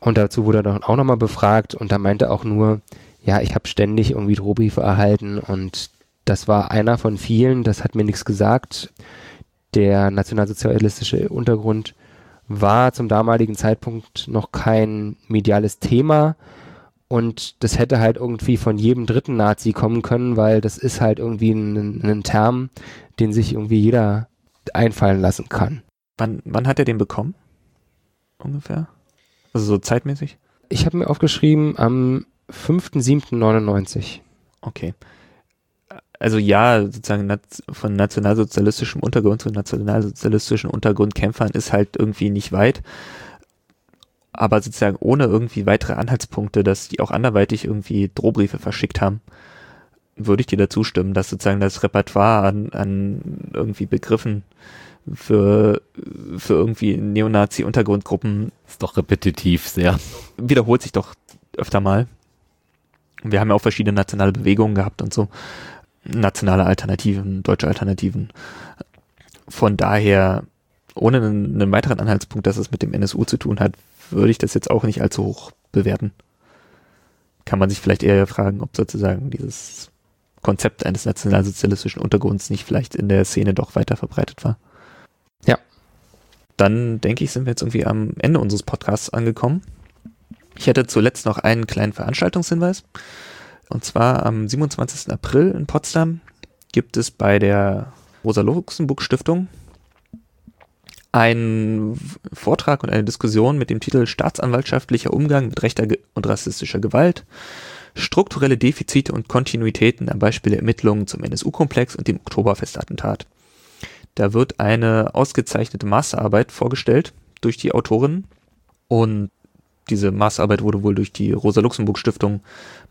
Und dazu wurde er dann auch nochmal befragt und da meinte auch nur, ja, ich habe ständig irgendwie Drohbriefe erhalten und das war einer von vielen, das hat mir nichts gesagt. Der nationalsozialistische Untergrund war zum damaligen Zeitpunkt noch kein mediales Thema und das hätte halt irgendwie von jedem dritten Nazi kommen können, weil das ist halt irgendwie ein, ein Term, den sich irgendwie jeder einfallen lassen kann. Wann, wann hat er den bekommen? Ungefähr? Also so zeitmäßig? Ich habe mir aufgeschrieben am 5.7.99. Okay also ja, sozusagen von nationalsozialistischem Untergrund zu nationalsozialistischen Untergrundkämpfern ist halt irgendwie nicht weit. Aber sozusagen ohne irgendwie weitere Anhaltspunkte, dass die auch anderweitig irgendwie Drohbriefe verschickt haben, würde ich dir dazu stimmen, dass sozusagen das Repertoire an, an irgendwie Begriffen für, für irgendwie Neonazi-Untergrundgruppen ist doch repetitiv sehr. Wiederholt sich doch öfter mal. Wir haben ja auch verschiedene nationale Bewegungen gehabt und so nationale Alternativen, deutsche Alternativen. Von daher, ohne einen, einen weiteren Anhaltspunkt, dass es mit dem NSU zu tun hat, würde ich das jetzt auch nicht allzu hoch bewerten. Kann man sich vielleicht eher fragen, ob sozusagen dieses Konzept eines nationalsozialistischen Untergrunds nicht vielleicht in der Szene doch weiter verbreitet war. Ja. Dann denke ich, sind wir jetzt irgendwie am Ende unseres Podcasts angekommen. Ich hätte zuletzt noch einen kleinen Veranstaltungshinweis. Und zwar am 27. April in Potsdam gibt es bei der Rosa-Luxemburg-Stiftung einen Vortrag und eine Diskussion mit dem Titel Staatsanwaltschaftlicher Umgang mit rechter und rassistischer Gewalt, strukturelle Defizite und Kontinuitäten am Beispiel der Ermittlungen zum NSU-Komplex und dem Oktoberfestattentat. Da wird eine ausgezeichnete Masterarbeit vorgestellt durch die Autorin und diese Maßarbeit wurde wohl durch die Rosa-Luxemburg-Stiftung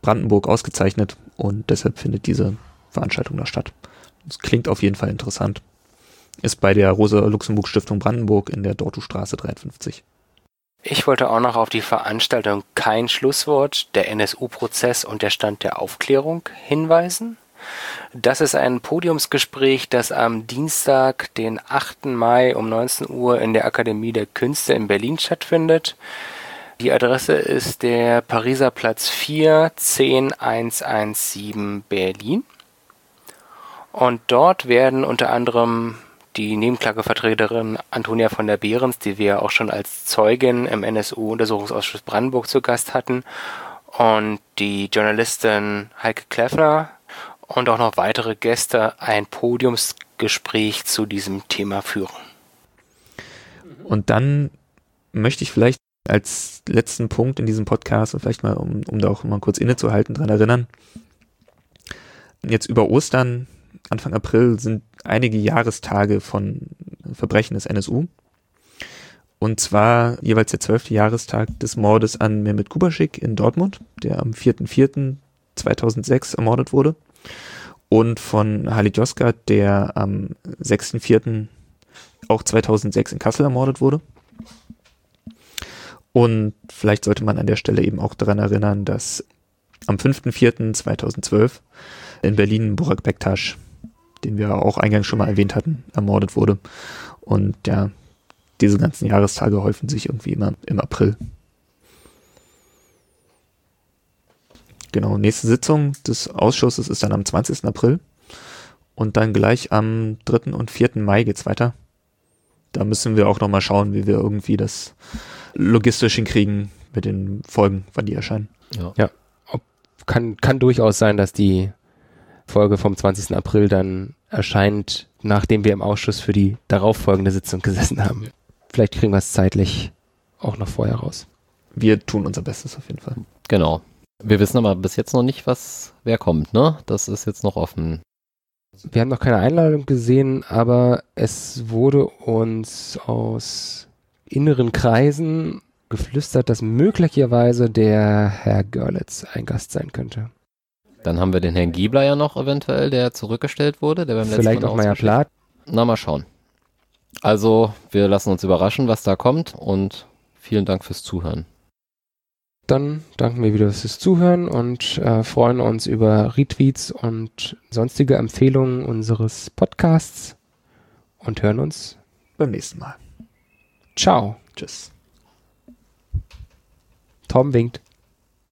Brandenburg ausgezeichnet und deshalb findet diese Veranstaltung da statt. Das klingt auf jeden Fall interessant. Ist bei der Rosa-Luxemburg-Stiftung Brandenburg in der Dortustraße 53. Ich wollte auch noch auf die Veranstaltung Kein Schlusswort, der NSU-Prozess und der Stand der Aufklärung hinweisen. Das ist ein Podiumsgespräch, das am Dienstag, den 8. Mai um 19 Uhr in der Akademie der Künste in Berlin stattfindet. Die Adresse ist der Pariser Platz 4, 10117 Berlin. Und dort werden unter anderem die Nebenklagevertreterin Antonia von der Behrens, die wir auch schon als Zeugin im NSU-Untersuchungsausschuss Brandenburg zu Gast hatten, und die Journalistin Heike Kleffner und auch noch weitere Gäste ein Podiumsgespräch zu diesem Thema führen. Und dann möchte ich vielleicht als letzten Punkt in diesem Podcast und vielleicht mal, um, um da auch mal kurz innezuhalten, dran erinnern. Jetzt über Ostern, Anfang April, sind einige Jahrestage von Verbrechen des NSU. Und zwar jeweils der zwölfte Jahrestag des Mordes an Mehmet Kubaschik in Dortmund, der am 4.4.2006 ermordet wurde. Und von Halit Yozgat, der am 6.4. auch 2006 in Kassel ermordet wurde. Und vielleicht sollte man an der Stelle eben auch daran erinnern, dass am 5.4.2012 in Berlin Burak Bektasch, den wir auch eingangs schon mal erwähnt hatten, ermordet wurde. Und ja, diese ganzen Jahrestage häufen sich irgendwie immer im April. Genau, nächste Sitzung des Ausschusses ist dann am 20. April. Und dann gleich am 3. und 4. Mai geht's weiter. Da müssen wir auch nochmal schauen, wie wir irgendwie das logistisch hinkriegen mit den Folgen, wann die erscheinen. Ja. ja. Ob, kann, kann durchaus sein, dass die Folge vom 20. April dann erscheint, nachdem wir im Ausschuss für die darauffolgende Sitzung gesessen haben. Vielleicht kriegen wir es zeitlich auch noch vorher raus. Wir tun unser Bestes auf jeden Fall. Genau. Wir wissen aber bis jetzt noch nicht, was wer kommt, ne? Das ist jetzt noch offen. Wir haben noch keine Einladung gesehen, aber es wurde uns aus inneren Kreisen geflüstert, dass möglicherweise der Herr Görlitz ein Gast sein könnte. Dann haben wir den Herrn Giebler ja noch eventuell, der zurückgestellt wurde, der beim Vielleicht noch Meier Plath. Na, mal schauen. Also, wir lassen uns überraschen, was da kommt und vielen Dank fürs Zuhören. Dann danken wir wieder fürs Zuhören und äh, freuen uns über Retweets und sonstige Empfehlungen unseres Podcasts und hören uns beim nächsten Mal. Ciao. Tschüss. Tom winkt.